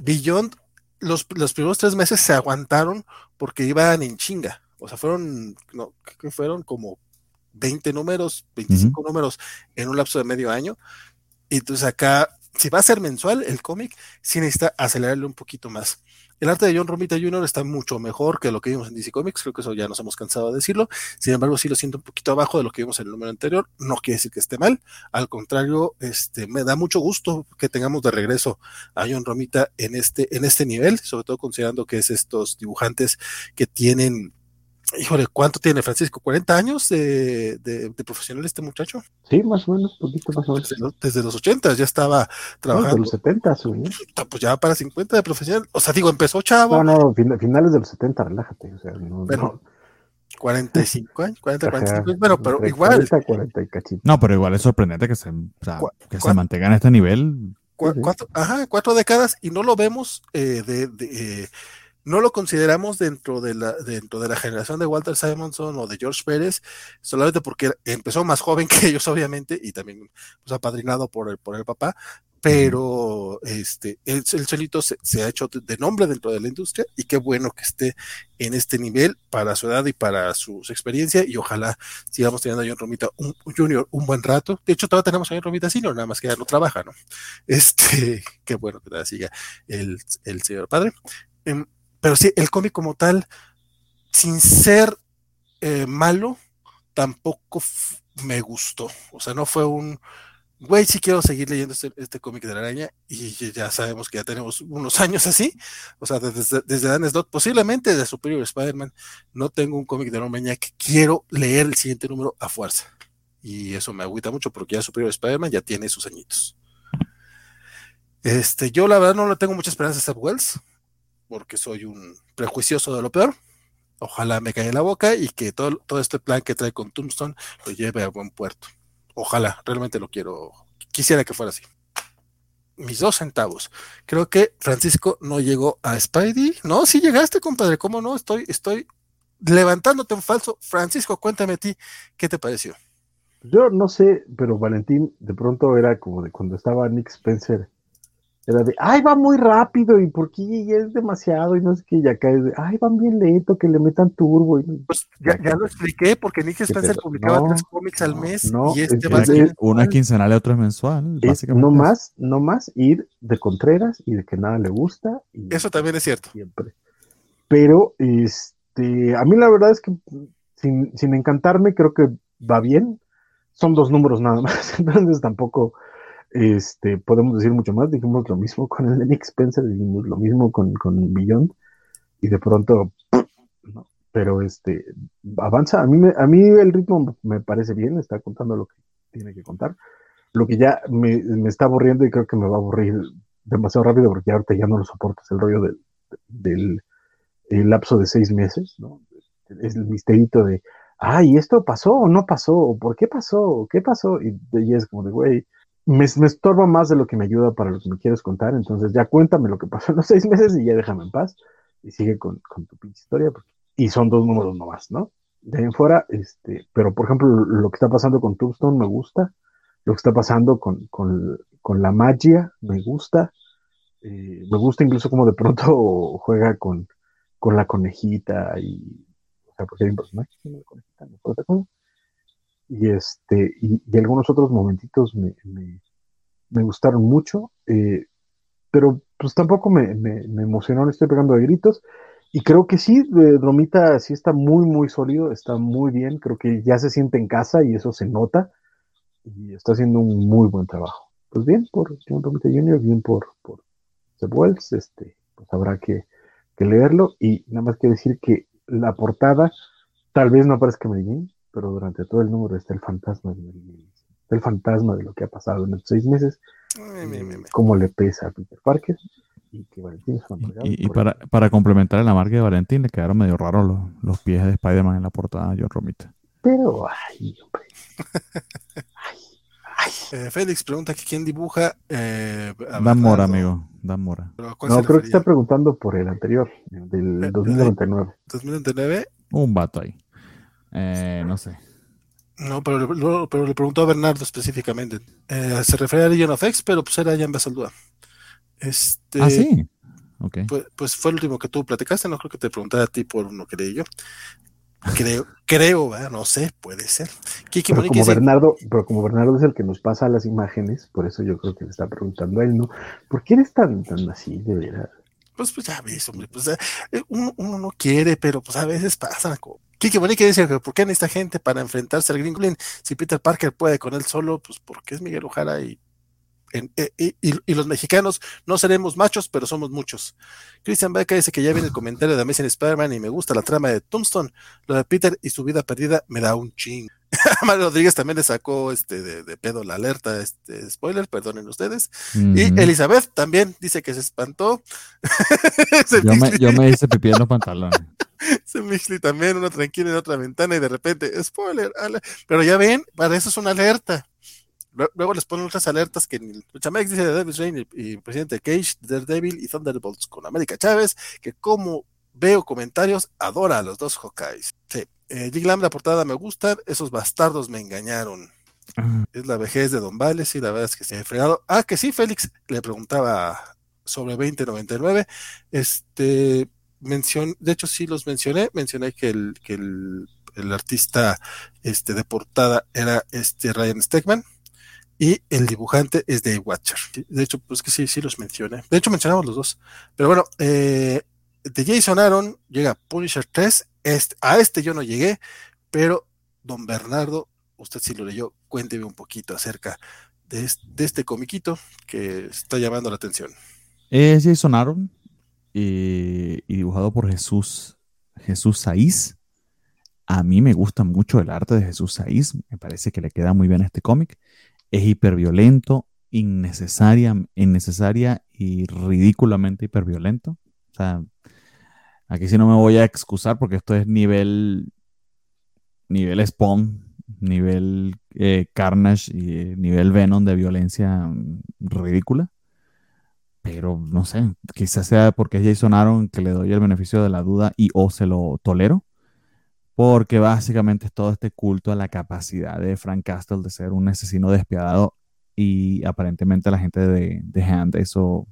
Beyond los, los, primeros tres meses se aguantaron porque iban en chinga. O sea, fueron, no, que fueron como 20 números, 25 números en un lapso de medio año. Y entonces acá, si va a ser mensual el cómic, sí necesita acelerarle un poquito más. El arte de John Romita Jr. está mucho mejor que lo que vimos en DC Comics, creo que eso ya nos hemos cansado de decirlo. Sin embargo, sí lo siento un poquito abajo de lo que vimos en el número anterior. No quiere decir que esté mal, al contrario, este, me da mucho gusto que tengamos de regreso a John Romita en este, en este nivel, sobre todo considerando que es estos dibujantes que tienen Híjole, ¿cuánto tiene Francisco? ¿40 años de, de, profesional este muchacho? Sí, más o menos, poquito más o menos. Desde, los, 80 ya estaba trabajando. desde los 70, sí. Pues ya para 50 de profesional. O sea, digo, empezó chavo. No, no, finales de los 70, relájate. O sea, no, pero, 45 años, 40, 45, bueno, pero igual. 40 y no, pero igual es sorprendente que se, que se mantenga en este nivel. cuatro, ajá, cuatro décadas y no lo vemos eh, de, de eh, no lo consideramos dentro de la, dentro de la generación de Walter Simonson o de George Pérez, solamente porque empezó más joven que ellos, obviamente, y también pues, apadrinado por el, por el papá, pero este, él, solito se, ha hecho de nombre dentro de la industria y qué bueno que esté en este nivel para su edad y para su, experiencia y ojalá sigamos teniendo a John Romita un, Junior un buen rato. De hecho, todavía tenemos a John Romita Senior, nada más que ya no trabaja, ¿no? Este, qué bueno que todavía siga el, el señor padre. Em, pero sí, el cómic como tal, sin ser eh, malo, tampoco me gustó. O sea, no fue un, güey, sí quiero seguir leyendo este, este cómic de la araña y ya sabemos que ya tenemos unos años así. O sea, desde, desde Dan posiblemente de Superior Spider-Man, no tengo un cómic de la araña que quiero leer el siguiente número a fuerza. Y eso me agüita mucho porque ya Superior Spider-Man ya tiene sus añitos. Este, yo la verdad no le tengo mucha esperanza a Seth Wells porque soy un prejuicioso de lo peor. Ojalá me caiga en la boca y que todo, todo este plan que trae con Tombstone lo lleve a buen puerto. Ojalá, realmente lo quiero. Quisiera que fuera así. Mis dos centavos. Creo que Francisco no llegó a Spidey. No, sí llegaste, compadre. ¿Cómo no? Estoy, estoy levantándote un falso. Francisco, cuéntame a ti, ¿qué te pareció? Yo no sé, pero Valentín de pronto era como de cuando estaba Nick Spencer era de, ay, va muy rápido y por qué es demasiado y no sé qué, y acá es de, ay, van bien lento, que le metan turbo. Y... Pues ya, ya lo expliqué, porque Nick Spencer publicaba tres cómics al mes y este va a ser una quincenal y otro es mensual. básicamente. No más, no más ir de Contreras y de que nada le gusta. Y Eso también es cierto. Siempre. Pero, este, a mí la verdad es que sin, sin encantarme, creo que va bien. Son dos números nada más, entonces tampoco este, podemos decir mucho más, dijimos lo mismo con el de Nick Spencer, dijimos lo mismo con, con Beyond, y de pronto, pero este, avanza, a mí, me, a mí el ritmo me parece bien, está contando lo que tiene que contar, lo que ya me, me está aburriendo y creo que me va a aburrir demasiado rápido porque ahorita ya no lo soportas, el rollo del, del el lapso de seis meses, ¿no? Es el misterito de, ay, ¿esto pasó o no pasó? ¿Por qué pasó? ¿Qué pasó? Y, y es como de, güey, me, estorba más de lo que me ayuda para lo que me quieres contar, entonces ya cuéntame lo que pasó en los seis meses y ya déjame en paz y sigue con, tu pinche historia, y son dos números nomás, ¿no? De ahí en fuera, este, pero por ejemplo, lo que está pasando con Tombstone me gusta, lo que está pasando con, la magia me gusta, eh, me gusta incluso como de pronto juega con, con la conejita y, o sea, porque hay un personaje que la conejita, no y este y, algunos otros momentitos me, me, gustaron mucho eh, pero pues tampoco me, me, emocionó no estoy pegando de gritos y creo que sí de Dromita sí está muy muy sólido está muy bien creo que ya se siente en casa y eso se nota y está haciendo un muy buen trabajo pues bien por John Romita Jr. bien por por The Wells este pues habrá que, que leerlo y nada más que decir que la portada tal vez no aparezca Medellín pero durante todo el número está el fantasma de el fantasma de lo que ha pasado en estos seis meses, cómo le pesa a Peter Parker y que Valentín es Y, y para, para, complementar la marca de Valentín, le quedaron medio raros los, los pies de Spider-Man en la portada de John Romita. Pero, ay, hombre. Eh, Félix pregunta que quién dibuja. Eh, Dan Mora, amigo. Dan Mora. No, creo que está preguntando por el anterior, del 2099. ¿2099? Un vato ahí. Eh, no sé. No, pero, le preguntó a Bernardo específicamente. Eh, se refiere a Legion of X, pero pues era ya en Basaldúa. Este, ah, sí. Pues, pues, fue el último que tú platicaste, no creo que te preguntara a ti por uno que leí yo. Creo, creo, no sé, puede ser. pero, como Bernardo, pero como Bernardo es el que nos pasa las imágenes, por eso yo creo que le está preguntando a él, ¿no? ¿Por qué eres tan, tan así, de verdad? Pues, pues ya ves, hombre, pues eh, uno, uno, no quiere, pero pues a veces pasa, como Kiki Monique dice que ¿por qué necesita gente para enfrentarse al Green Goblin? Si Peter Parker puede con él solo, pues porque es Miguel Ojara y, eh, y, los mexicanos no seremos machos, pero somos muchos. Christian Becker dice que ya viene el comentario de Amazing Spider-Man y me gusta la trama de Tombstone. Lo de Peter y su vida perdida me da un ching. Mario Rodríguez también le sacó este de, pedo la alerta, este spoiler, perdonen ustedes. Y Elizabeth también dice que se espantó. yo, me, yo, me, hice pipí en los pantalones. Se Mixley también, uno tranquilo en otra ventana y de repente, spoiler, pero ya ven, para eso es una alerta. Luego les ponen otras alertas que Chamex dice de Davis Rain y, presidente Cage, Daredevil y Thunderbolts con América Chávez, que como veo comentarios, adora a los dos Hawkeyes. Sí. Eh, la portada me gusta, esos bastardos me engañaron. Es la vejez de Don Vales y la verdad es que se ha fregado. Ah, que sí, Félix le preguntaba sobre 2099. Este, de hecho sí los mencioné, mencioné que el, que el, artista este, de portada era este Ryan Stegman y el dibujante es de Watcher. De hecho, pues que sí, sí los mencioné. De hecho, mencionamos los dos. Pero bueno, eh, de Jason Aaron llega Punisher 3. Este, a este yo no llegué, pero don Bernardo, usted sí lo leyó, cuénteme un poquito acerca de este, de este comiquito que está llamando la atención. Es Jason Aaron, y, dibujado por Jesús, Jesús Saiz. A mí me gusta mucho el arte de Jesús Saiz, me parece que le queda muy bien a este cómic. Es hiperviolento, innecesaria, innecesaria y ridículamente hiperviolento. O sea, aquí sí no me voy a excusar porque esto es nivel, nivel Spawn, nivel eh, Carnage y eh, nivel Venom de violencia mm, ridícula pero no sé, quizás sea porque es Jason Aaron que le doy el beneficio de la duda y o se lo tolero, porque básicamente es todo este culto a la capacidad de Frank Castle de ser un asesino despiadado y aparentemente la gente de, de Hand eso,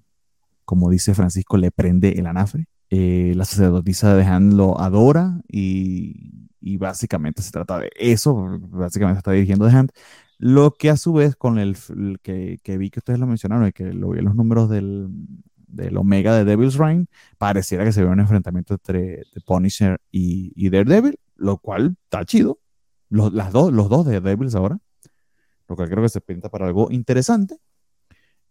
como dice Francisco, le prende el anafre. Eh, la sacerdotisa de Hand lo adora y, y, básicamente se trata de eso, básicamente está dirigiendo The Hand, lo que a su vez con el, que, que, vi que ustedes lo mencionaron y que lo vi en los números del, del Omega de Devil's Reign, pareciera que se ve un enfrentamiento entre The Punisher y, y Daredevil, lo cual está chido. Los, las dos, los dos de Devils ahora, lo cual creo que se pinta para algo interesante.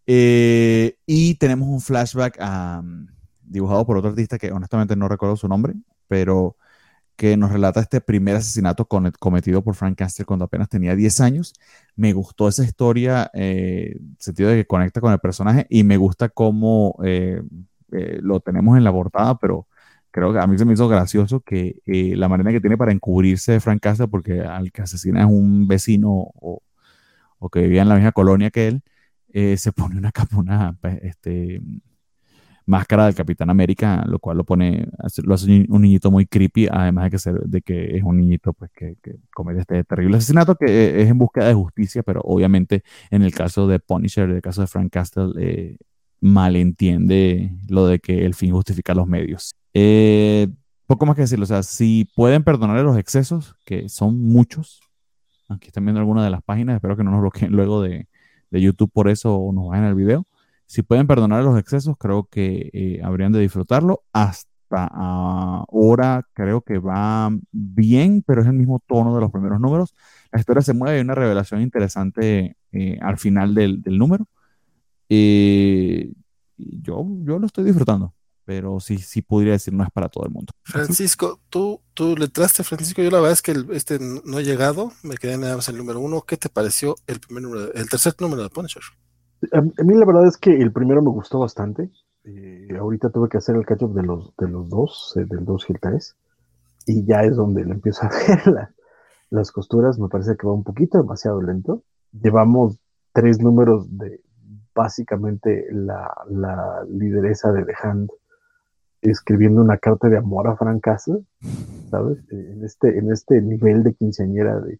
Eh, y tenemos un flashback dibujado por otro artista que honestamente no recuerdo su nombre, pero que nos relata este primer asesinato cometido por Frank Castle cuando apenas tenía 10 años. Me gustó esa historia, eh, sentido de que conecta con el personaje y me gusta cómo eh, eh, lo tenemos en la portada, pero creo que a mí se me hizo gracioso que la manera que tiene para encubrirse de Frank Castle, porque al que asesina es un vecino o, o que vivía en la misma colonia que él, se pone una una, este, máscara del Capitán América, lo cual lo pone, lo hace un niñito muy creepy, además de que, ser, de que es un niñito pues, que, comete este terrible asesinato que eh, es en búsqueda de justicia, pero obviamente en el caso de Punisher, en el caso de Frank Castle, eh, malentiende lo de que el fin justifica los medios. Eh, poco más que decirlo, o sea, si pueden perdonarle los excesos, que son muchos, aquí están viendo alguna de las páginas, espero que no nos bloqueen luego de, de YouTube por eso o nos vayan al video si pueden perdonar los excesos, creo que eh, habrían de disfrutarlo. Hasta ahora creo que va bien, pero es el mismo tono de los primeros números. La historia se mueve, hay una revelación interesante eh, al final del, número. Eh, yo, yo lo estoy disfrutando, pero sí, sí podría decir no es para todo el mundo. Francisco, tú, tú le traste, Francisco. Yo la verdad es que este no he llegado, me quedé nada más en el número uno. ¿Qué te pareció el primer número, el tercer número de Punisher? A, mí la verdad es que el primero me gustó bastante. Eh, ahorita tuve que hacer el catch-up de los, de los dos, eh, del 2 y el 3. Y ya es donde le empiezo a ver las costuras. Me parece que va un poquito demasiado lento. Llevamos tres números de básicamente la, la lideresa de The Hand escribiendo una carta de amor a Frank Castle, ¿sabes? En este, en este nivel de quinceañera de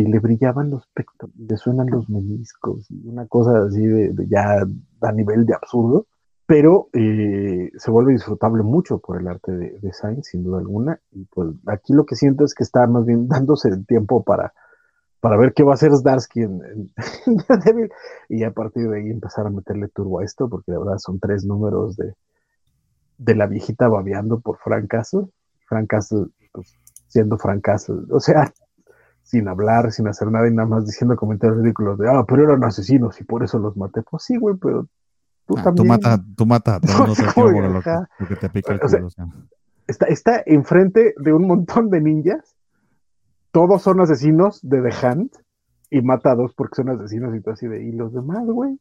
y le brillaban los pectos, le suenan los meniscos, y una cosa así de, ya a nivel de absurdo, pero eh, se vuelve disfrutable mucho por el arte de, de Sainz, sin duda alguna, y pues aquí lo que siento es que está más bien dándose el tiempo para, para ver qué va a hacer Zdarsky en, en, y a partir de ahí empezar a meterle turbo a esto, porque de verdad son tres números de, de la viejita babeando por Frank Castle, Frank Castle, pues, siendo Frank Castle, o sea, sin hablar, sin hacer nada y nada más diciendo comentarios ridículos de, ah, pero eran asesinos y por eso los maté. Pues sí, güey, pero tú ah, también. Tú matas, tú matas, no te lo, que te pica el culo. está, está enfrente de un montón de ninjas, todos son asesinos de The Hand y mata a dos porque son asesinos y tú así de, ¿y los demás, güey?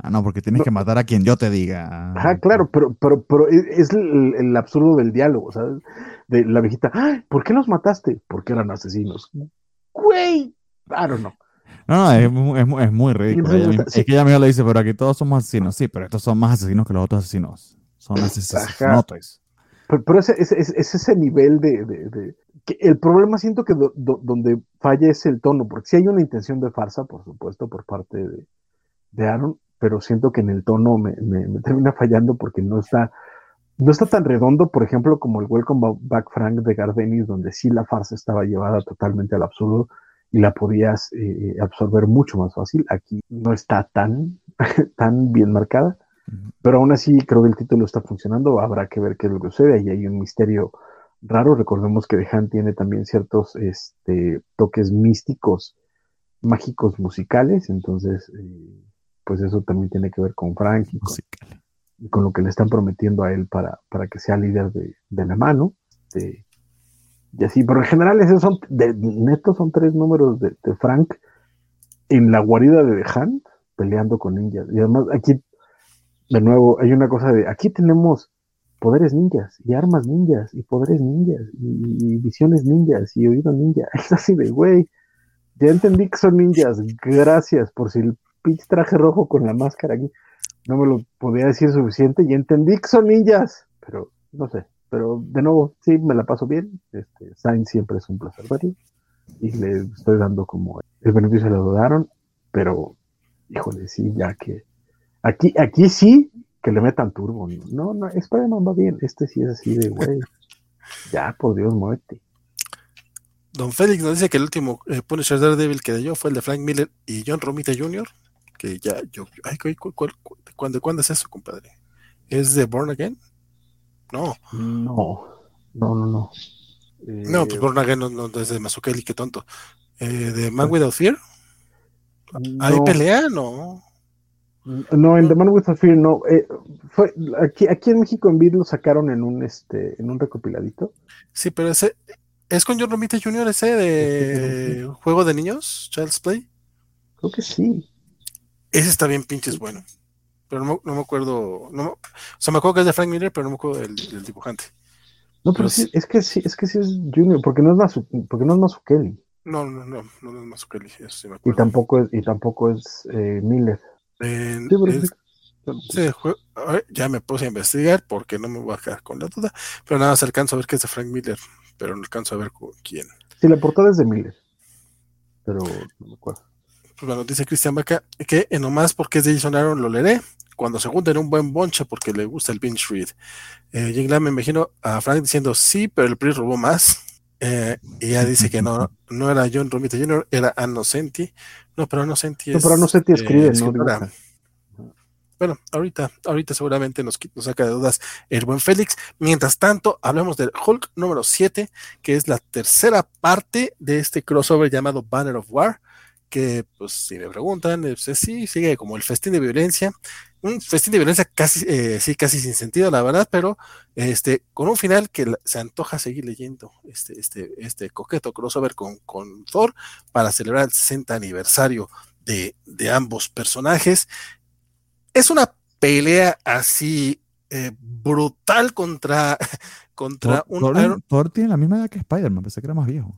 Ah, no, porque tienes que matar a quien yo te diga. Ajá, claro, pero, pero, pero es el, el absurdo del diálogo, ¿sabes? De la viejita, ¿por qué los mataste? Porque eran asesinos. Güey, I don't know. No, no, es, es, es muy ridículo. Es que ella misma le dice, pero aquí todos somos asesinos. Sí, pero estos son más asesinos que los otros asesinos. Son asesinos. Pero, pero ese, ese, ese, nivel de, de, que el problema siento que donde falla es el tono, porque sí hay una intención de farsa, por supuesto, por parte de, de Aaron, pero siento que en el tono me, me, me termina fallando porque no está, no está tan redondo, por ejemplo, como el Welcome Back Frank de Gardenis, donde sí la farsa estaba llevada totalmente al absurdo y la podías eh, absorber mucho más fácil. Aquí no está tan, tan bien marcada, pero aún así creo que el título está funcionando. Habrá que ver qué es lo que sucede. Ahí hay un misterio raro. Recordemos que The Hand tiene también ciertos este, toques místicos, mágicos musicales, entonces, eh, pues eso también tiene que ver con Frank y con, con lo que le están prometiendo a él para, para que sea líder de, la mano. y así, pero en general esos son, de, son tres números de, Frank en la guarida de The peleando con ninjas. Y además aquí, de nuevo, hay una cosa de, aquí tenemos poderes ninjas y armas ninjas y poderes ninjas y, visiones ninjas y oído ninja. Es así de, güey, ya entendí que son ninjas. Gracias por si el pitch traje rojo con la máscara aquí no me lo podía decir suficiente y entendí que son ninjas, pero no sé, pero de nuevo, sí, me la paso bien. Este, Sainz siempre es un placer verlo. Y le estoy dando como el beneficio lo daron, pero híjole, sí, ya que aquí, aquí sí que le metan turbo. No, no, Spider-Man va bien. Este sí es así de güey. ya, por Dios, muerte. Don Félix nos dice que el último eh, Punisher Daredevil que yo fue el de Frank Miller y John Romita Jr. Que ya, yo, ay, ¿cuándo, ¿cuándo es eso, compadre? ¿Es de Born Again? No. No, no, no, no. no, pues Born Again no, es de Mazukeli, qué tonto. Eh, ¿De Man Without Fear? ¿Hay pelea? No. No, en The Man Without Fear no. Eh, fue, aquí, aquí en México en Beat lo sacaron en un este en un recopiladito. Sí, pero ese es con John Romita Jr. ese de juego de niños, Child's Play. Creo que sí. Ese está bien pinches bueno. Pero no, no me acuerdo. No, o sea, me acuerdo que es de Frank Miller, pero no me acuerdo del, dibujante. No, pero, sí, es que sí, es que sí es Junior, porque no es Masu, porque no es Mazukeli. No, no, no, no es Mazukeli, eso sí me acuerdo. Y tampoco es, y tampoco es eh, Miller. sí, pero ya me puse a investigar porque no me voy a quedar con la duda, pero nada más alcanzo a ver que es de Frank Miller, pero no alcanzo a ver quién. Sí, la portada es de Miller, pero no me acuerdo. Pues bueno, dice Cristian Vaca que en nomás porque es de Jason Aaron lo leeré cuando se junten un buen bonche porque le gusta el binge read. Eh, Jingla me imagino a Frank diciendo sí, pero el PRI robó más. Eh, y ya dice que no, no era John Romita Jr., era Annocenti. No, pero Annocenti es. No, pero Annocenti escribe, ¿no? Bueno, ahorita, ahorita seguramente nos, nos, saca de dudas el buen Félix. Mientras tanto, hablamos del Hulk número 7, que es la tercera parte de este crossover llamado Banner of War que, pues, si me preguntan, pues, sí, sigue como el festín de violencia, un festín de violencia casi, eh, sí, casi sin sentido, la verdad, pero este, con un final que se antoja seguir leyendo este, este, este coqueto crossover con, con Thor para celebrar el 60 aniversario de, de ambos personajes. Es una pelea así eh, brutal contra, contra un. Thor, tiene la misma edad que Spider-Man, pensé que era más viejo.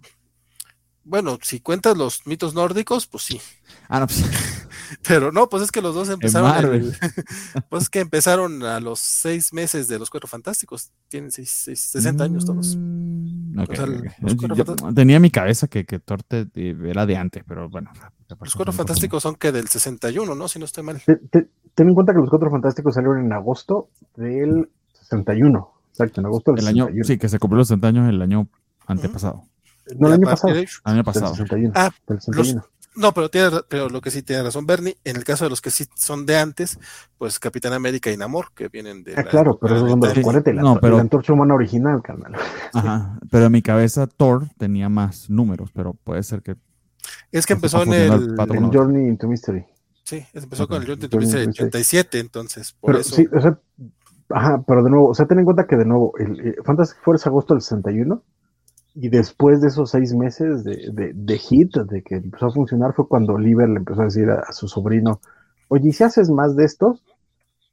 Bueno, si cuentas los mitos nórdicos, pues sí. Ah, no, pues. Pero no, pues es que los dos empezaron. pues que empezaron a los seis meses de los Cuatro Fantásticos. Tienen seis, 60 años todos. Mm, tenía mi cabeza que, que Torte era de antes, pero bueno. Los Cuatro Fantásticos son que del 61, ¿no? Si no estoy mal. ten en cuenta que los Cuatro Fantásticos salieron en agosto del 61. Exacto, en agosto del el año, Sí, que se cumplió los 60 años el año antepasado. No, el año pasado. año pasado. ah, no, pero, tiene, pero lo que sí tiene razón Bernie, en el caso de los que sí son de antes, pues Capitán América y Namor, que vienen de... Ah, claro, pero son de los 40, la, no, pero, la antorcha humana original, carnal. Ajá, pero en mi cabeza Thor tenía más números, pero puede ser que... Es que empezó en el, Journey into Mystery. Sí, empezó con el Journey into Mystery 87, entonces, por eso... Sí, o sea, ajá, pero de nuevo, o sea, ten en cuenta que de nuevo, el, el Fantastic Four es agosto del 61, y después de esos seis meses de, de, de, hit, de que empezó a funcionar, fue cuando Oliver le empezó a decir a, su sobrino, oye, si haces más de estos?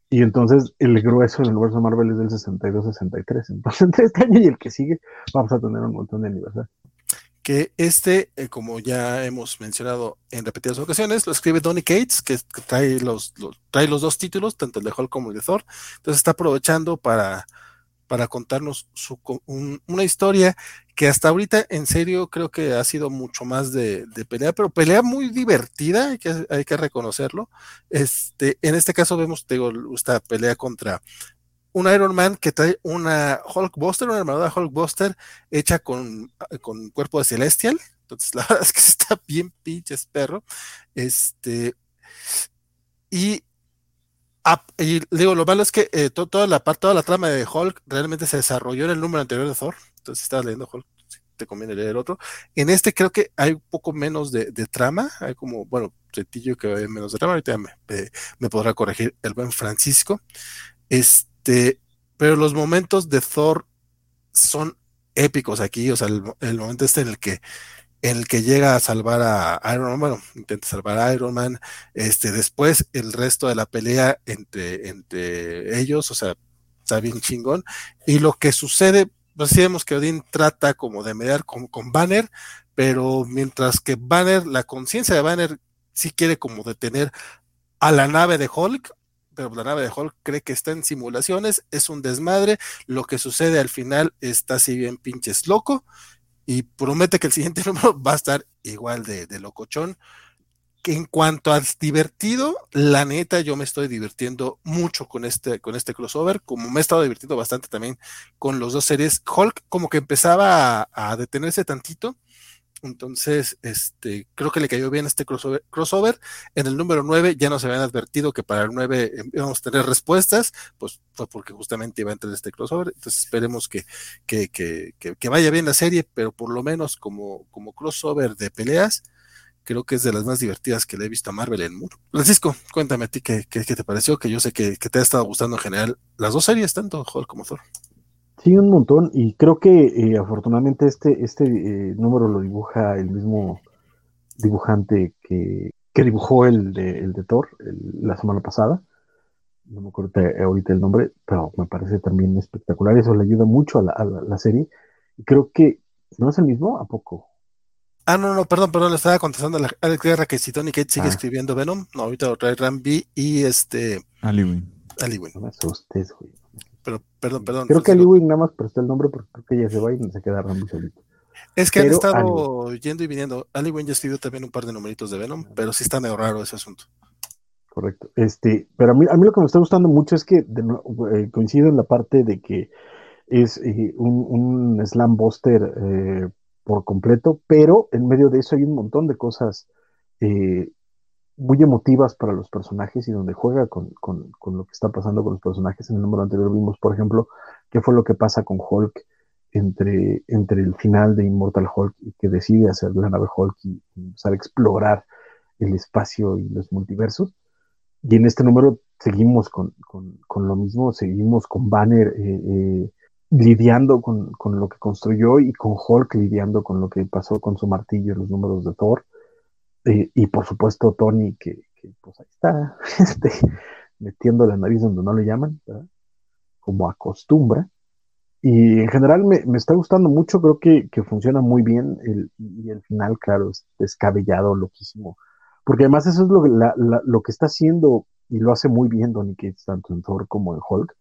Y entonces el grueso del universo Marvel es del 62-63. Entonces, entre este año y el que sigue, vamos a tener un montón de aniversarios. Que este, eh, como ya hemos mencionado en repetidas ocasiones, lo escribe Donny Cates, que, trae, los, trae los dos títulos, tanto el de Hulk como el de Thor. Entonces está aprovechando para para contarnos su, una historia que hasta ahorita en serio creo que ha sido mucho más de, pelea, pero pelea muy divertida, hay que, hay que reconocerlo. Este, en este caso vemos digo, esta pelea contra un Iron Man que trae una Hulkbuster, una armadura Hulkbuster hecha con, con cuerpo de Celestial. Entonces, la verdad es que está bien pinches perro. Este, y y digo, lo malo es que eh, toda la toda la trama de Hulk realmente se desarrolló en el número anterior de Thor. Entonces, si estás leyendo Hulk, te conviene leer el otro. En este creo que hay un poco menos de, trama. Hay como, bueno, sencillo que hay menos de trama. Ahorita me, podrá corregir el buen Francisco. Este, pero los momentos de Thor son épicos aquí. O sea, el, momento este en el que el que llega a salvar a Iron Man, bueno, intenta salvar a Iron Man, este, después el resto de la pelea entre, entre ellos, o sea, está bien chingón, y lo que sucede, pues vemos que Odín trata como de mediar con, con Banner, pero mientras que Banner, la conciencia de Banner sí quiere como detener a la nave de Hulk, pero la nave de Hulk cree que está en simulaciones, es un desmadre, lo que sucede al final está así bien pinches loco y promete que el siguiente número va a estar igual de, de locochón. Que en cuanto al divertido, la neta, yo me estoy divirtiendo mucho con este, con este crossover, como me he estado divirtiendo bastante también con los dos series. Hulk como que empezaba a, a detenerse tantito, entonces, este, creo que le cayó bien este crossover, crossover. En el número 9 ya nos habían advertido que para el 9 íbamos a tener respuestas, pues fue porque justamente iba a entrar este crossover. Entonces esperemos que, que, que, que, vaya bien la serie, pero por lo menos como, como crossover de peleas, creo que es de las más divertidas que le he visto a Marvel en Muro. Francisco, cuéntame a ti qué, qué, qué te pareció, que yo sé que, te ha estado gustando en general las dos series, tanto Hulk como Thor. Sí, un montón. Y creo que eh, afortunadamente este, este eh, número lo dibuja el mismo dibujante que, que dibujó el de, el de Thor la semana pasada. No me acuerdo ahorita el nombre, pero me parece también espectacular. Eso le ayuda mucho a la, a la, serie. Y creo que, ¿no es el mismo? ¿A poco? Ah, no, no, perdón, perdón, le estaba contestando a la Alex Guerra que si Tony Kate sigue ah. escribiendo Venom. No, ahorita lo trae Rambi y este. Aliwin. Aliwin. No me asustes, güey pero perdón, perdón. Creo que Lee Wing nada más prestó el nombre porque creo que ya se va y se queda Rambo solito. Es que han estado yendo y viniendo. Ali Wayne ya escribió también un par de numeritos de Venom, pero sí está medio raro ese asunto. Correcto. Este, pero a mí, a mí lo que me está gustando mucho es que de eh, coincido en la parte de que es eh, un, slam buster eh, por completo, pero en medio de eso hay un montón de cosas muy emotivas para los personajes y donde juega con, lo que está pasando con los personajes. En el número anterior vimos, por ejemplo, qué fue lo que pasa con Hulk entre, entre el final de Immortal Hulk que decide hacer la nave Hulk y, empezar a explorar el espacio y los multiversos. Y en este número seguimos con, lo mismo, seguimos con Banner eh, eh, lidiando con, con, lo que construyó y con Hulk lidiando con lo que pasó con su martillo en los números de Thor y por supuesto Tony, que, pues ahí está, este, metiendo la nariz donde no le llaman, como acostumbra. Y en general me, está gustando mucho, creo que, funciona muy bien el, y el final, claro, es descabellado, loquísimo. Porque además eso es lo, lo que está haciendo y lo hace muy bien Tony Cates, tanto en Thor como en Hulk,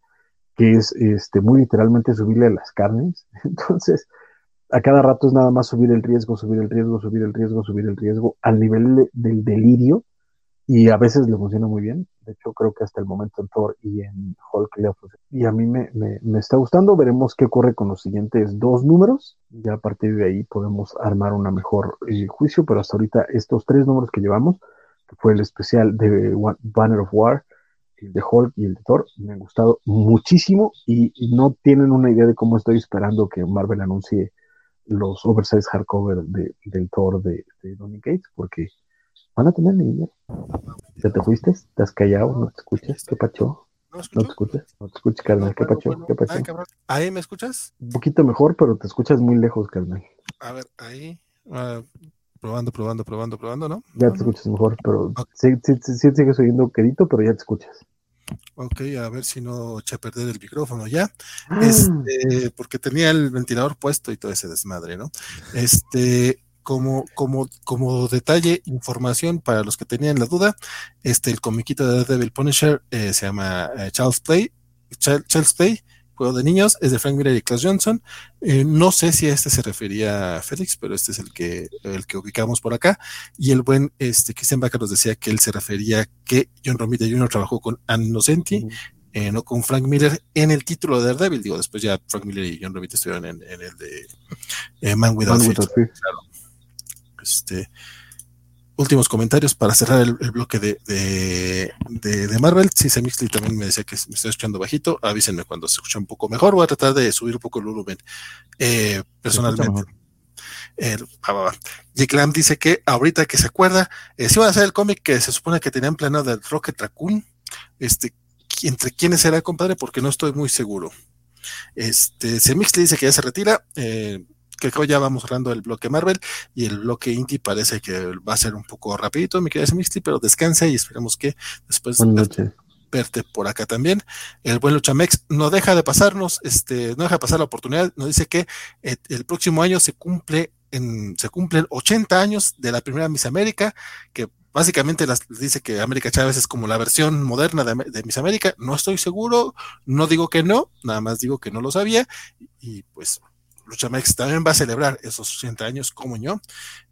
que es este, muy literalmente subirle las carnes. Entonces, a cada rato es nada más subir el riesgo, subir el riesgo, subir el riesgo, subir el riesgo al nivel del delirio y a veces le funciona muy bien. De hecho, creo que hasta el momento en Thor y en Hulk le Y a mí me, está gustando. Veremos qué ocurre con los siguientes dos números. Ya a partir de ahí podemos armar una mejor eh, juicio, pero hasta ahorita estos tres números que llevamos, que fue el especial de Banner of War, el de Hulk y el de Thor, me han gustado muchísimo y no tienen una idea de cómo estoy esperando que Marvel anuncie los oversize hardcover de, del Thor de, de Donny Gates, porque van a tener niña. ¿Ya te fuiste? ¿Te has callado? ¿No te escuchas? ¿Qué pacho? ¿No, ¿No te escuchas? ¿No te escuchas, carnal? ¿Qué pacho? ¿Qué pacho? ¿Ahí me escuchas? Un poquito mejor, pero te escuchas muy lejos, carnal. A ver, ahí. Uh, probando, probando, probando, probando, ¿no? Ya te escuchas mejor, pero sí, sí, sí, sigues oyendo quedito, pero ya te escuchas. Ok, a ver si no eché a perder el micrófono ya. Ah. Este, porque tenía el ventilador puesto y todo ese desmadre, ¿no? Este, como, como, como detalle, información para los que tenían la duda, este, el comiquito de Devil Punisher eh, se llama eh, Charles Play, Charles Play, juego de niños, es de Frank Miller y Klaus Johnson. Eh, no sé si a este se refería a Félix, pero este es el que, el que ubicamos por acá. Y el buen este, Christian Baker nos decía que él se refería que John Romita Jr. trabajó con Anne Innocenti, eh, no con Frank Miller en el título de Daredevil. Digo, después ya Frank Miller y John Romita estuvieron en, el de eh, Man Without, Fear. Este, últimos comentarios para cerrar el, bloque de, de, Marvel. Sí, Semixly también me decía que me estoy escuchando bajito. Avísenme cuando se escucha un poco mejor. Voy a tratar de subir un poco el volumen eh, personalmente. Jake Lamb dice que ahorita que se acuerda, eh, si van a hacer el cómic que se supone que tenían planeado de Rocket Raccoon. Este, entre quiénes será, compadre, porque no estoy muy seguro. Este, Semixly dice que ya se retira. Eh, que creo ya vamos cerrando el bloque Marvel y el bloque Indie parece que va a ser un poco rapidito, mi querida Mixly, pero descansa y esperemos que después verte, por acá también. El buen Luchamex no deja de pasarnos, este, no deja de pasar la oportunidad, nos dice que eh, el próximo año se cumple en, se cumplen 80 años de la primera Miss América, que básicamente las, dice que América Chávez es como la versión moderna de, de, Miss América. No estoy seguro, no digo que no, nada más digo que no lo sabía. Y pues Luchamex también va a celebrar esos 80 años como yo.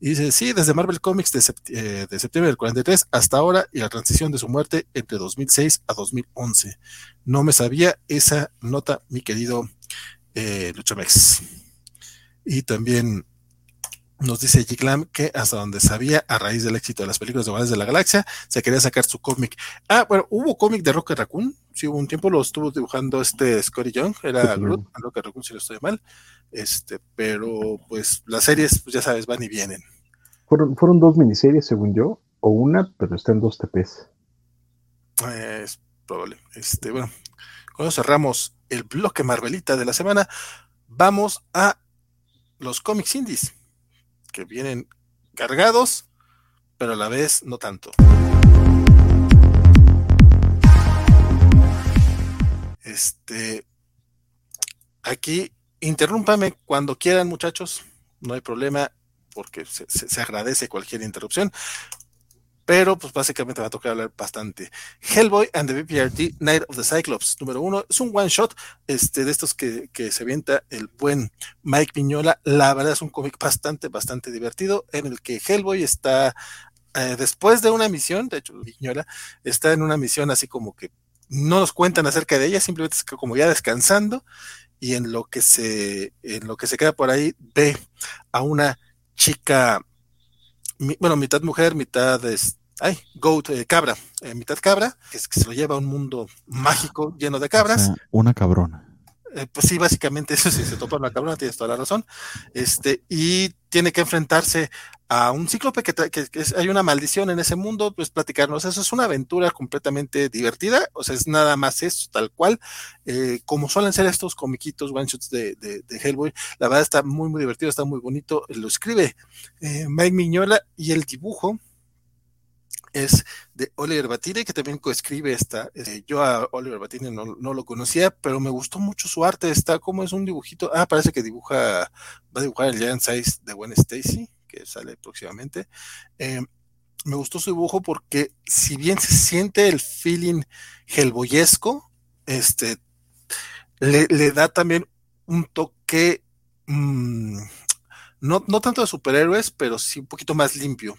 Y dice, sí, desde Marvel Comics de, eh, de, septiembre del 43 hasta ahora y la transición de su muerte entre 2006 a 2011. No me sabía esa nota, mi querido eh, Luchamex. Y también nos dice Giglam que hasta donde sabía, a raíz del éxito de las películas de Guardianes de la Galaxia, se quería sacar su cómic. Ah, bueno, hubo cómic de Rocket Raccoon. Sí, hubo un tiempo lo estuvo dibujando este Scotty Young, era Groot, Rocket Raccoon, si lo estoy mal. Este, pero pues las series, pues ya sabes, van y vienen. Fueron, fueron dos miniseries, según yo, o una, pero está en dos TPs. es probable. Este, bueno, cuando cerramos el bloque Marvelita de la semana, vamos a los cómics indies que vienen cargados, pero a la vez no tanto. Este, aquí, interrúmpame cuando quieran, muchachos, no hay problema, porque se, se, agradece cualquier interrupción pero pues básicamente va a tocar hablar bastante. Hellboy and the BPRT Night of the Cyclops, número uno, es un one shot este, de estos que, que se avienta el buen Mike Piñola. La verdad es un cómic bastante, bastante divertido en el que Hellboy está eh, después de una misión, de hecho Piñola está en una misión así como que no nos cuentan acerca de ella, simplemente es como ya descansando y en lo que se, en lo que se queda por ahí ve a una chica bueno, mitad mujer, mitad es, ay, goat, eh, cabra, eh, mitad cabra, que, es, que se lo lleva a un mundo mágico lleno de cabras. O sea, una cabrona. Eh, pues sí, básicamente eso sí, se topa una cabrona, tienes toda la razón. Este, y tiene que enfrentarse a un cíclope que, que, que, hay una maldición en ese mundo, pues platicarnos. Eso es una aventura completamente divertida, o sea, es nada más eso, tal cual. Eh, como suelen ser estos comiquitos, one shots de, de, Hellboy, la verdad está muy, muy divertido, está muy bonito. Lo escribe eh, Mike Miñola y el dibujo es de Oliver Batine, que también coescribe esta. Eh, yo a Oliver Batine no, no, lo conocía, pero me gustó mucho su arte. Está como es un dibujito. Ah, parece que dibuja, va a dibujar el Giant Size de Gwen Stacy, que sale próximamente. Eh, me gustó su dibujo porque, si bien se siente el feeling helboyesco, este, le, da también un toque. Mmm, no, no tanto de superhéroes, pero sí un poquito más limpio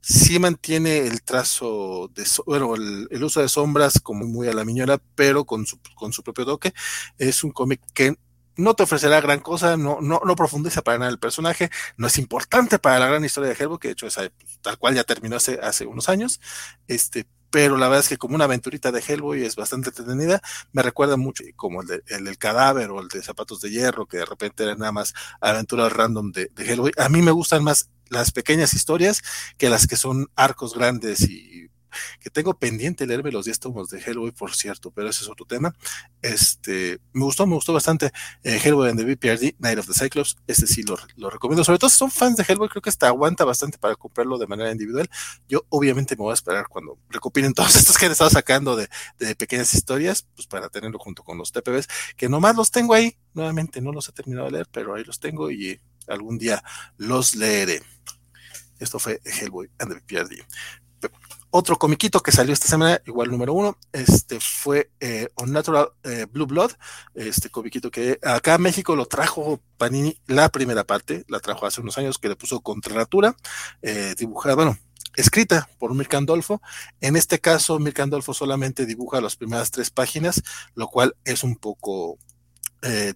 sí mantiene el trazo de, bueno, el, uso de sombras como muy a la miñola, pero con su, con su propio toque. Es un cómic que no te ofrecerá gran cosa, no, no, no profundiza para nada el personaje, no es importante para la gran historia de Hellboy, que de hecho es tal cual ya terminó hace, hace unos años, este, pero la verdad es que como una aventurita de Hellboy es bastante entretenida, me recuerda mucho como el, de, el del cadáver o el de zapatos de hierro, que de repente eran nada más aventuras random de, de Hellboy. A mí me gustan más las pequeñas historias que las que son arcos grandes y que tengo pendiente leerme los 10 tomos de Hellboy, por cierto, pero ese es otro tema. Este, me gustó, me gustó bastante eh, Hellboy and the BPRD, Night of the Cyclops, este sí lo, lo, recomiendo, sobre todo si son fans de Hellboy, creo que hasta aguanta bastante para comprarlo de manera individual. Yo obviamente me voy a esperar cuando recopilen todos estos que han estado sacando de, de pequeñas historias, pues para tenerlo junto con los TPBs, que nomás los tengo ahí, nuevamente no los he terminado de leer, pero ahí los tengo y algún día los leeré. Esto fue Hellboy and the BPRD. Otro comiquito que salió esta semana, igual número uno, este fue eh, Unnatural eh, Blue Blood, este comiquito que acá en México lo trajo Panini, la primera parte, la trajo hace unos años, que le puso Contra Natura, eh, dibujada, bueno, escrita por Mirka Andolfo. En este caso, Mirka Andolfo solamente dibuja las primeras tres páginas, lo cual es un poco eh,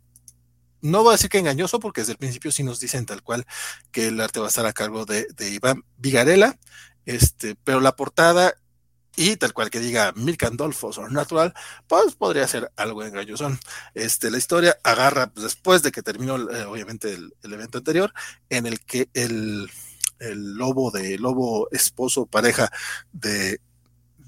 no voy a decir que engañoso, porque desde el principio sí nos dicen tal cual que el arte va a estar a cargo de, de Iván Vigarela, este, pero la portada y tal cual que diga Mirka Andolfo Natural, pues podría ser algo engañoso. Este, la historia agarra pues, después de que terminó, eh, obviamente, el, evento anterior, en el que el, lobo de lobo esposo, pareja de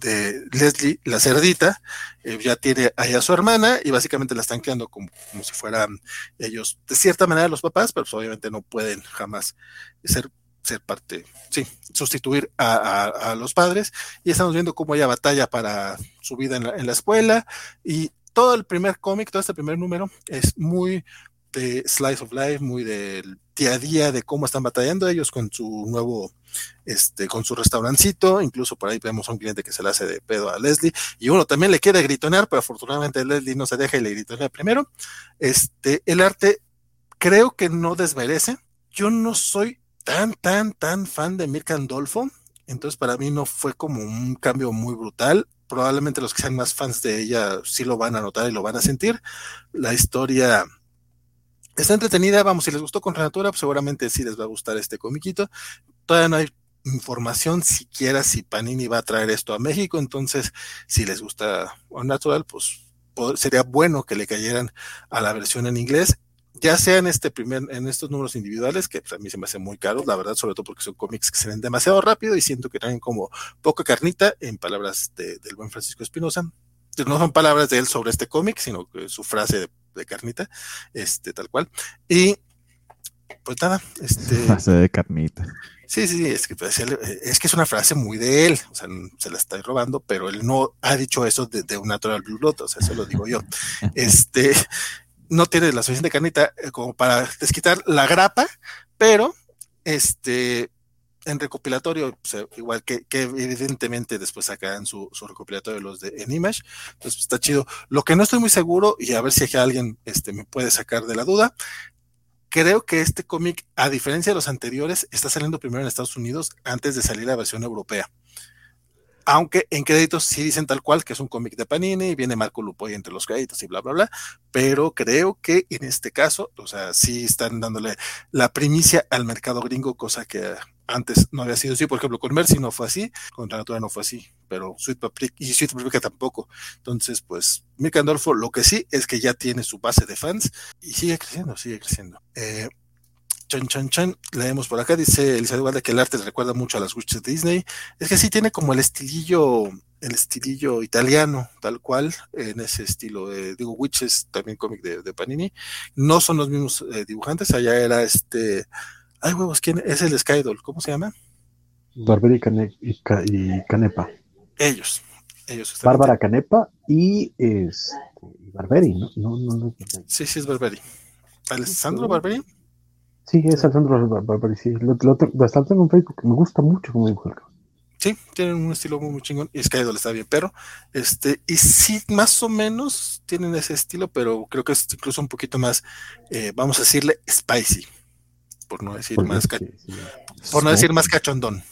de Leslie, la cerdita, eh, ya tiene ahí a su hermana y básicamente la están como, como, si fueran ellos, de cierta manera, los papás, pero pues obviamente no pueden jamás ser, ser parte, sí, sustituir a, los padres. Y estamos viendo cómo ella batalla para su vida en la, en la escuela y todo el primer cómic, todo este primer número es muy de Slice of Life, muy del día a día de cómo están batallando ellos con su nuevo, este, con su restaurancito, incluso por ahí vemos a un cliente que se le hace de pedo a Leslie, y uno también le quiere gritonear, pero afortunadamente Leslie no se deja y le gritonea primero. Este, el arte creo que no desmerece. Yo no soy tan, tan, tan fan de Mirka Andolfo, entonces para mí no fue como un cambio muy brutal. Probablemente los que sean más fans de ella sí lo van a notar y lo van a sentir. La historia está entretenida, vamos, si les gustó con Renatura, pues seguramente sí les va a gustar este comiquito. Todavía no hay información siquiera si Panini va a traer esto a México, entonces si les gusta Natural, pues sería bueno que le cayeran a la versión en inglés ya sea en este primer, en estos números individuales, que pues, a mí se me hacen muy caros, la verdad, sobre todo porque son cómics que se ven demasiado rápido y siento que traen como poca carnita, en palabras del buen Francisco Espinosa. No son palabras de él sobre este cómic, sino que su frase de, carnita, este, tal cual. Y pues nada, este. Frase de carnita. Sí, sí, es que, pues, es que es una frase muy de él, o sea, se la está robando, pero él no ha dicho eso de, un natural blue lot, o sea, eso lo digo yo. Este, no tiene la suficiente carnita eh, como para desquitar la grapa, pero este en recopilatorio, igual que, evidentemente después sacan su, recopilatorio los de en Image, pues, está chido. Lo que no estoy muy seguro, y a ver si alguien este, me puede sacar de la duda, creo que este cómic, a diferencia de los anteriores, está saliendo primero en Estados Unidos antes de salir la versión europea aunque en créditos sí dicen tal cual que es un cómic de Panini y viene Marco Lupoy entre los créditos y bla, bla, bla, pero creo que en este caso, o sea, sí están dándole la primicia al mercado gringo, cosa que antes no había sido así, por ejemplo, con Mercy no fue así, con Natura no fue así, pero Sweet Paprika y Sweet Paprika tampoco. Entonces, pues, Mick Andolfo lo que sí es que ya tiene su base de fans y sigue creciendo, sigue creciendo. Eh, Chan, chan, chan. Leemos por acá, dice Elizabeth Guarda que el arte recuerda mucho a las witches de Disney. Es que sí tiene como el estilillo, el estilillo italiano, tal cual, en ese estilo. de digo, Witches, también cómic de, Panini. No son los mismos eh, dibujantes, allá era este. Ay, huevos, ¿quién es el Skydoll? ¿Cómo se llama? Barberi y, Canepa. Ellos. ellos Bárbara Canepa y, es, Barberi, ¿no? No, no, Sí, sí, es Barberi. ¿Alessandro Barberi? Sí, es Alejandro Barbari, sí. Lo, lo, hasta tengo en Facebook, me gusta mucho como dibuja Sí, tienen un estilo muy, muy chingón. Y le está bien, pero este, y sí, más o menos tienen ese estilo, pero creo que es incluso un poquito más, eh, vamos a decirle, spicy, por no decir más, por no decir más cachondón.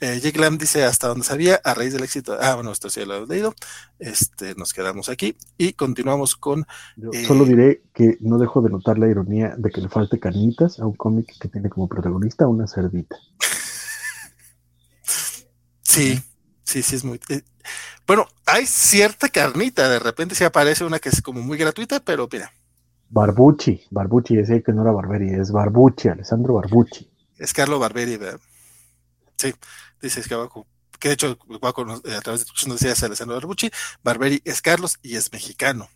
Eh, Jake Lamb dice hasta donde sabía, a raíz del éxito. Ah, bueno, esto sí lo he leído. Este, nos quedamos aquí y continuamos con. Eh, solo diré que no dejo de notar la ironía de que le falte carnitas a un cómic que tiene como protagonista una cerdita. sí, sí, sí, es muy. Eh, bueno, hay cierta carnita, de repente se aparece una que es como muy gratuita, pero mira. Barbucci, Barbucci, ese que no era Barberi, es Barbucci, Alessandro Barbucci. Es Carlo Barberi, ¿verdad? Sí, dice que abajo, que de hecho eh, a través de tu nos decía Alessandro Barbucci, Barberi es Carlos y es mexicano.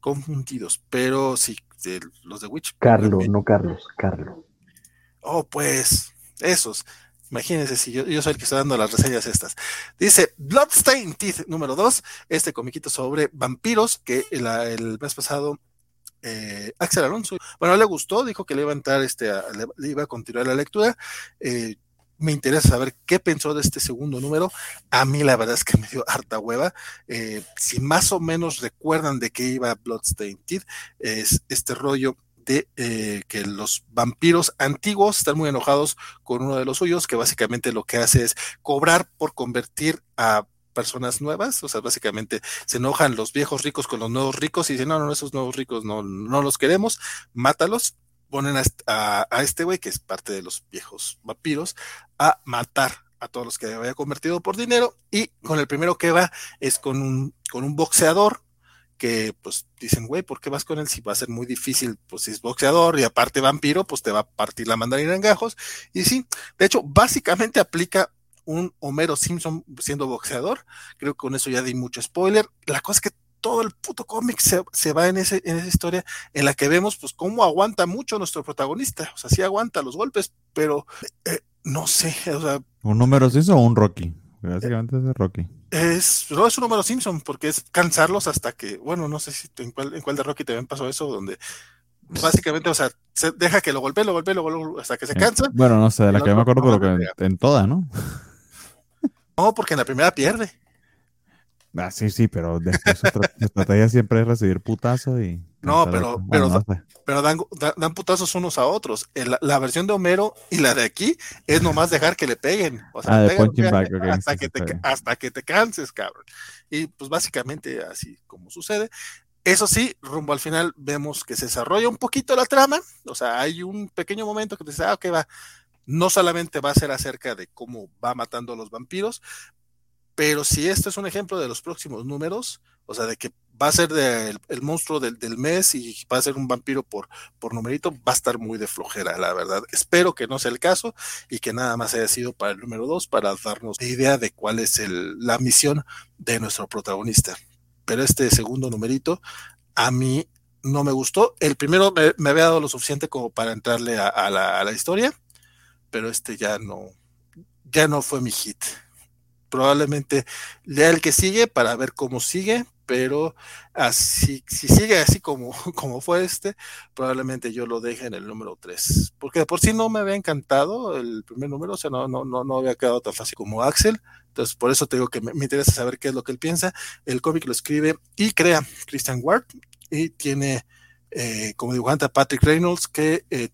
Confundidos, pero sí, los de Witch. Carlos, no Carlos, Carlos. Oh, pues, esos. Imagínense si yo, yo, soy el que está dando las reseñas estas. Dice Bloodstained Teeth número 2, este comiquito sobre vampiros que el, mes pasado eh, Axel Alonso, bueno, le gustó, dijo que le iba a entrar este, le, iba a continuar la lectura. Eh, me interesa saber qué pensó de este segundo número. A mí la verdad es que me dio harta hueva. Eh, si más o menos recuerdan de qué iba Bloodstained es este rollo de eh, que los vampiros antiguos están muy enojados con uno de los suyos, que básicamente lo que hace es cobrar por convertir a personas nuevas, o sea, básicamente se enojan los viejos ricos con los nuevos ricos y dicen, no, no, esos nuevos ricos no, no los queremos, mátalos ponen a, este güey, que es parte de los viejos vampiros, a matar a todos los que había convertido por dinero y con el primero que va es con un, con un boxeador que pues dicen, güey, ¿por qué vas con él si va a ser muy difícil? Pues si es boxeador y aparte vampiro, pues te va a partir la mandarina en gajos. Y sí, de hecho, básicamente aplica un Homero Simpson siendo boxeador. Creo que con eso ya di mucho spoiler. La cosa es que todo el puto cómic se, va en, ese, en esa historia en la que vemos pues cómo aguanta mucho nuestro protagonista. O sea, sí aguanta los golpes, pero eh, no sé, o sea... ¿Un número Simpson o un Rocky? Básicamente es Rocky. Es, no es un número Simpson, porque es cansarlos hasta que, bueno, no sé si en cuál, en cuál de Rocky también pasó eso, donde básicamente, o sea, se deja que lo golpee, lo golpee, lo golpee hasta que se cansa. Bueno, no sé, de la que yo me acuerdo, pero que en, todas, ¿no? No, porque en la primera pierde. Ah, sí, sí, pero después su estrategia siempre es recibir putazos y. No, pero, pero, pero dan, dan, putazos unos a otros. la, versión de Homero y la de aquí es nomás dejar que le peguen. O sea, ah, hasta, que te, hasta que te canses, cabrón. Y pues básicamente así como sucede. Eso sí, rumbo al final vemos que se desarrolla un poquito la trama, o sea, hay un pequeño momento que te dice, ah, ok, va, no solamente va a ser acerca de cómo va matando a los vampiros, pero si esto es un ejemplo de los próximos números, o sea, de que va a ser el monstruo del, mes y va a ser un vampiro por, por numerito, va a estar muy de flojera, la verdad. Espero que no sea el caso y que nada más haya sido para el número dos, para darnos idea de cuál es la misión de nuestro protagonista pero este segundo numerito a mí no me gustó. El primero me, había dado lo suficiente como para entrarle a, la, historia, pero este ya no, ya no fue mi hit. Probablemente lea el que sigue para ver cómo sigue, pero así, si sigue así como, como fue este, probablemente yo lo deje en el número 3. Porque de por sí no me había encantado el primer número, o sea, no, no, no, no había quedado tan fácil como Axel, entonces, por eso te digo que me, interesa saber qué es lo que él piensa. El cómic lo escribe y crea Christian Ward y tiene eh, como dibujante a Patrick Reynolds, que, eh,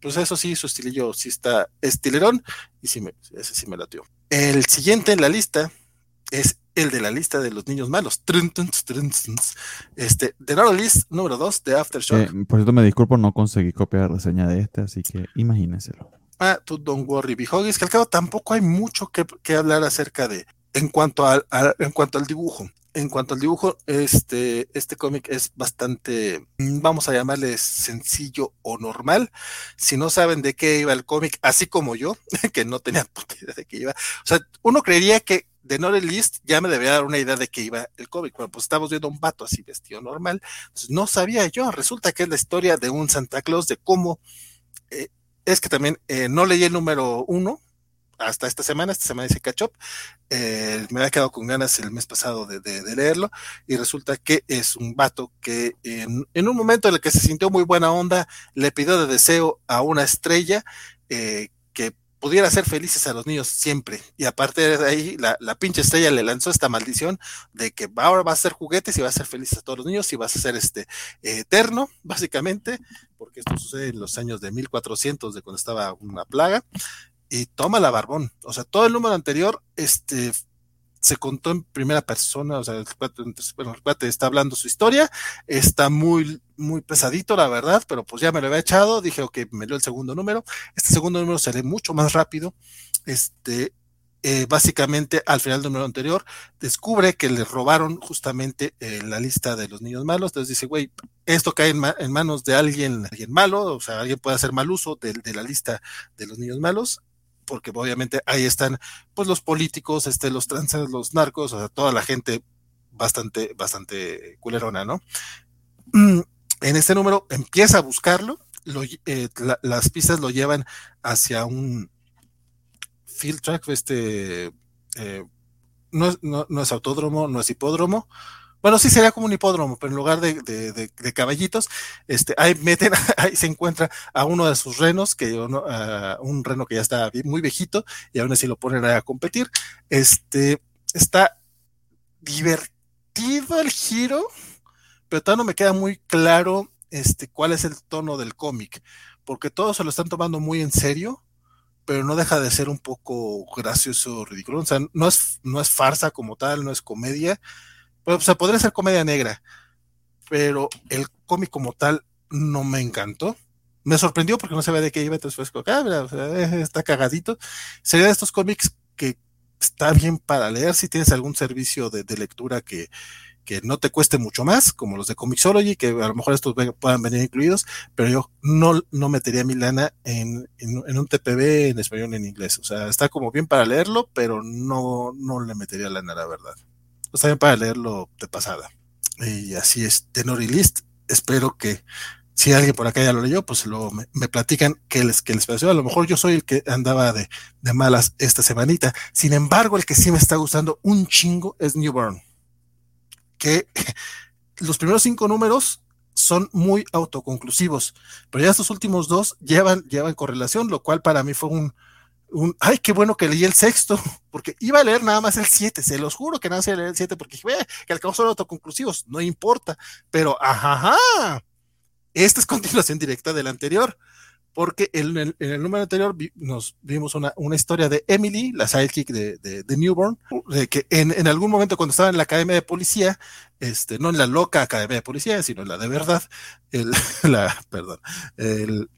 pues eso sí, su estilillo sí está estilerón y sí me, ese sí me latió. El siguiente en la lista es el de la lista de los niños malos. Este, The Not List número 2 de Aftershock. Eh, por cierto, me disculpo, no conseguí copiar la reseña de este, así que imagínenselo. Ah, tú don't worry, Bijogis, que al cabo tampoco hay mucho que, hablar acerca de en cuanto al, en cuanto al dibujo. En cuanto al dibujo, este, este cómic es bastante, mm, vamos a llamarle sencillo o normal. Si no saben de qué iba el cómic, así como yo, que no tenía idea de qué iba. O sea, uno creería que de No List ya me debía dar una idea de qué iba el cómic. Bueno, pues estamos viendo un vato así vestido normal. Entonces, no sabía yo. Resulta que es la historia de un Santa Claus, de cómo eh, es que también eh, no leí el número uno hasta esta semana, esta semana dice catch eh, me había quedado con ganas el mes pasado de, leerlo y resulta que es un vato que en, un momento en el que se sintió muy buena onda, le pidió de deseo a una estrella eh, que pudiera ser felices a los niños siempre. Y aparte de ahí, la, pinche estrella le lanzó esta maldición de que ahora va a ser juguetes y va a ser felices a todos los niños y vas a ser este eterno, básicamente, porque esto sucede en los años de 1400, de cuando estaba una plaga. Y toma la barbón. O sea, todo el número anterior, este, se contó en primera persona, o sea, el cuate, está hablando su historia, está muy, muy pesadito, la verdad, pero pues ya me lo había echado, dije, ok, me dio el segundo número, este segundo número se lee mucho más rápido, este, eh, básicamente al final del número anterior, descubre que le robaron justamente eh, la lista de los niños malos, entonces dice, güey, esto cae en, manos de alguien, alguien malo, o sea, alguien puede hacer mal uso de la lista de los niños malos, porque obviamente ahí están pues los políticos, este, los tranzas, los narcos, o sea, toda la gente bastante, bastante culerona, ¿no? Mm, en este número empieza a buscarlo, eh, las pistas lo llevan hacia un field track, este, eh, no, no, no, es autódromo, no es hipódromo, bueno, sí sería como un hipódromo, pero en lugar de, de, caballitos, este, ahí meten, ahí se encuentra a uno de sus renos, que un reno que ya está muy viejito, y aún así lo ponen a competir. Este, está divertido el giro, pero todavía no me queda muy claro este, cuál es el tono del cómic, porque todos se lo están tomando muy en serio, pero no deja de ser un poco gracioso, ridículo. O sea, no es, no es farsa como tal, no es comedia, o sea, podría ser comedia negra, pero el cómic como tal no me encantó. Me sorprendió porque no sabía de qué iba, entonces fue ah, está cagadito. Sería de estos cómics que está bien para leer si tienes algún servicio de, lectura que, que no te cueste mucho más, como los de Comixology, que a lo mejor estos puedan venir incluidos, pero yo no, no metería mi lana en, en, un TPB en español en inglés. O sea, está como bien para leerlo, pero no, no le metería lana, la verdad pues también para leerlo de pasada. Y así es, Tenori List. Espero que si alguien por acá ya lo leyó, pues luego me, platican qué les, qué les pareció. A lo mejor yo soy el que andaba de, de, malas esta semanita. Sin embargo, el que sí me está gustando un chingo es Newborn. Que los primeros cinco números son muy autoconclusivos, pero ya estos últimos dos llevan, llevan correlación, lo cual para mí fue un, un, ay, qué bueno que leí el sexto, porque iba a leer nada más el siete, se los juro que nada más iba a leer el siete, porque dije, que al cabo son autoconclusivos, no importa, pero ajá, esta es continuación directa del anterior porque en el, número anterior nos vimos una, historia de Emily, la sidekick de, de, Newborn, de que en, algún momento cuando estaba en la academia de policía, este, no en la loca academia de policía, sino en la de verdad, el, la, perdón, el,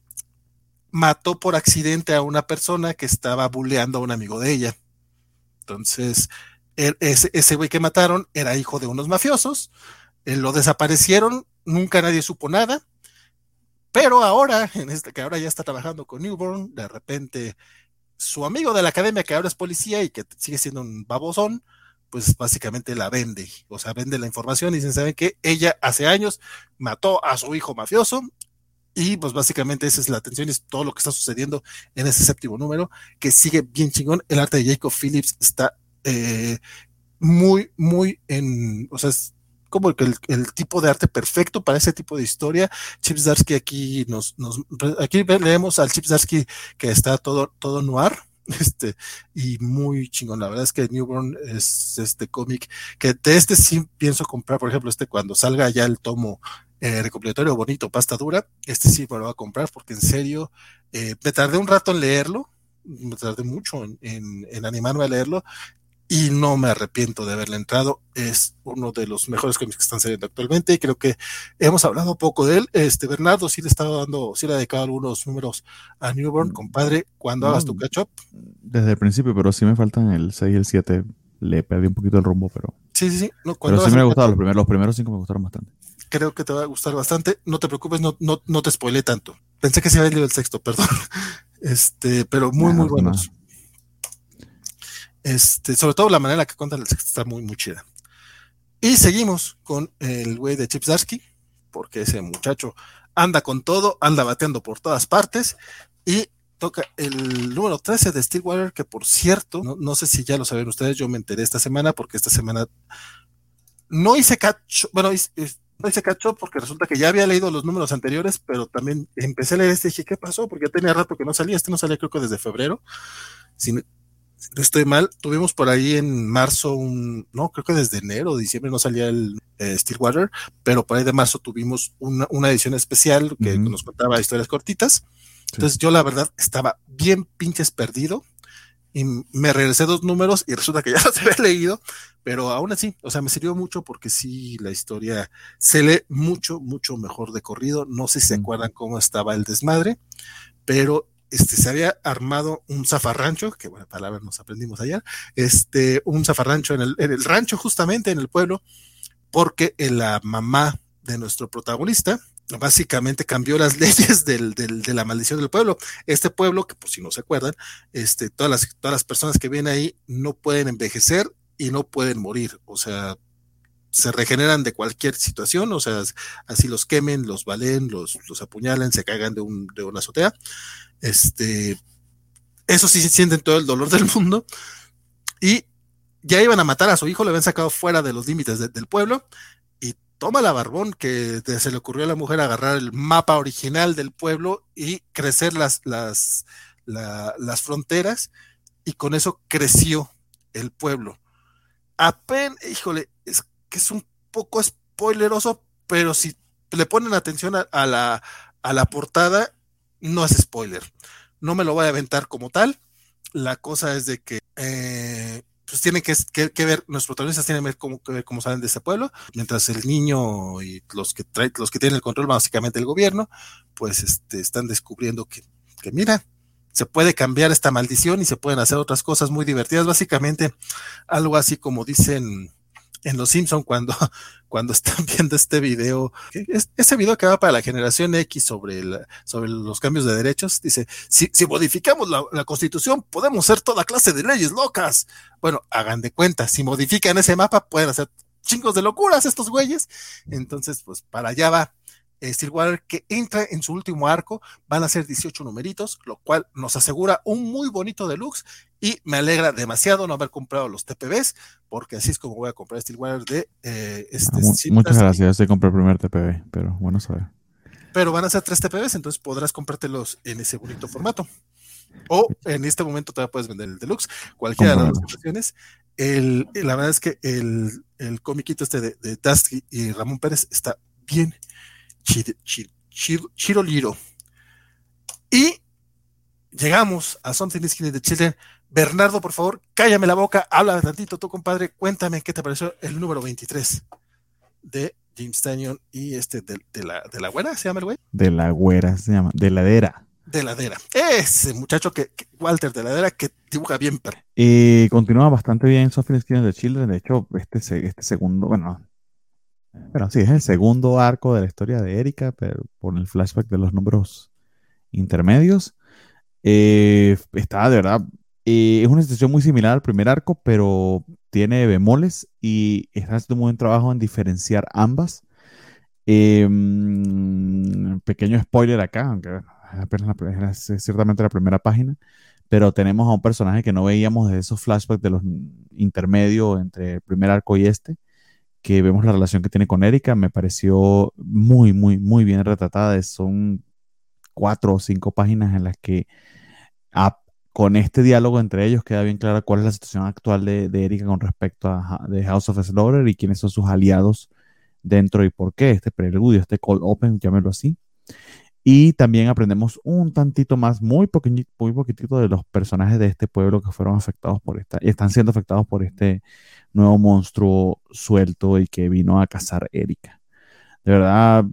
mató por accidente a una persona que estaba bulleando a un amigo de ella. Entonces, ese, ese güey que mataron era hijo de unos mafiosos, lo desaparecieron, nunca nadie supo nada pero ahora, en este, que ahora ya está trabajando con Newborn, de repente su amigo de la academia, que ahora es policía y que sigue siendo un babosón, pues básicamente la vende, o sea, vende la información y dicen, ¿saben que Ella hace años mató a su hijo mafioso y pues básicamente esa es la atención, es todo lo que está sucediendo en ese séptimo número, que sigue bien chingón. El arte de Jacob Phillips está eh, muy, muy en, o sea, es como el, el, tipo de arte perfecto para ese tipo de historia. Chips Darsky aquí nos, nos aquí leemos al Chips Darsky que está todo, todo noir. Este, y muy chingón. La verdad es que Newborn es este cómic que de este sí pienso comprar, por ejemplo, este cuando salga ya el tomo eh, recopilatorio bonito, pasta dura, este sí me lo voy a comprar porque en serio eh, me tardé un rato en leerlo, me tardé mucho en, en, en, animarme a leerlo y no me arrepiento de haberle entrado. Es uno de los mejores cómics que están saliendo actualmente y creo que hemos hablado poco de él. Este Bernardo sí le estaba dando, sí le ha dedicado algunos números a Newborn, mm. compadre, cuando hagas tu catch up. Desde el principio, pero sí me faltan el 6 y el 7. Le perdí un poquito el rumbo, pero. Sí, sí, sí. pero sí me los primeros, los primeros cinco me gustaron bastante. Creo que te va a gustar bastante. No te preocupes, no, no, no te spoilé tanto. Pensé que se había leído el sexto, perdón. Este, pero muy, muy buenos. Este, sobre todo la manera en la que cuentan el sexto está muy, muy chida. Y seguimos con el güey de Chips Darsky, porque ese muchacho anda con todo, anda bateando por todas partes y toca el número 13 de Stillwater, que por cierto, no, sé si ya lo saben ustedes, yo me enteré esta semana porque esta semana no hice cacho, bueno, no hice cacho porque resulta que ya había leído los números anteriores, pero también empecé a leer este y dije, ¿qué pasó? Porque ya tenía rato que no salía, este no salía creo que desde febrero, no estoy mal, tuvimos por ahí en marzo un, no, creo que desde enero o diciembre no salía el eh, Stillwater, pero por ahí de marzo tuvimos una, una edición especial que nos contaba historias cortitas. Entonces yo la verdad estaba bien pinches perdido y me regresé dos números y resulta que ya los había leído, pero aún así, o sea, me sirvió mucho porque sí, la historia se lee mucho, mucho mejor de corrido. No sé si se acuerdan cómo estaba el desmadre, pero este, se había armado un zafarrancho, que buena palabra nos aprendimos ayer, este, un zafarrancho en el, en el rancho justamente, en el pueblo, porque la mamá de nuestro protagonista, básicamente cambió las leyes del, de la maldición del pueblo. Este pueblo, que por si no se acuerdan, este, todas, las, todas las personas que vienen ahí no pueden envejecer y no pueden morir. O sea, se regeneran de cualquier situación, o sea, así los quemen, los valen, los, los apuñalen, se caigan de, un, de una azotea. Este, eso sí sienten todo el dolor del mundo. Y ya iban a matar a su hijo, le habían sacado fuera de los límites del pueblo. Toma la barbón que se le ocurrió a la mujer agarrar el mapa original del pueblo y crecer las, las, las fronteras. Y con eso creció el pueblo. Apenas, híjole, es que es un poco spoileroso, pero si le ponen atención a, la, a la portada, no es spoiler. No me lo voy a aventar como tal. La cosa es de que eh, pues tienen que, ver, nuestros protagonistas tienen que ver cómo, que cómo salen de ese pueblo, mientras el niño y los que los que tienen el control, básicamente el gobierno, pues este, están descubriendo que, que mira, se puede cambiar esta maldición y se pueden hacer otras cosas muy divertidas. Básicamente, algo así como dicen en Los Simpson cuando, cuando están viendo este video, ese video que va para la generación X sobre, sobre los cambios de derechos, dice, si, si modificamos la, la, constitución, podemos hacer toda clase de leyes locas. Bueno, hagan de cuenta, si modifican ese mapa, pueden hacer chingos de locuras estos güeyes. Entonces, pues para allá va Stillwater que entra en su último arco, van a ser 18 numeritos, lo cual nos asegura un muy bonito deluxe y me alegra demasiado no haber comprado los TPBs, porque así es como voy a comprar Stillwater de eh, este, ah, Muchas gracias, yo compré el primer TPB, pero bueno saber. Pero van a ser tres TPBs, entonces podrás comprártelos en ese bonito formato. O en este momento todavía puedes vender el deluxe, cualquiera de las dos opciones. El, la verdad es que el, el comiquito este de, de y Ramón Pérez está bien chido, liro. Y llegamos a Something is Killing the Children. Bernardo, por favor, cállame la boca, habla tantito tú, compadre, cuéntame qué te pareció el número 23 de James Tanyon y este de, la, de la güera, ¿se llama el güey? De la güera, se llama, de ladera. De ladera. Ese muchacho que, Walter de ladera que dibuja bien. Y continúa bastante bien Something is Killing the Children. De hecho, este, este segundo, bueno, pero sí, es el segundo arco de la historia de Erika, pero por el flashback de los números intermedios. Eh, está de verdad, eh, es una situación muy similar al primer arco, pero tiene bemoles y está haciendo un buen trabajo en diferenciar ambas. Em, pequeño spoiler acá, aunque apenas es ciertamente la primera página, pero tenemos a un personaje que no veíamos de esos flashbacks de los intermedios entre el primer arco y este que vemos la relación que tiene con Erika, me pareció muy, muy, muy bien retratada. Son cuatro o cinco páginas en las que con este diálogo entre ellos queda bien clara cuál es la situación actual de, Erika con respecto a The House of Slaughter y quiénes son sus aliados dentro y por qué, este preludio, este cold open, llámelo así. Y también aprendemos un tantito más, muy, poquitito, muy poquitito de los personajes de este pueblo que fueron afectados por esta, y están siendo afectados por este nuevo monstruo suelto y que vino a cazar Erika. De verdad,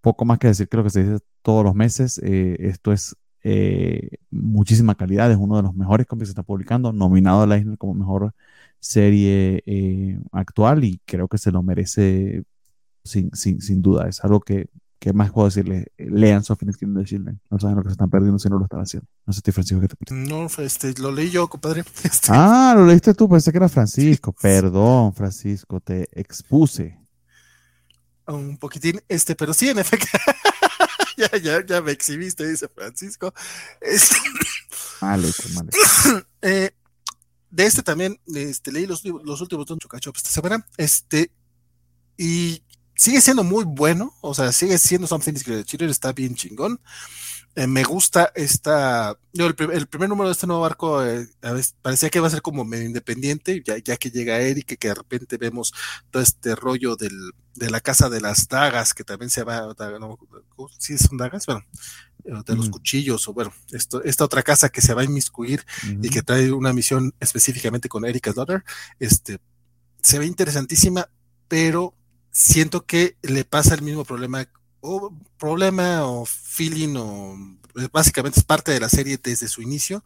poco más que decir que lo que se dice todos los meses. Eh, esto es eh, muchísima calidad, es uno de los mejores cómics que se está publicando, nominado a la Eisner como mejor serie eh, actual y creo que se lo merece sin, sin, sin duda. Es algo que ¿Qué más puedo decirle? Lean Sophie Skin de Children. No saben lo que se están perdiendo si no lo están haciendo. No sé, Francisco, ¿qué te No, este, lo leí yo, compadre. Este. Ah, lo leíste tú, pensé que era Francisco. Perdón, Francisco, te expuse. Un poquitín, este, pero sí, en efecto. ya, ya, ya me exhibiste, dice Francisco. Este... Vale, vale. eh, de este también, este, leí los, los últimos dos Chocachop esta semana. Este, y sigue siendo muy bueno, o sea, sigue siendo Something is Cheater, está bien chingón. Eh, me gusta esta, el, primer número de este nuevo arco eh, parecía que iba a ser como medio independiente, ya, ya que llega Eric, que de repente vemos todo este rollo del, de la casa de las dagas, que también se va, no, sí son dagas, bueno, eh, de los cuchillos, o bueno, esto, esta otra casa que se va a inmiscuir y que trae una misión específicamente con Erika's Daughter, este, se ve interesantísima, pero siento que le pasa el mismo problema o problema o feeling o pues, básicamente es parte de la serie desde su inicio.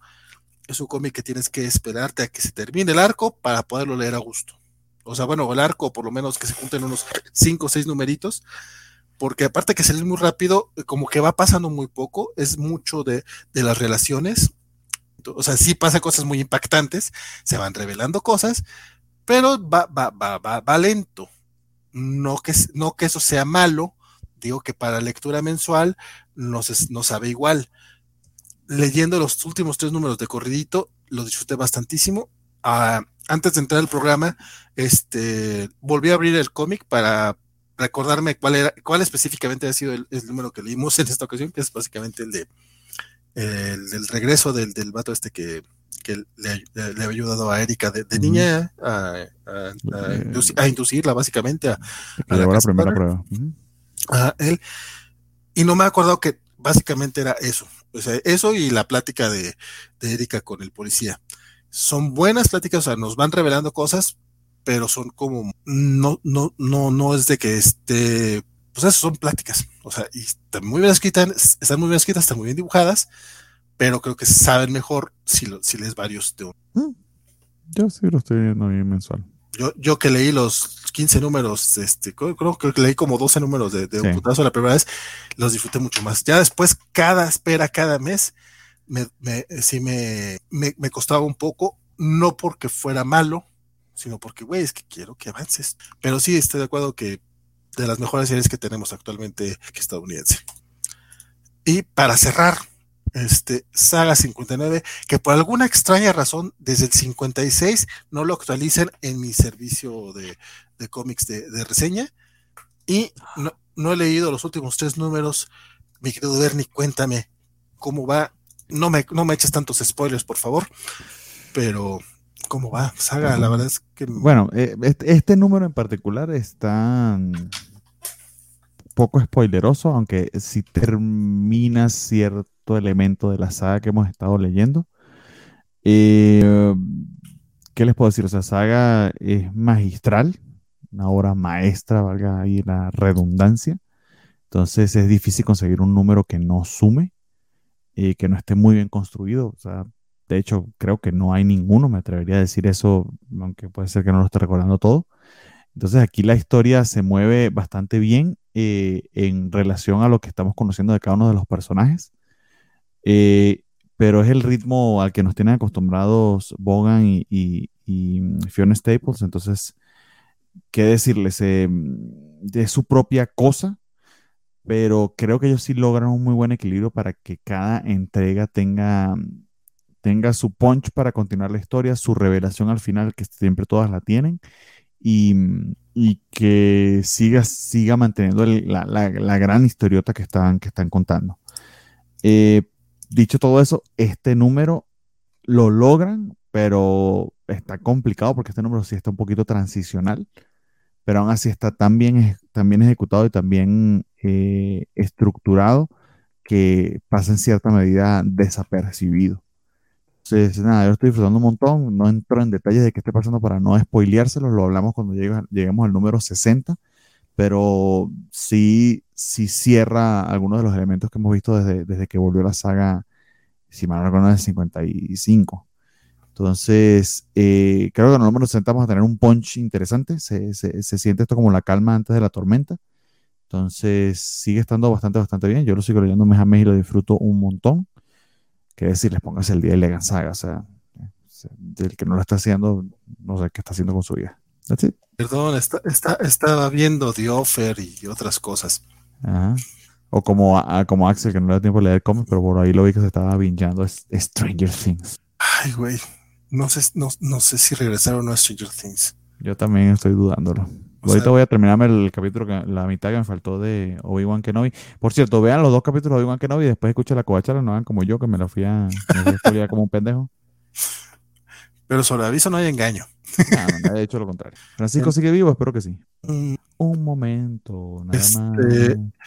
Es un cómic que tienes que esperarte a que se termine el arco para poderlo leer a gusto. O sea, bueno, el arco por lo menos que se junten unos cinco o seis numeritos, porque aparte que se muy rápido, como que va pasando muy poco, es mucho de, de las relaciones. O sea, sí pasa cosas muy impactantes, se van revelando cosas, pero va, va, va, va, va lento no que, no que eso sea malo, digo que para lectura mensual nos, nos sabe igual. Leyendo los últimos tres números de corridito, lo disfruté bastantísimo. Ah, antes de entrar al programa, este, volví a abrir el cómic para recordarme cuál era, cuál específicamente ha sido el, número que leímos en esta ocasión, que es básicamente el de el regreso del, del vato este que, que le, había ayudado a Erika de, niña a, inducirla básicamente a, la, primera prueba. A él. Y no me he acordado que básicamente era eso. O sea, eso y la plática de, de Erika con el policía. Son buenas pláticas, o sea, nos van revelando cosas, pero son como, no, no, no, no es de que esté, pues eso son pláticas, o sea, y están muy bien escritas, están muy bien escritas, están muy bien dibujadas, pero creo que saben mejor si, lo, si lees varios de uno. Mm. Yo sí lo estoy viendo bien mensual. Yo, yo que leí los 15 números, este, creo, que leí como 12 números de, de un putazo la primera vez, los disfruté mucho más. Ya después, cada espera, cada mes, me, me, sí me, me, me costaba un poco, no porque fuera malo, sino porque, güey, es que quiero que avances. Pero sí, estoy de acuerdo que de las mejores series que tenemos actualmente estadounidense. Y para cerrar, este, Saga 59, que por alguna extraña razón desde el 56 no lo actualicen en mi servicio de, cómics de, reseña. Y no, he leído los últimos tres números. Mi querido Bernie, cuéntame cómo va. No me, no me eches tantos spoilers, por favor. Pero, ¿cómo va? Saga, la verdad es que. Bueno, eh, este, este, número en particular está poco spoileroso, aunque si termina cierto elemento de la saga que hemos estado leyendo. Eh, ¿Qué les puedo decir? O sea, saga es magistral, una obra maestra, valga ahí la redundancia. Entonces es difícil conseguir un número que no sume, y que no esté muy bien construido. O sea, de hecho, creo que no hay ninguno, me atrevería a decir eso, aunque puede ser que no lo esté recordando todo. Entonces aquí la historia se mueve bastante bien eh, en relación a lo que estamos conociendo de cada uno de los personajes. Eh, pero es el ritmo al que nos tienen acostumbrados Bogan y, Fiona Staples. Entonces, ¿qué decirles? Eh, es su propia cosa, pero creo que ellos sí logran un muy buen equilibrio para que cada entrega tenga, tenga su punch para continuar la historia, su revelación al final, que siempre todas la tienen, y, que siga, siga manteniendo la, gran historiota que están, que están contando. Eh, dicho todo eso, este número lo logran, pero está complicado porque este número sí está un poquito transicional, pero aún así está tan bien, ejecutado y tan bien eh, estructurado que pasa en cierta medida desapercibido. Entonces, nada, yo estoy disfrutando un montón, no entro en detalles de qué esté pasando para no spoileárselo, lo hablamos cuando lleguemos al número 60, pero sí, sí cierra algunos de los elementos que hemos visto desde, desde que volvió la saga, si mal no recuerdo, el 55. Entonces, eh, creo que en el número 60 vamos a tener un punch interesante. Se, se, se, siente esto como la calma antes de la tormenta. Entonces, sigue estando bastante, bastante bien. Yo lo sigo leyendo mes a mes y lo disfruto un montón. Que decir, les pongas el día de Legan Saga. O sea, el que no lo está haciendo, no sé qué está haciendo con su vida. Perdón, está, está, estaba viendo The Offer y otras cosas. O como, como Axel, que no le da tiempo de leer cómics, pero por ahí lo vi que se estaba bingeando Stranger Things. Ay, güey. No sé, no, sé si regresaron o no a Stranger Things. Yo también estoy dudándolo. Ahorita voy a terminarme el capítulo, que, la mitad que me faltó de Obi-Wan Kenobi. Por cierto, vean los dos capítulos de Obi-Wan Kenobi y después escuchen la covachala, no hagan como yo, que me la fui a, me como un pendejo. Pero sobre aviso no hay engaño. No, no, he hecho lo contrario. Francisco sigue vivo, espero que sí. Mm. Un momento, nada este, más.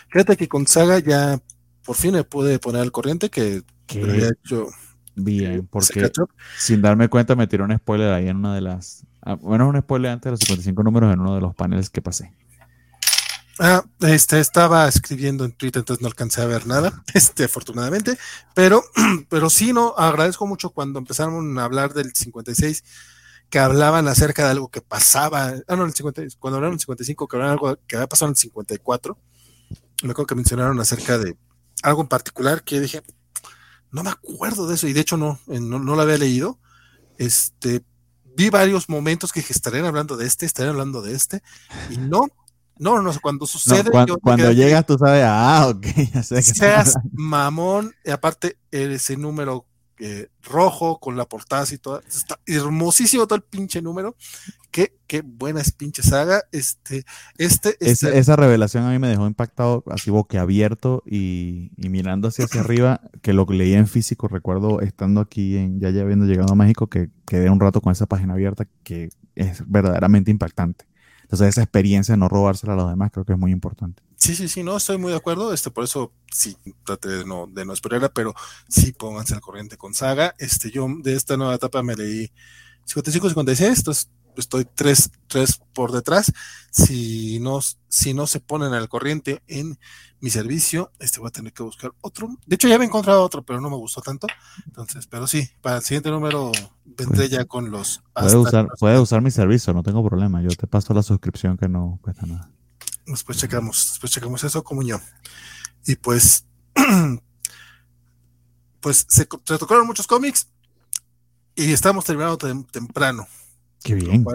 Fíjate que con Saga ya por fin me pude poner al corriente que había hecho. Bien, porque sin darme cuenta me tiró un spoiler ahí en una de las. Ah, bueno, un spoiler antes de los 55 números en uno de los paneles que pasé. Ah, este, estaba escribiendo en Twitter, entonces no alcancé a ver nada, este, afortunadamente, pero, pero sí, no, agradezco mucho cuando empezaron a hablar del 56, que hablaban acerca de algo que pasaba, ah, no, el 50, cuando hablaron del 55, que hablaban algo que había pasado en el 54, me acuerdo que mencionaron acerca de algo en particular que dije, no me acuerdo de eso, y de hecho no, no, no lo había leído, este, vi varios momentos que estarían hablando de este, estarían hablando de este, y no, no, no, cuando sucede. cuando, llegas, tú sabes, ah, ok, ya sé que Seas mamón, y aparte, ese número eh, rojo con la portada y todo. Está hermosísimo todo el pinche número. Qué, qué buena es pinche saga. Este, este, este Esa, revelación a mí me dejó impactado, así boquiabierto y, y mirando hacia, hacia arriba, que lo que leía en físico, recuerdo estando aquí, en, ya, ya habiendo llegado a México, que quedé un rato con esa página abierta, que es verdaderamente impactante. Entonces esa experiencia, no robársela a los demás, creo que es muy importante. Sí, sí, sí, no, estoy muy de acuerdo. Este, por eso sí, trate de no, de no esperarla, pero sí pónganse al corriente con Saga. Este, yo de esta nueva etapa me leí 55, 56, entonces estoy tres, tres por detrás. Si no, si no se ponen al corriente en mi servicio, este voy a tener que buscar otro. De hecho, ya había encontrado otro, pero no me gustó tanto. Entonces, pero sí, para el siguiente número vendré ya con los. Puede usar, puede usar mi servicio, no tengo problema. Yo te paso la suscripción que no cuesta nada. Después checamos, después checamos eso como yo. Y pues, pues se, se tocaron muchos cómics y estamos terminando temprano. Qué bien.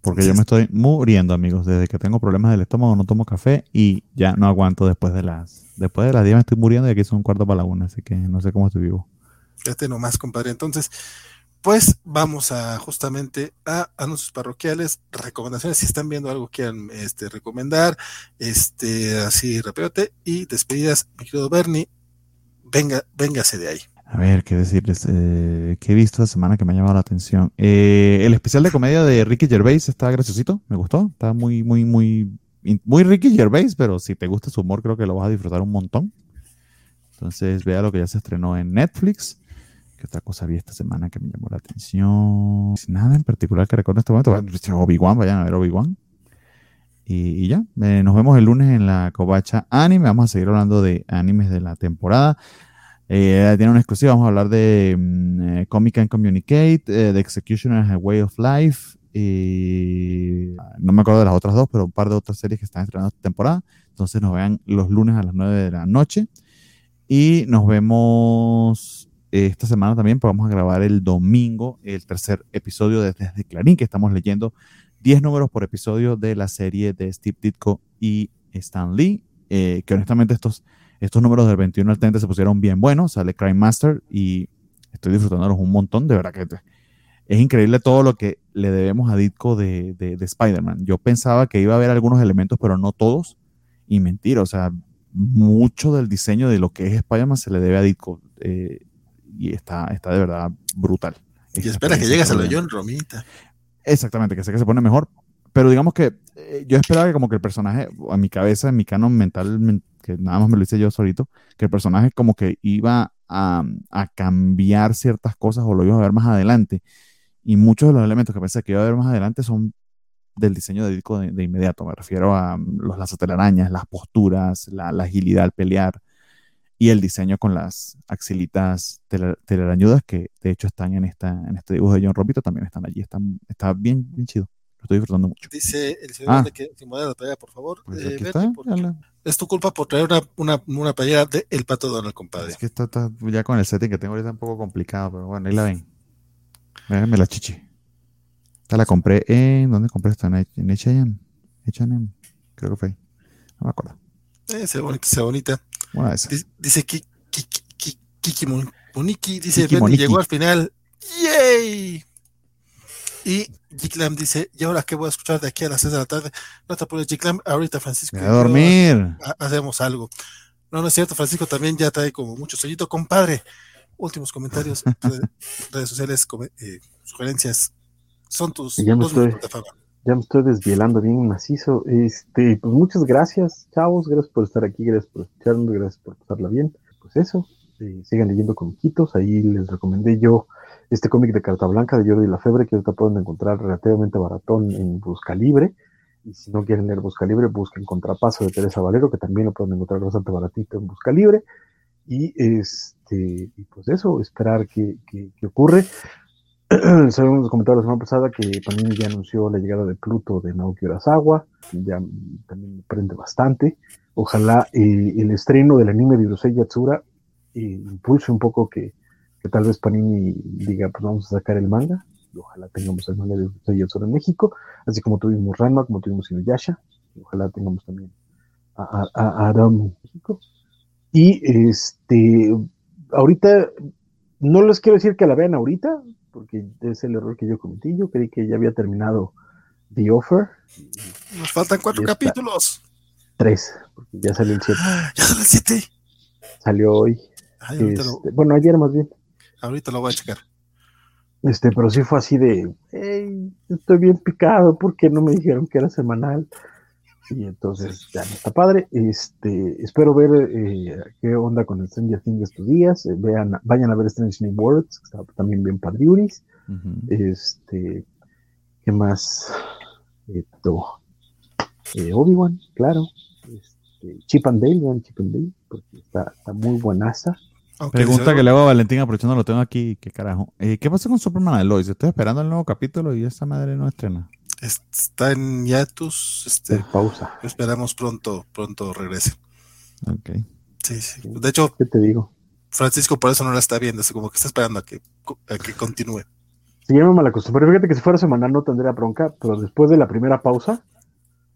Porque yo me estoy muriendo, amigos. Desde que tengo problemas del estómago no tomo café y ya no aguanto después de las después de las 10 me estoy muriendo y aquí son un cuarto para la una, así que no sé cómo estoy vivo. Fíjate nomás, compadre. Entonces, pues vamos a justamente a anuncios parroquiales, recomendaciones, si están viendo algo que quieran este, recomendar, este, así rápidamente, y despedidas, mi querido Bernie, venga, véngase de ahí. A ver, qué decirles, eh, ¿qué he visto esta semana que me ha llamado la atención? Eh, el especial de comedia de Ricky Gervais está graciosito, me gustó, está muy, muy, muy, muy Ricky Gervais, pero si te gusta su humor creo que lo vas a disfrutar un montón. Entonces vea lo que ya se estrenó en Netflix. ¿Qué otra cosa vi esta semana que me llamó la atención? Nada en particular que recuerdo en este momento. Obi-Wan, vayan a ver Obi-Wan. Y, ya, eh, nos vemos el lunes en la Covacha Anime. Vamos a seguir hablando de animes de la temporada. Eh, tiene una exclusiva, vamos a hablar de mm, eh, Comic and Communicate, The Executioner a Way of Life. Y no me acuerdo de las otras dos, pero un par de otras series que están estrenando esta temporada. Entonces nos vean los lunes a las 9 de la noche. Y nos vemos esta semana también, pues vamos a grabar el domingo el tercer episodio de Desde Clarín, que estamos leyendo 10 números por episodio de la serie de Steve Ditko y Stan Lee, eh, que honestamente estos estos números del 21 al 30 se pusieron bien buenos. Sale Crime Master y estoy disfrutándolos un montón. De verdad que es increíble todo lo que le debemos a Ditko de, de, Spider-Man. Yo pensaba que iba a haber algunos elementos, pero no todos. Y mentira, o sea, mucho del diseño de lo que es Spider-Man se le debe a Ditko. Eh, y está, está de verdad brutal. Y espera que llegues a lo John Romita. Exactamente, que sé que se pone mejor. Pero digamos que eh, yo esperaba que como que el personaje, a mi cabeza, en mi canon mental, que nada más me lo hice yo solito, que el personaje como que iba a, cambiar ciertas cosas o lo iba a ver más adelante. Y muchos de los elementos que pensé que iba a ver más adelante son del diseño de disco de, inmediato. Me refiero a mm, los lazos telarañas, las posturas, la, agilidad al pelear y el diseño con las axilitas telarañudas que de hecho están en, esta, en este dibujo de John Robito, también están allí. Están, está bien, bien chido. Lo estoy disfrutando mucho. Dice el señor ah. que si la playera, por favor. Pues eh, es tu culpa por traer una, una, una playera de El Pato Donald, compadre. Es que está, ya con el setting que tengo ahorita un poco complicado, pero bueno, ahí la ven. Véanme la chichi. Esta la compré en. ¿Dónde compré esta? En H&M. H&M. Creo que fue ahí. No me acuerdo. Eh, se bonita, se bonita. Bueno, Dice Kiki, Kiki, Moniki, dice Kiki llegó al final. ¡Yay! Y Giclam dice, ¿y ahora qué voy a escuchar de aquí a las 6 de la tarde? No te apures, Giclam, ahorita Francisco. a dormir. hacemos algo. No, no es cierto, Francisco también ya trae como mucho sueñito. Compadre, últimos comentarios, redes, sociales, eh, sugerencias, son tus ya me, estoy, ya me estoy desvielando bien macizo. Este, pues muchas gracias, chavos, gracias por estar aquí, gracias por escucharnos, gracias por pasarla bien. Pues eso, eh, sigan leyendo comiquitos, ahí les recomendé yo este cómic de Carta Blanca de Jordi Lafebre, que ahorita pueden encontrar relativamente baratón en Busca Libre. Y si no quieren leer Busca Libre, busquen Contrapaso de Teresa Valero, que también lo pueden encontrar bastante baratito en Busca Libre. Y este, y pues eso, esperar que, que, ocurre. Sabemos comentado la semana pasada que Panini ya anunció la llegada de Pluto de Naoki Urasawa, ya también prende bastante. Ojalá eh, el estreno del anime de Urusei Yatsura eh, impulse un poco que, que tal vez Panini diga, pues vamos a sacar el manga, ojalá tengamos el manga de solo en México, así como tuvimos Ranma, como tuvimos Inuyasha, ojalá tengamos también a, a, Adam en México. Y este, ahorita, no les quiero decir que la vean ahorita, porque es el error que yo cometí, yo creí que ya había terminado The Offer. Nos faltan cuatro capítulos. Tres, porque ya salió el 7. Ya salió el 7. Salió hoy. Este, bueno, ayer más bien. Ahorita lo voy a checar. Este, pero sí fue así de, estoy bien picado porque no me dijeron que era semanal. Y entonces ya no está padre. Este, espero ver eh, qué onda con el Stranger Things estos días. Eh, vean, vayan a ver Stranger New Worlds, que está también bien padriuris. Este, ¿qué más? Esto, eh, Obi-Wan, claro. Este, Chip and Dale, vean Chip and Dale, porque está, está muy buenaza. Pregunta que le hago a Valentín, aprovechando lo tengo aquí, qué carajo. Eh, ¿Qué pasa con Superman de Lois? Estoy esperando el nuevo capítulo y esa madre no estrena. Está en hiatus. Este, pausa. Esperamos pronto, pronto regrese. Ok. Sí, sí. De hecho, ¿qué te digo? Francisco por eso no la está viendo, es como que está esperando a que, a que continúe. Sí, ya me mal acostumbré. Fíjate que si fuera semanal no tendría bronca, pero después de la primera pausa,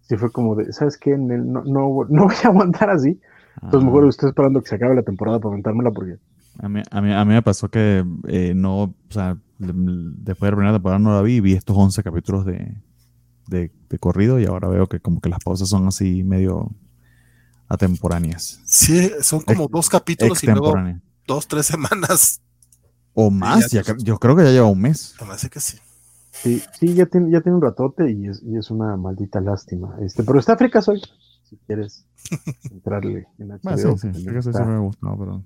sí fue como de, ¿sabes qué? No, no, no voy a aguantar así. Entonces, mejor ah. estoy esperando que se acabe la temporada para aventármela porque. A mí, a mí, a mí me pasó que eh, no, o sea, después de la primera temporada no la vi y vi estos 11 capítulos de, de, corrido y ahora veo que como que las pausas son así medio atemporáneas. Sí, son como dos capítulos y luego dos, tres semanas. O más, yo creo que ya lleva un mes. Me que sí. Sí, sí, ya tiene, ya tiene un ratote y es, y es una maldita lástima. Este, pero está África hoy, si quieres entrarle en HBO. Ah, sí, sí, sí me gusta, pero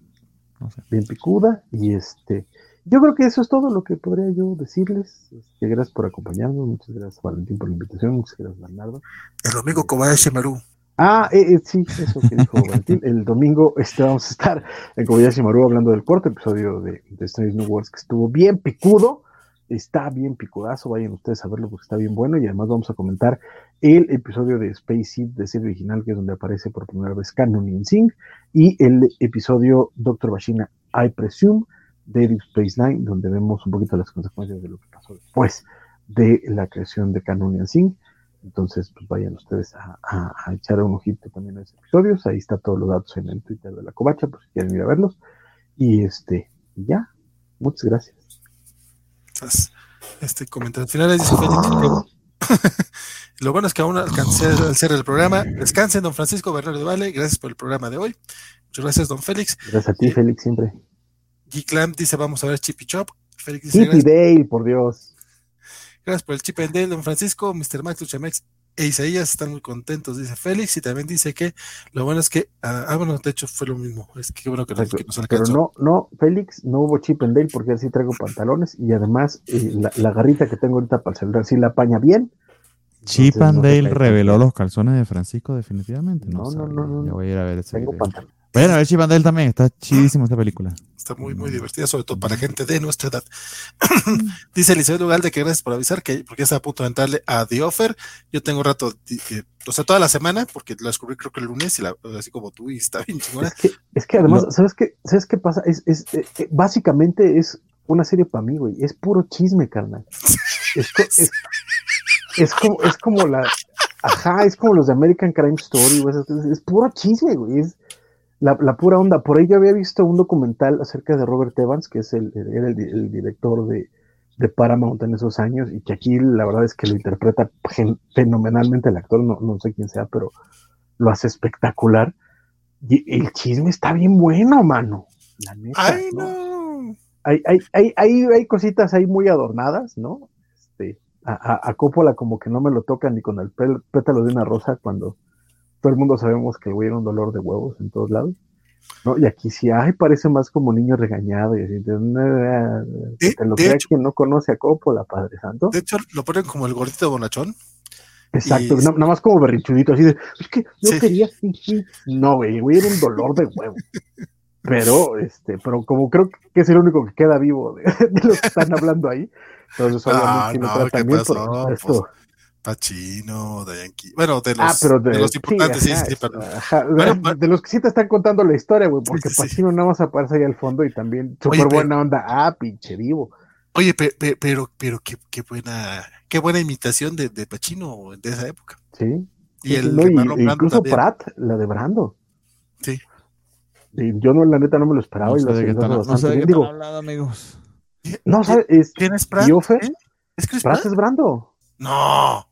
no sé. Bien picuda y este yo creo que eso es todo lo que podría yo decirles. Este, gracias por acompañarnos. Muchas gracias, Valentín, por la invitación. Muchas gracias, Bernardo. El domingo Kobayashi Maru. Ah, eh, eh, sí, eso que dijo Valentín. El domingo este, vamos a estar en Kobayashi Maru hablando del cuarto episodio de, de Strange New Worlds, que estuvo bien picudo. Está bien picudazo, vayan ustedes a verlo porque está bien bueno. Y además vamos a comentar el episodio de Space Seed de serie original, que es donde aparece por primera vez Canon y Singh, y el episodio Doctor Bashina, I Presume de Space Nine, donde vemos un poquito las consecuencias de lo que pasó después de la creación de Canon y Entonces, pues vayan ustedes a, echar un ojito también a esos episodios. Ahí está todos los datos en el Twitter de la Covacha, por si quieren ir a verlos. Y este, ya, muchas gracias. Este comentario final dice Lo bueno es que aún alcancé al cierre del programa. Descansen, don Francisco Bernardo de Vale. Gracias por el programa de hoy. Muchas gracias, don Félix. Gracias a ti, Félix, siempre. Geek dice, vamos a ver Chippy Chop. Félix dice, Dale, por Dios. Gracias por el Chip and Dale, don Francisco, Mr. Max, Luchamex e Isaías están muy contentos, dice Félix, y también dice que lo bueno es que, ah, ah bueno, de hecho fue lo mismo, es que bueno que, nos, que Pero no, no, Félix, no hubo Chip and Dale porque así traigo pantalones y además eh, la, garrita que tengo ahorita para el celular sí la apaña bien. Chip and Dale reveló los calzones de Francisco definitivamente. No, no, no, no, voy a ir a ver ese tengo pantalones. Bueno, el Chip también está chidísimo esta película. Está muy, muy divertida, sobre todo para gente de nuestra edad. Dice Eliseo de que gracias por avisar, que porque está a punto de entrarle a The Offer. Yo tengo rato, o sea, toda la semana, porque lo descubrí creo que el lunes, y la, así como tú, y está bien chingona. Es que, es que además, ¿sabes qué? ¿Sabes qué pasa? Es, es, eh, eh, básicamente es una serie para mí, güey. Es puro chisme, carnal. Es, es, es, como, es como la. Ajá, es como los de American Crime Story, güey. Es, puro chisme, güey. Es la, pura onda. Por ahí yo había visto un documental acerca de Robert Evans, que es el, el, director de, de, Paramount en esos años, y que aquí la verdad es que lo interpreta fenomenalmente el actor, no, no sé quién sea, pero lo hace espectacular. Y el chisme está bien bueno, mano. La neta, ¿no? Hay, hay, hay, hay, hay cositas ahí muy adornadas, ¿no? Este, a, a, Coppola como que no me lo toca ni con el pétalo de una rosa cuando todo el mundo sabemos que el güey era un dolor de huevos en todos lados. ¿no? Y aquí sí, ay, parece más como niño regañado y así. De, te lo cree quien no conoce a Coppola, Padre Santo. De hecho, lo ponen como el gordito bonachón. Exacto, nada más como berrichudito, así de, es que yo quería, no, güey, güey, era un dolor de huevo. Pero, este, pero como creo que es el único que queda vivo de, los que están hablando ahí, entonces ah, no, no, esto, Pachino, de Yankee. Bueno, de ah, los, de, los importantes, sí, sí, pero, de los que sí te están contando la historia, güey, porque Pachino nada más aparece ahí al fondo y también súper buena onda. Ah, pinche vivo. Oye, pero, pero, pero, qué, qué, buena, qué buena imitación de, de Pachino de esa época. Sí. Y el no, y, incluso Pratt, la de Brando. Sí. Y yo no, la neta, no me lo esperaba. No y lo sé de qué no sé de qué hablado, amigos. No, ¿sabes? ¿Quién es Pratt? ¿Eh? ¿Es Chris Pratt? Pratt es Brando. No.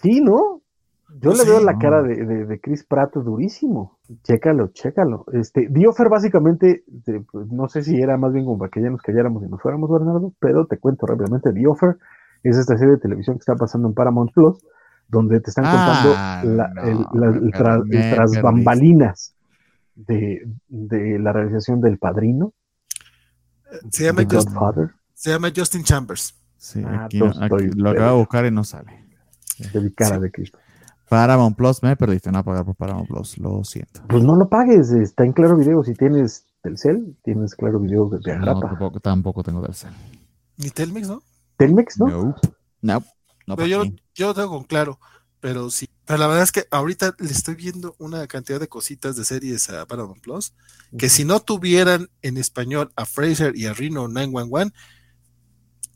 Sí, ¿no? Yo le veo la cara de, de, Chris Pratt durísimo. Chécalo, chécalo. Este, Diofer básicamente, pues, no sé si era más bien como para que ya nos calláramos y nos fuéramos, Bernardo, pero te cuento rápidamente. Diofer es esta serie de televisión que está pasando en Paramount Plus, donde te están contando ah, el, tras bambalinas de, la realización del Padrino. Se llama, se llama Justin Chambers. Sí, ah, aquí, lo acabo de buscar y no sale. De cara de Cristo. Paramount Plus, me perdiste no pagar por Paramount Plus, lo siento. Pues no lo pagues, está en Claro Video. Si tienes Telcel, tienes Claro Video de no, tampoco, tampoco, tengo Telcel. Ni Telmex, ¿no? ¿Telmex, no? No. no, pero yo, yo lo tengo con Claro, pero sí. Pero la verdad es que ahorita le estoy viendo una cantidad de cositas de series a Paramount Plus que si no tuvieran en español a Fraser y a Reno 911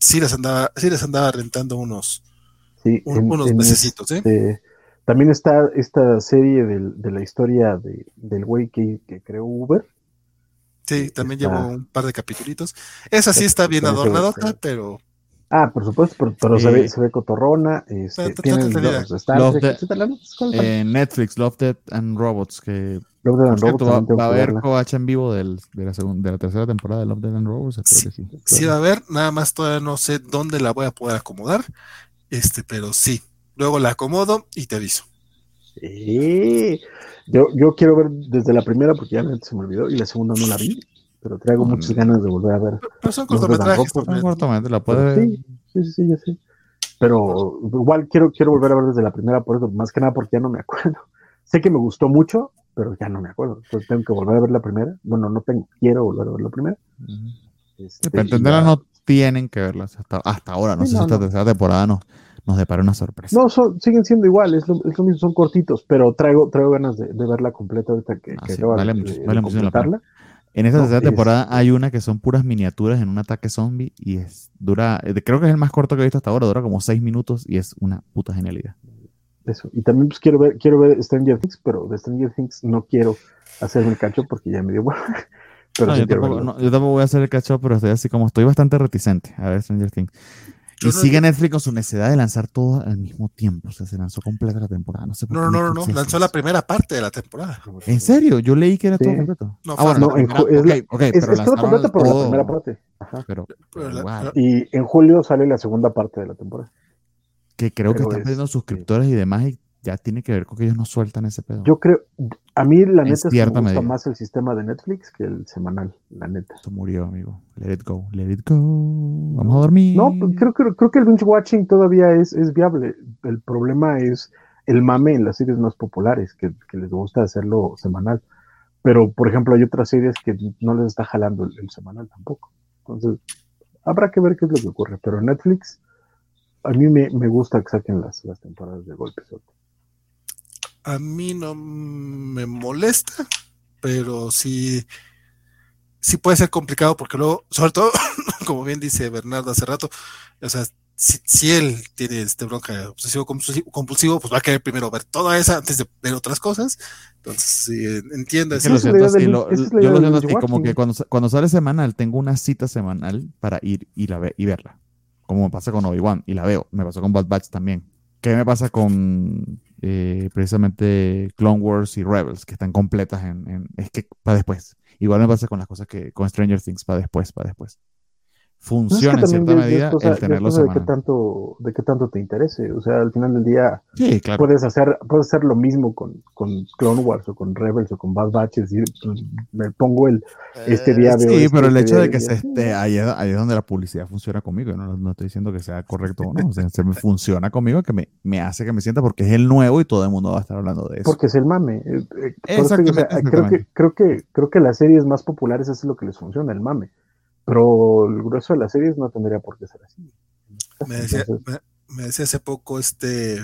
sí les andaba, sí les andaba rentando unos, sí, unos mesecitos, ¿eh? Este, también está esta serie de la historia de, del güey que, que, creó Uber. Sí, también llevo un par de capítulos. Esa sí está bien adornadota, pero Ah, por supuesto, pero, se, ve, se ve cotorrona. Este, tiene los Star Trek, eh, Netflix, Love, Dead and Robots, que Love, Dead and Robots va, va, a haber coacha en vivo del, de, la segunda, de la tercera temporada de Love, Dead and Robots. Sí, que sí. sí va a haber, nada más todavía no sé dónde la voy a poder acomodar, este, pero sí. Luego la acomodo y te aviso. Sí. Yo, yo quiero ver desde la primera porque ya se me olvidó y la segunda no la vi pero traigo muchas ganas de volver a ver. Pero son cortometrajes. cortometrajes, la puede sí, sí, sí, ya sé. Pero igual quiero, quiero volver a ver desde la primera, por eso, más que nada porque ya no me acuerdo. Sé que me gustó mucho, pero ya no me acuerdo. Entonces tengo que volver a ver la primera. Bueno, no tengo, quiero volver a ver la primera. este, para entenderla no tienen que verlas hasta, hasta ahora. No sé si esta tercera temporada nos, nos depara una sorpresa. No, son, siguen siendo iguales, es lo, mismo, son cortitos, pero traigo, traigo ganas de, de verla completa ahorita que, ah, que vale, mucho, vale mucho la pena. En esta tercera temporada hay una que son puras miniaturas en un ataque zombie y es dura, eh, creo que es el más corto que he visto hasta ahora, dura como seis minutos y es una puta genialidad. Eso, y también pues quiero ver, quiero ver Stranger Things, pero de Stranger Things no quiero hacerme el cacho porque ya me dio bueno. Pero yo, tampoco, yo, tampoco, voy a hacer el cacho, pero estoy así como estoy bastante reticente a ver Stranger Things. Y sigue Netflix con su necesidad de lanzar todo al mismo tiempo. O sea, se lanzó completa la temporada. No, sé no, no, no, no, lanzó la primera parte de la temporada. ¿En serio? Yo leí que era todo completo. No, ah, bueno, no, en es, okay, es, es todo completo por la primera parte. Ajá. Pero, pero la, y en julio sale la segunda parte de la temporada. Que creo pero que están perdiendo suscriptores y demás y ya tiene que ver con que ellos no sueltan ese pedo. Yo creo, a mí la neta me gusta más el sistema de Netflix que el semanal, la neta. Esto murió, amigo. Let it go, let it go. Vamos a dormir. No, pues, creo, creo, creo que el binge watching todavía es, es viable. El problema es el mame en las series más populares, que, que, les gusta hacerlo semanal. Pero, por ejemplo, hay otras series que no les está jalando el, semanal tampoco. Entonces, habrá que ver qué es lo que ocurre. Pero Netflix, a mí me, me gusta que saquen las, las temporadas de golpes a mí no me molesta, pero sí, sí puede ser complicado porque luego, sobre todo, como bien dice Bernardo hace rato, o sea, si, él tiene este bronca obsesivo compulsivo, pues va a querer primero ver toda esa antes de ver otras cosas. Entonces, sí, entiendo eso. Lo siento así, lo, yo lo siento así, como que cuando, cuando sale semanal, tengo una cita semanal para ir y, la ve, y verla. Como me pasa con Obi-Wan, y la veo. Me pasó con Bad Batch también. ¿Qué me pasa con eh, precisamente Clone Wars y Rebels, que están completas en, es que para después. Igual me pasa con las cosas que con Stranger Things para después, para después. Funciona en cierta medida el tenerlo de qué tanto de qué tanto te interese, o sea, al final del día puedes hacer puedes hacer lo mismo con, con Clone Wars o con Rebels o con Bad Batch, es decir, pues, me pongo el este día de Sí, pero el este hecho de que se esté ahí, ahí, es donde la publicidad funciona conmigo, no, no estoy diciendo que sea correcto o no, o sea, se me funciona conmigo que me, me hace que me sienta porque es el nuevo y todo el mundo va a estar hablando de eso. Porque es el mame. Eh, eh, creo que creo que creo que las series más populares es lo que les funciona, el mame pero el grueso de las series no tendría por qué ser así. Me decía, me, decía hace poco este,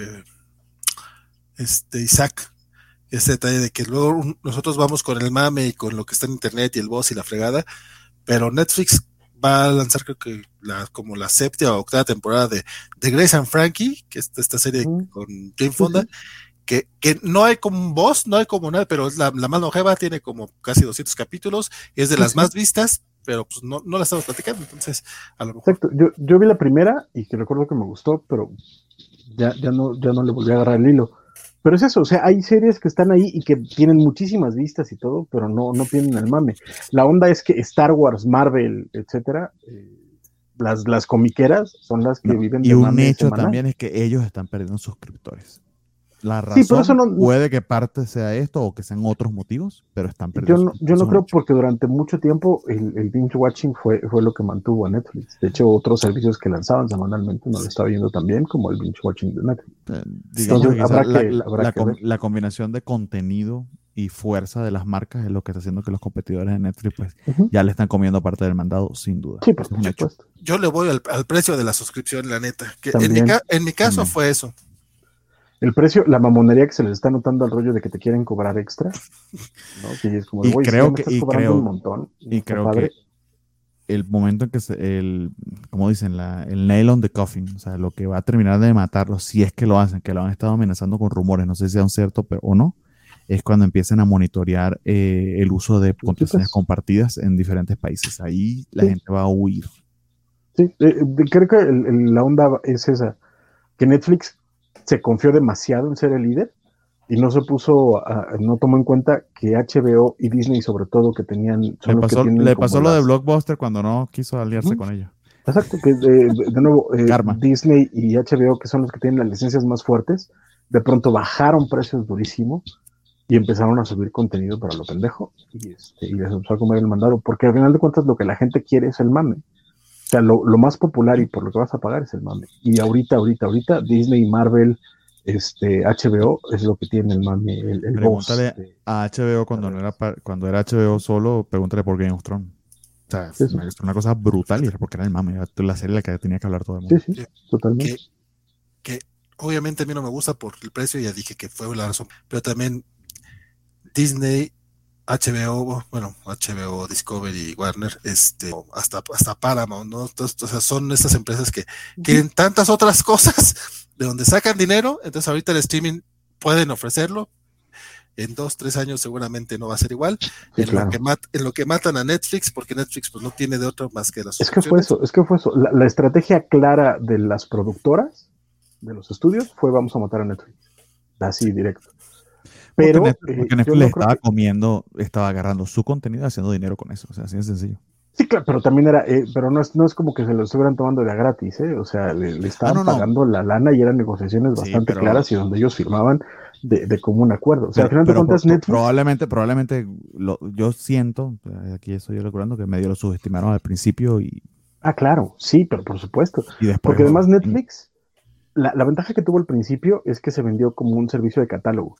este Isaac, este detalle de que luego nosotros vamos con el mame y con lo que está en internet y el boss y la fregada, pero Netflix va a lanzar creo que la, como la séptima o octava temporada de, de Grace and Frankie, que es esta serie con Jane Fonda, que, que, no hay como un boss, no hay como nada, pero es la, la más longeva, tiene como casi 200 capítulos, y es de las más vistas, pero pues no, no la estamos platicando, entonces a lo mejor. Exacto, yo, yo vi la primera y que recuerdo que me gustó, pero ya, ya, no, ya no le volví a agarrar el hilo. Pero es eso, o sea, hay series que están ahí y que tienen muchísimas vistas y todo, pero no, no tienen el mame. La onda es que Star Wars, Marvel, etcétera, eh, las, las comiqueras son las que viven de Y un hecho también es que ellos están perdiendo suscriptores. La razón puede que parte sea esto o que sean otros motivos, pero están perdiendo. Yo no, yo no creo porque durante mucho tiempo el, el, binge watching fue, fue lo que mantuvo a Netflix. De hecho, otros servicios que lanzaban semanalmente no lo estaba viendo tan bien como el binge watching de Netflix. la, combinación de contenido y fuerza de las marcas es lo que está haciendo que los competidores de Netflix pues, ya le están comiendo parte del mandado, sin duda. Sí, por supuesto. Yo le voy al, precio de la suscripción, la neta. Que en, mi, en mi caso fue eso el precio, la mamonería que se les está notando al rollo de que te quieren cobrar extra, ¿no? Que es como, y creo que, y creo, un montón, y creo que el momento en que se, el, como dicen, la, el nail on the coffin, o sea, lo que va a terminar de matarlos, si es que lo hacen, que lo han estado amenazando con rumores, no sé si sean cierto pero, o no, es cuando empiecen a monitorear eh, el uso de contraseñas compartidas en diferentes países. Ahí la gente va a huir. Sí, eh, creo que la onda es esa, que Netflix se confió demasiado en ser el líder y no se puso, no tomó en cuenta que HBO y Disney sobre todo que tenían... le pasó, lo de Blockbuster cuando no quiso aliarse con ellos. Exacto, que de, nuevo eh, Disney y HBO que son los que tienen las licencias más fuertes, de pronto bajaron precios durísimo y empezaron a subir contenido para lo pendejo y, este, y les empezó a comer el mandado, porque al final de cuentas lo que la gente quiere es el mame. O sea, lo, más popular y por lo que vas a pagar es el mame. Y ahorita, ahorita, ahorita, Disney, Marvel, este, HBO es lo que tiene el mame, el, el Pregúntale a HBO cuando, no era cuando era HBO solo, pregúntale por Game of Thrones. O sea, es una cosa brutal y era porque era el mame, la serie la que tenía que hablar todo el mundo. Sí, sí, totalmente. Que, que obviamente a mí no me gusta por el precio, ya dije que fue la razón, pero también Disney, HBO, bueno, HBO, Discovery, Warner, este, hasta, hasta Paramount, ¿no? Entonces, o sea, son estas empresas que quieren tantas otras cosas de donde sacan dinero, entonces ahorita el streaming pueden ofrecerlo. En dos, tres años seguramente no va a ser igual. en, lo que en, lo que matan a Netflix, porque Netflix pues no tiene de otro más que las Es que fue eso, es que fue eso. La, la estrategia clara de las productoras, de los estudios, fue vamos a matar a Netflix. Así directo. Pero porque eh, Netflix, estaba comiendo, estaba agarrando su contenido haciendo dinero con eso. O sea, así de sencillo. Sí, claro, pero también era, eh, pero no es, no es como que se lo estuvieran tomando de a gratis, ¿eh? O sea, le, estaban pagando la lana y eran negociaciones bastante claras y donde ellos firmaban de, de común acuerdo. O sea, al final de cuentas, Netflix. Probablemente, probablemente, yo siento, aquí estoy logrando que medio lo subestimaron al principio y. Ah, claro, sí, pero por supuesto. Porque además Netflix, la, la ventaja que tuvo al principio es que se vendió como un servicio de catálogo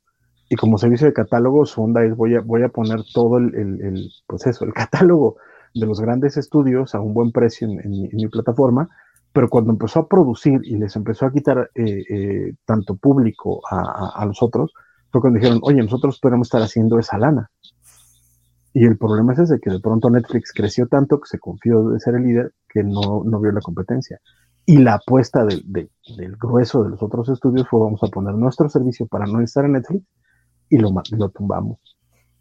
y como servicio de catálogo, su onda es voy a, voy a poner todo el, el, pues eso, el catálogo de los grandes estudios a un buen precio en, mi, plataforma, pero cuando empezó a producir y les empezó a quitar eh, eh, tanto público a, a, los otros, fue cuando dijeron, oye, nosotros podemos estar haciendo esa lana. Y el problema es ese, que de pronto Netflix creció tanto que se confió de ser el líder que no, no vio la competencia. Y la apuesta del grueso de los otros estudios fue vamos a poner nuestro servicio para no estar en Netflix y lo, lo tumbamos.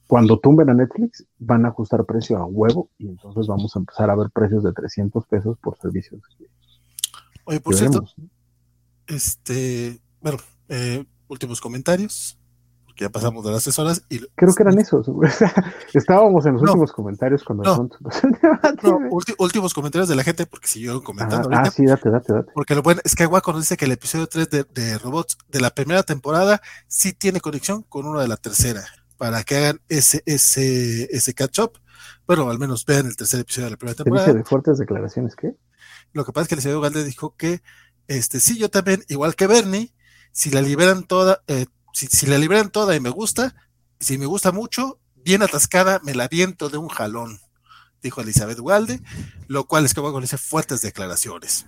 Cuando tumben a Netflix, van a ajustar precio a huevo y entonces vamos a empezar a ver precios de 300 pesos por servicios. Oye, por cierto, este, bueno, eh, últimos comentarios porque ya pasamos de las tres horas. Y, Creo que eran esos. Estábamos en los últimos comentarios cuando no, últimos comentarios de la gente, porque siguieron comentando. Ah, ah, sí, date, date, date. Porque lo bueno es que Aguaco nos dice que el episodio 3 de, de, Robots de la primera temporada sí tiene conexión con uno de la tercera, para que hagan ese, ese, ese catch-up. Bueno, al menos vean el tercer episodio de la primera temporada. ¿Te dice de fuertes declaraciones qué? Lo que pasa es que el señor Galde dijo que, este, sí, yo también, igual que Bernie, si la liberan toda, eh, si, la liberan toda y me gusta, si me gusta mucho, bien atascada, me la viento de un jalón, dijo Elizabeth Walde, lo cual es que voy con esas fuertes declaraciones.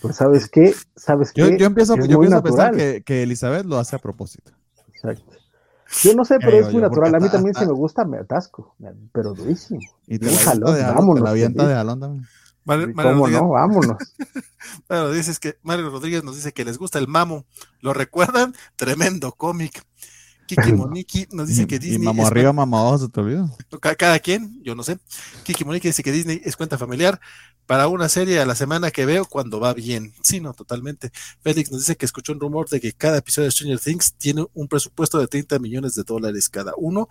Pues sabes qué, sabes yo, yo empiezo, yo empiezo a pensar que, que, Elizabeth lo hace a propósito. Exacto. Yo no sé, pero es muy natural. A mí también si me gusta, me atasco, pero durísimo. Y te un jalón, vámonos. La avienta de jalón también. ¿Cómo no? Vámonos. bueno, dices que Mario Rodríguez nos dice que les gusta el mamo. ¿Lo recuerdan? Tremendo cómic. Kiki Moniki nos dice que Disney. Y mamo arriba, mamo abajo, se te olvidó. Cada quien, yo no sé. Kiki Moniki dice que Disney es cuenta familiar para una serie a la semana que veo cuando va bien. Sí, no, totalmente. Félix nos dice que escuchó un rumor de que cada episodio de Stranger Things tiene un presupuesto de 30 millones de dólares cada uno.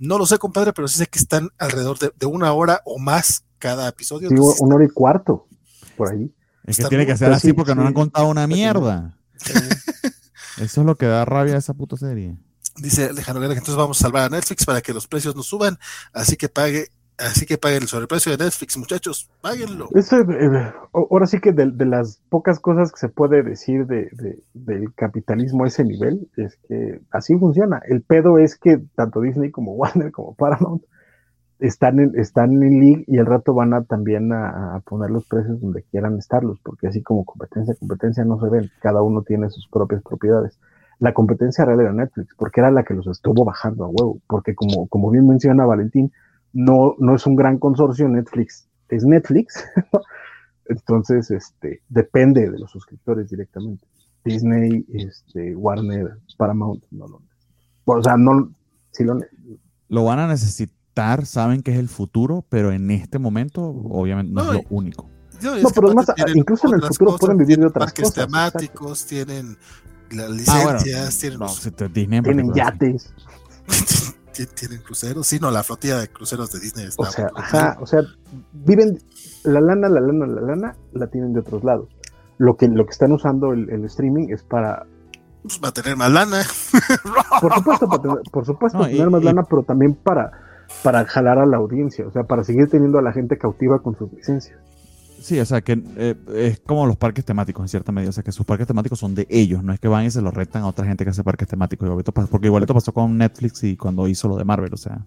No lo sé, compadre, pero sí sé que están alrededor de, una hora o más cada episodio. Digo, una hora y cuarto, por ahí. Es que tiene que ser así porque no han contado una mierda. Eso es lo que da rabia a esa puta serie. Dice Alejandro que entonces vamos a salvar a Netflix para que los precios no suban, así que pague Así que paguen el sobreprecio de Netflix, muchachos, páguenlo. Eh, ahora sí que de, las pocas cosas que se puede decir de, del capitalismo a ese nivel, es que así funciona. El pedo es que tanto Disney como Warner como Paramount están en, están en league y al rato van a también a, poner los precios donde quieran estarlos, porque así como competencia, competencia no se ven, cada uno tiene sus propias propiedades. La competencia real era Netflix, porque era la que los estuvo bajando a huevo, porque como, como bien menciona Valentín, no, no es un gran consorcio, Netflix es Netflix. Entonces, este, depende de los suscriptores directamente. Disney, este, Warner, Paramount, no lo. O sea, no, si lo, lo van a necesitar, saben que es el futuro, pero en este momento, obviamente, no, es lo único. no, pero además, incluso en el futuro pueden vivir de otras parques temáticos, tienen las ah, licencias, tienen, tienen yates. tienen cruceros, sí, no, la flotilla de cruceros de Disney está O sea, ajá, o sea, viven la lana, la lana, la lana, la tienen de otros lados. Lo que, lo que están usando el, streaming es para pues para tener más lana. por supuesto, para tener, por supuesto, tener más lana, pero también para, para jalar a la audiencia, o sea, para seguir teniendo a la gente cautiva con sus licencias. Sí, o sea, que eh, es como los parques temáticos en cierta medida. O sea, que sus parques temáticos son de ellos, no es que van y se los retan a otra gente que hace parques temáticos. Porque igual esto pasó con Netflix y cuando hizo lo de Marvel. O sea,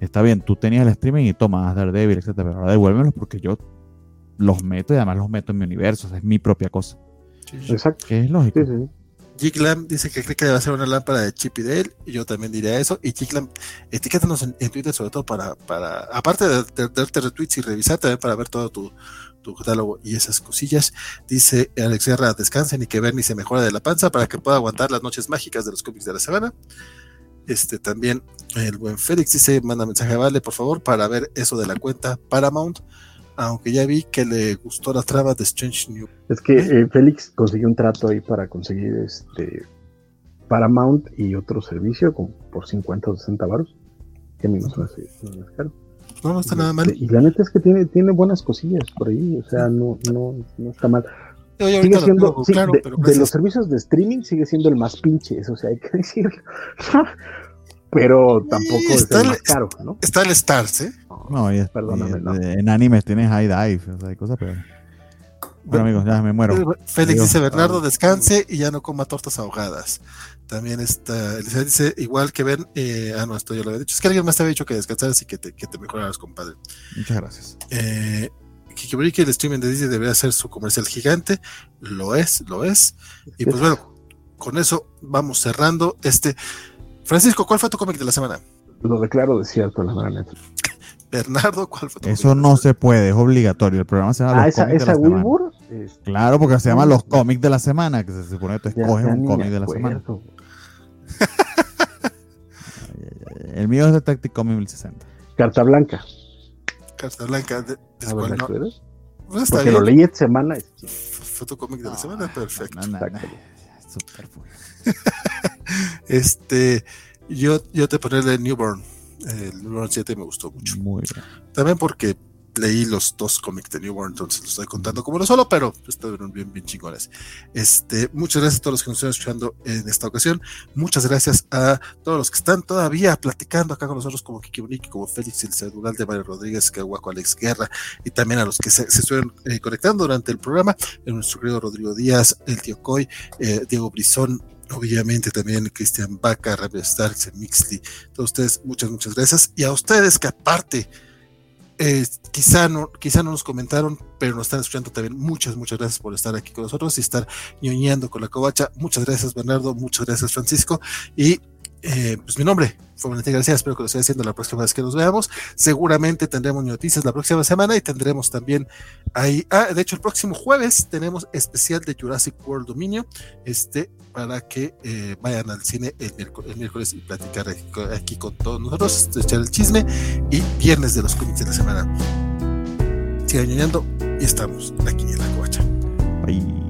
está bien, tú tenías el streaming y tomas Daredevil, etcétera, pero ahora devuélvelos porque yo los meto y además los meto en mi universo. O sea, es mi propia cosa. Exacto. Que es lógico. Giglam dice que cree que debe ser una lámpara de Chip y Dale, y yo también diría eso. Y Giglam, etiquétanos en, Twitter sobre todo para, para aparte de, darte retweets y revisar, también para ver todo tu, tu catálogo y esas cosillas. Dice Alex Guerra, descansen y que Bernie se mejore de la panza para que pueda aguantar las noches mágicas de los cómics de la semana. Este también el buen Félix dice, manda mensaje Vale, por favor, para ver eso de la cuenta Paramount aunque ya vi que le gustó la trama de Strange New. Es que eh, Félix consiguió un trato ahí para conseguir este Paramount y otro servicio como por 50 o 60 baros, que a mí no es caro. No, no está nada mal. Y la neta es que tiene, tiene buenas cosillas por ahí, o sea, no, no, no está mal. sigue siendo, de, los servicios de streaming sigue siendo el más pinche, eso sea, hay que decirlo. Pero tampoco es el más caro, ¿no? Está el Stars, ¿eh? No, y perdóname, no. en animes tienes high dive, o sea, hay cosas pero Bueno, amigos, ya me muero. Félix dice, Bernardo, descanse y ya no coma tortas ahogadas. También está, dice, igual que ven, eh, ah, no, esto ya lo había dicho. Es que alguien más te había dicho que descansaras y que te, que te mejoraras, compadre. Muchas gracias. Eh, que el streaming de Disney debería ser su comercial gigante. Lo es, lo es. Y pues bueno, con eso vamos cerrando este Francisco, ¿cuál fue tu cómic de la semana? Lo declaro desierto, la verdad. Bernardo, ¿cuál fue tu Eso no se puede, es obligatorio. El programa se llama ah, Los esa, esa Wilbur, este, Claro, porque se llama Los cómics de la semana, que se supone que tú escoges un cómic de la semana. El mío es Detective Comic 1060. Carta Blanca. Carta Blanca. De, de ver, no? Pues porque lo leí esta semana. Fue tu cómic de la semana, perfecto. No, no, Super este, yo, yo te pondré el Newborn. El Newborn 7 me gustó mucho. Muy bien. También porque leí los dos cómics de Newborn, entonces los estoy contando como uno solo, pero estuvieron bien, bien chingones. Este, muchas gracias a todos los que nos están escuchando en esta ocasión. Muchas gracias a todos los que están todavía platicando acá con nosotros, como Kiki Boniki, como Félix el Cedural de Mario Rodríguez, Caguaco Alex Guerra, y también a los que se, se estuvieron eh, conectando durante el programa, nuestro querido Rodrigo Díaz, el tío Coy, eh, Diego Brizón, obviamente también Cristian Baca, Rabia Starks, Mixly, todos ustedes, muchas, muchas gracias. Y a ustedes que aparte, eh, quizá, no, quizá no nos comentaron, pero nos están escuchando también, muchas, muchas gracias por estar aquí con nosotros y estar ñoñando con la covacha. Muchas gracias Bernardo, muchas gracias Francisco y eh, pues mi nombre fue Valentín García, espero que lo esté haciendo la próxima vez que nos veamos. Seguramente tendremos noticias la próxima semana y tendremos también ahí, ah, de hecho el próximo jueves tenemos especial de Jurassic World Dominio, este, para que eh, vayan al cine el miércoles, y platicar aquí, con todos nosotros, echar el chisme y viernes de los cómics de la semana. Sigan y estamos aquí en la covacha. Bye.